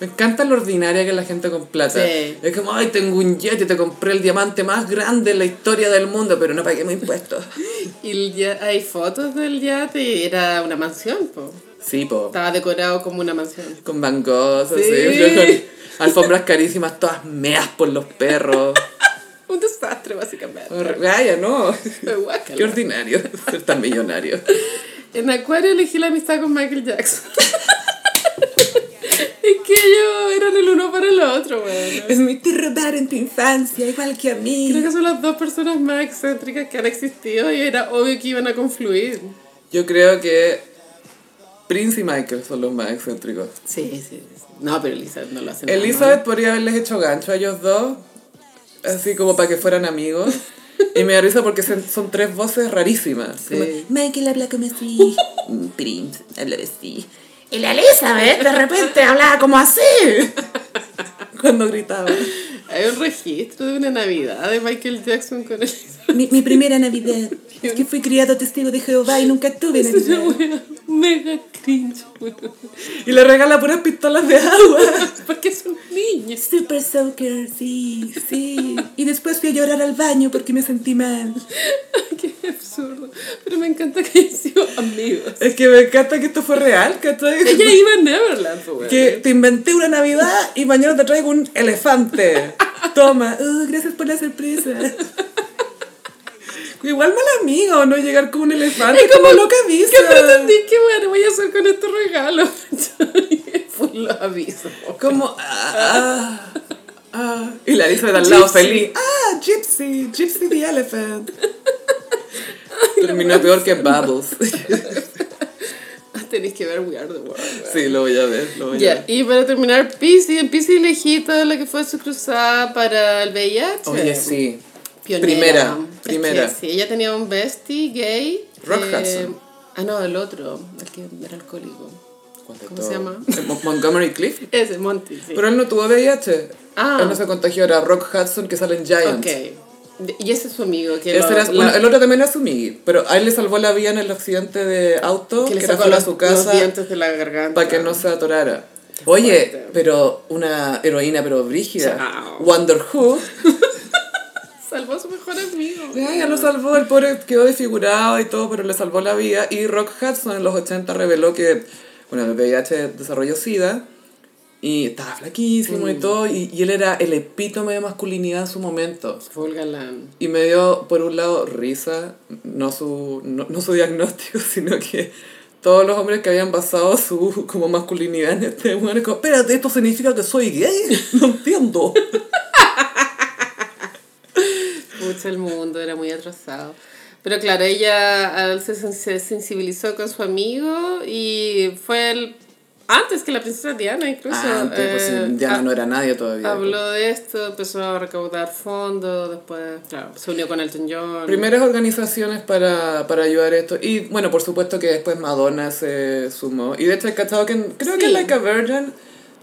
Me encanta lo ordinaria que es la gente con plata. Sí. Es como, ay, tengo un jet y te compré el diamante más grande en la historia del mundo, pero no pagué mis impuestos. *laughs* Y el ya- hay fotos del yate y era una mansión, po. Sí, po. Estaba decorado como una mansión. Con Sí. así. yo *laughs* con alfombras carísimas, todas meas por los perros. *laughs* Un desastre, básicamente. Horri- Gaya, no. Qué ordinario ser tan millonario. En Acuario elegí la amistad con Michael Jackson. *laughs* es que ellos eran el uno para el otro, weón. Es mi te robaron tu infancia, igual que a mí. Creo que son las dos personas más excéntricas que han existido y era obvio que iban a confluir. Yo creo que Prince y Michael son los más excéntricos. Sí, sí. sí. No, pero Elizabeth no lo hace nada Elizabeth podría haberles hecho gancho a ellos dos, así como para que fueran amigos. Y me da risa porque son, son tres voces rarísimas. Sí. Como, Michael habla como así, *laughs* Prince habla así. Y la Elizabeth de repente hablaba como así. *laughs* Cuando gritaba. Hay un registro de una Navidad de Michael Jackson con Elizabeth. Mi, mi primera Navidad. Es que fui criado testigo de Jehová y nunca tuve Es una wea mega cringe, weón. Y le regala puras pistolas de agua. Porque es un niño. Super Soaker, sí, sí. Y después fui a llorar al baño porque me sentí mal. Qué absurdo. Pero me encanta que hayan sido amigos. Es que me encanta que esto fue real, ¿cachai? Ella iba a Neverland, weón. Que te inventé una Navidad y mañana te traigo un elefante. Toma. Uh, gracias por la sorpresa. Igual mal amigo, ¿no? Llegar con un elefante. Es como- como loca avisa. Que pretendí que bueno, voy a hacer con este regalo. *laughs* Fue lo aviso. Como. Ah, ah, ah. Y la Lisa de al lado feliz. Ah, Gypsy. Gypsy the elephant. Terminó peor que Bubbles. *laughs* Tenéis que ver We Are the World. weón. Sí, lo voy a ver. Lo voy a Ya, ver. y para terminar, Pisces, Pisces elegí toda la que fue su cruzada para el VIH. Oye, sí. Pionera. Primera, Es primera. que sí, ella tenía un bestie gay. Rock eh, Hudson. Ah, no, el otro, el que era alcohólico. ¿Cuál de ¿Cómo se llama? Eh, Mo- Montgomery Cliff. *laughs* Ese, Monty, sí. Pero él no tuvo VIH. Ah. Él no se contagió, era Rock Hudson que sale en Giant. ok. Y ese es su amigo. Que lo- era- lo- bueno, el otro también era su migui, pero a él le salvó la vida en el accidente de auto, que que, le sacó los, a su los casa dientes de la garganta. para que no se atorara. Oye, pero una heroína pero brígida. Chao. Wonder Who. *laughs* Salvó a su mejor amigo. Ya, ya lo salvó, el pobre quedó desfigurado y todo, pero le salvó la vida. Y Rock Hudson en los 80 reveló que, bueno, el VIH desarrolló SIDA Y estaba flaquísimo y todo, y, y él era el epítome de masculinidad en su momento. Full galán. Y me dio, por un lado, risa, no su, no, no su diagnóstico, *laughs* sino que todos los hombres que habían basado su como masculinidad en este bueno, como, espérate, ¿esto significa que soy gay? *laughs* No entiendo. *laughs* Pucha, el mundo era muy atrasado. Pero claro, ella se, se sensibilizó con su amigo y fue el, antes que la princesa Diana incluso. Antes, pues, eh, ya ha- no era nadie todavía. Habló de esto, empezó a recaudar fondos, después, claro, se unió con Elton John. Primeras organizaciones para, para ayudar a esto. Y bueno, por supuesto que después Madonna se sumó. Y de hecho, he cachado que creo que Sí. Like a Virgin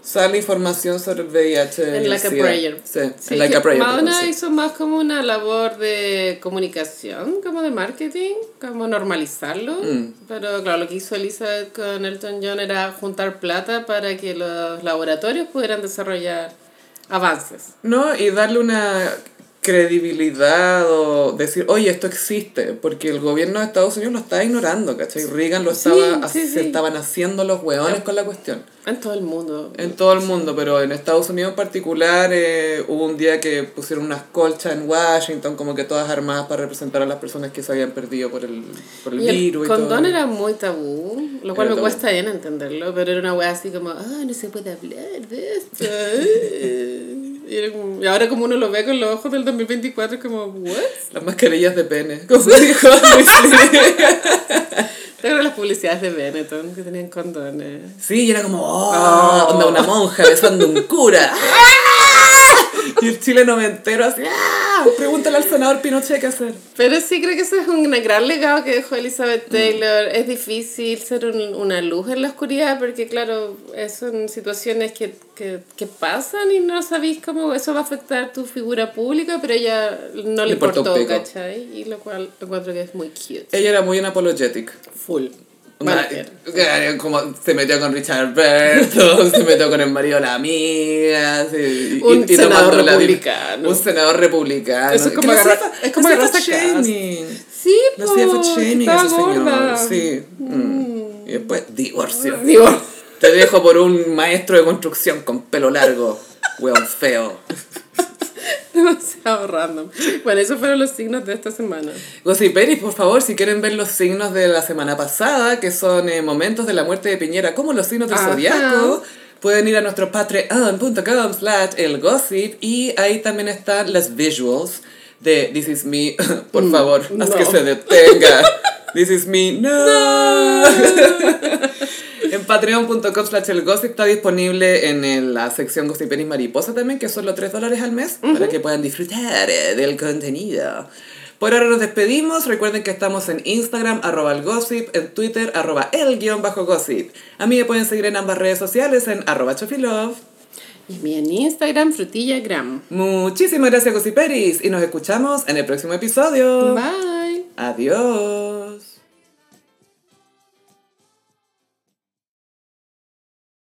sale información sobre el VIH. En el Like a. Prayer. Sí, Sí, en Like a Prayer. Madonna sí. hizo más como una labor de comunicación, como de marketing, como normalizarlo. Mm. Pero claro, lo que hizo Elizabeth con Elton John era juntar plata para que los laboratorios pudieran desarrollar avances. No, y darle una credibilidad o decir, oye, esto existe, porque el gobierno de Estados Unidos lo estaba ignorando, ¿cachai? Reagan lo Sí, estaba, sí, se sí. estaban haciendo los hueones con la cuestión. En todo el mundo. En todo el mundo, pero en Estados Unidos en particular eh, hubo un día que pusieron unas colchas en Washington, como que todas armadas para representar a las personas que se habían perdido por el, por el Y el virus y condón todo. era muy tabú, lo cual Era me tabú. cuesta bien entenderlo, pero era una wea así como, ah, no se puede hablar de esto. eh". *laughs* y, era como- y ahora como uno lo ve con los ojos del 2024 es como, ¿what? Las mascarillas de pene, como *laughs* dijo *laughs* Luis ¿Te acuerdas las publicidades de Benetton que tenían condones? Sí, y era como, oh, onda una monja besando un cura. *laughs* *laughs* Y el chile noventero así, ¡ah! Pregúntale al senador Pinochet qué hacer. Pero sí creo que ese es un gran legado que dejó Elizabeth Taylor. Es difícil ser un- una luz en la oscuridad porque, claro, son situaciones que, que, que pasan y no sabéis cómo eso va a afectar tu figura pública, pero ella no le, Le importó importó. ¿cachai? Y lo cual encuentro que es muy cute. Ella era muy unapologetic. Full. Onda, Marker. eh, como se metió con Richard Burton, *laughs* se metió con el marido de la amiga. sí, Un y senador republicano. Un senador republicano. Eso es como agarrar- es como le hacía agarrarse a fat casa. shaming. Sí, Le hacía fat shaming ese señor. Sí. mm. Y después divorcio. Digo, Te dejo por un maestro de construcción con pelo largo. Weón feo. demasiado random. Bueno, esos fueron los signos de esta semana. Gossiperis, por favor, si quieren ver los signos de la semana pasada, que son eh, momentos de la muerte de Piñera, como los signos del zodiaco, pueden ir a nuestro patreon.com slash el gossip y ahí también están las visuals de This Is Me. *laughs* por favor, haz Mm, no. que se detenga. *laughs* This Is Me, no. *laughs* En patreon.com slash el gossip está disponible en la sección Gossiperis Mariposa también, que son los 3 dólares al mes, para que puedan disfrutar eh, del contenido. Por ahora nos despedimos. Recuerden que estamos en Instagram, arroba el gossip, en Twitter, arroba el guion bajo gossip. A mí me pueden seguir en ambas redes sociales en arroba chofilove. Y mi en Instagram, frutillagram. Muchísimas gracias, Gossiperis, y nos escuchamos en el próximo episodio. Bye. Adiós.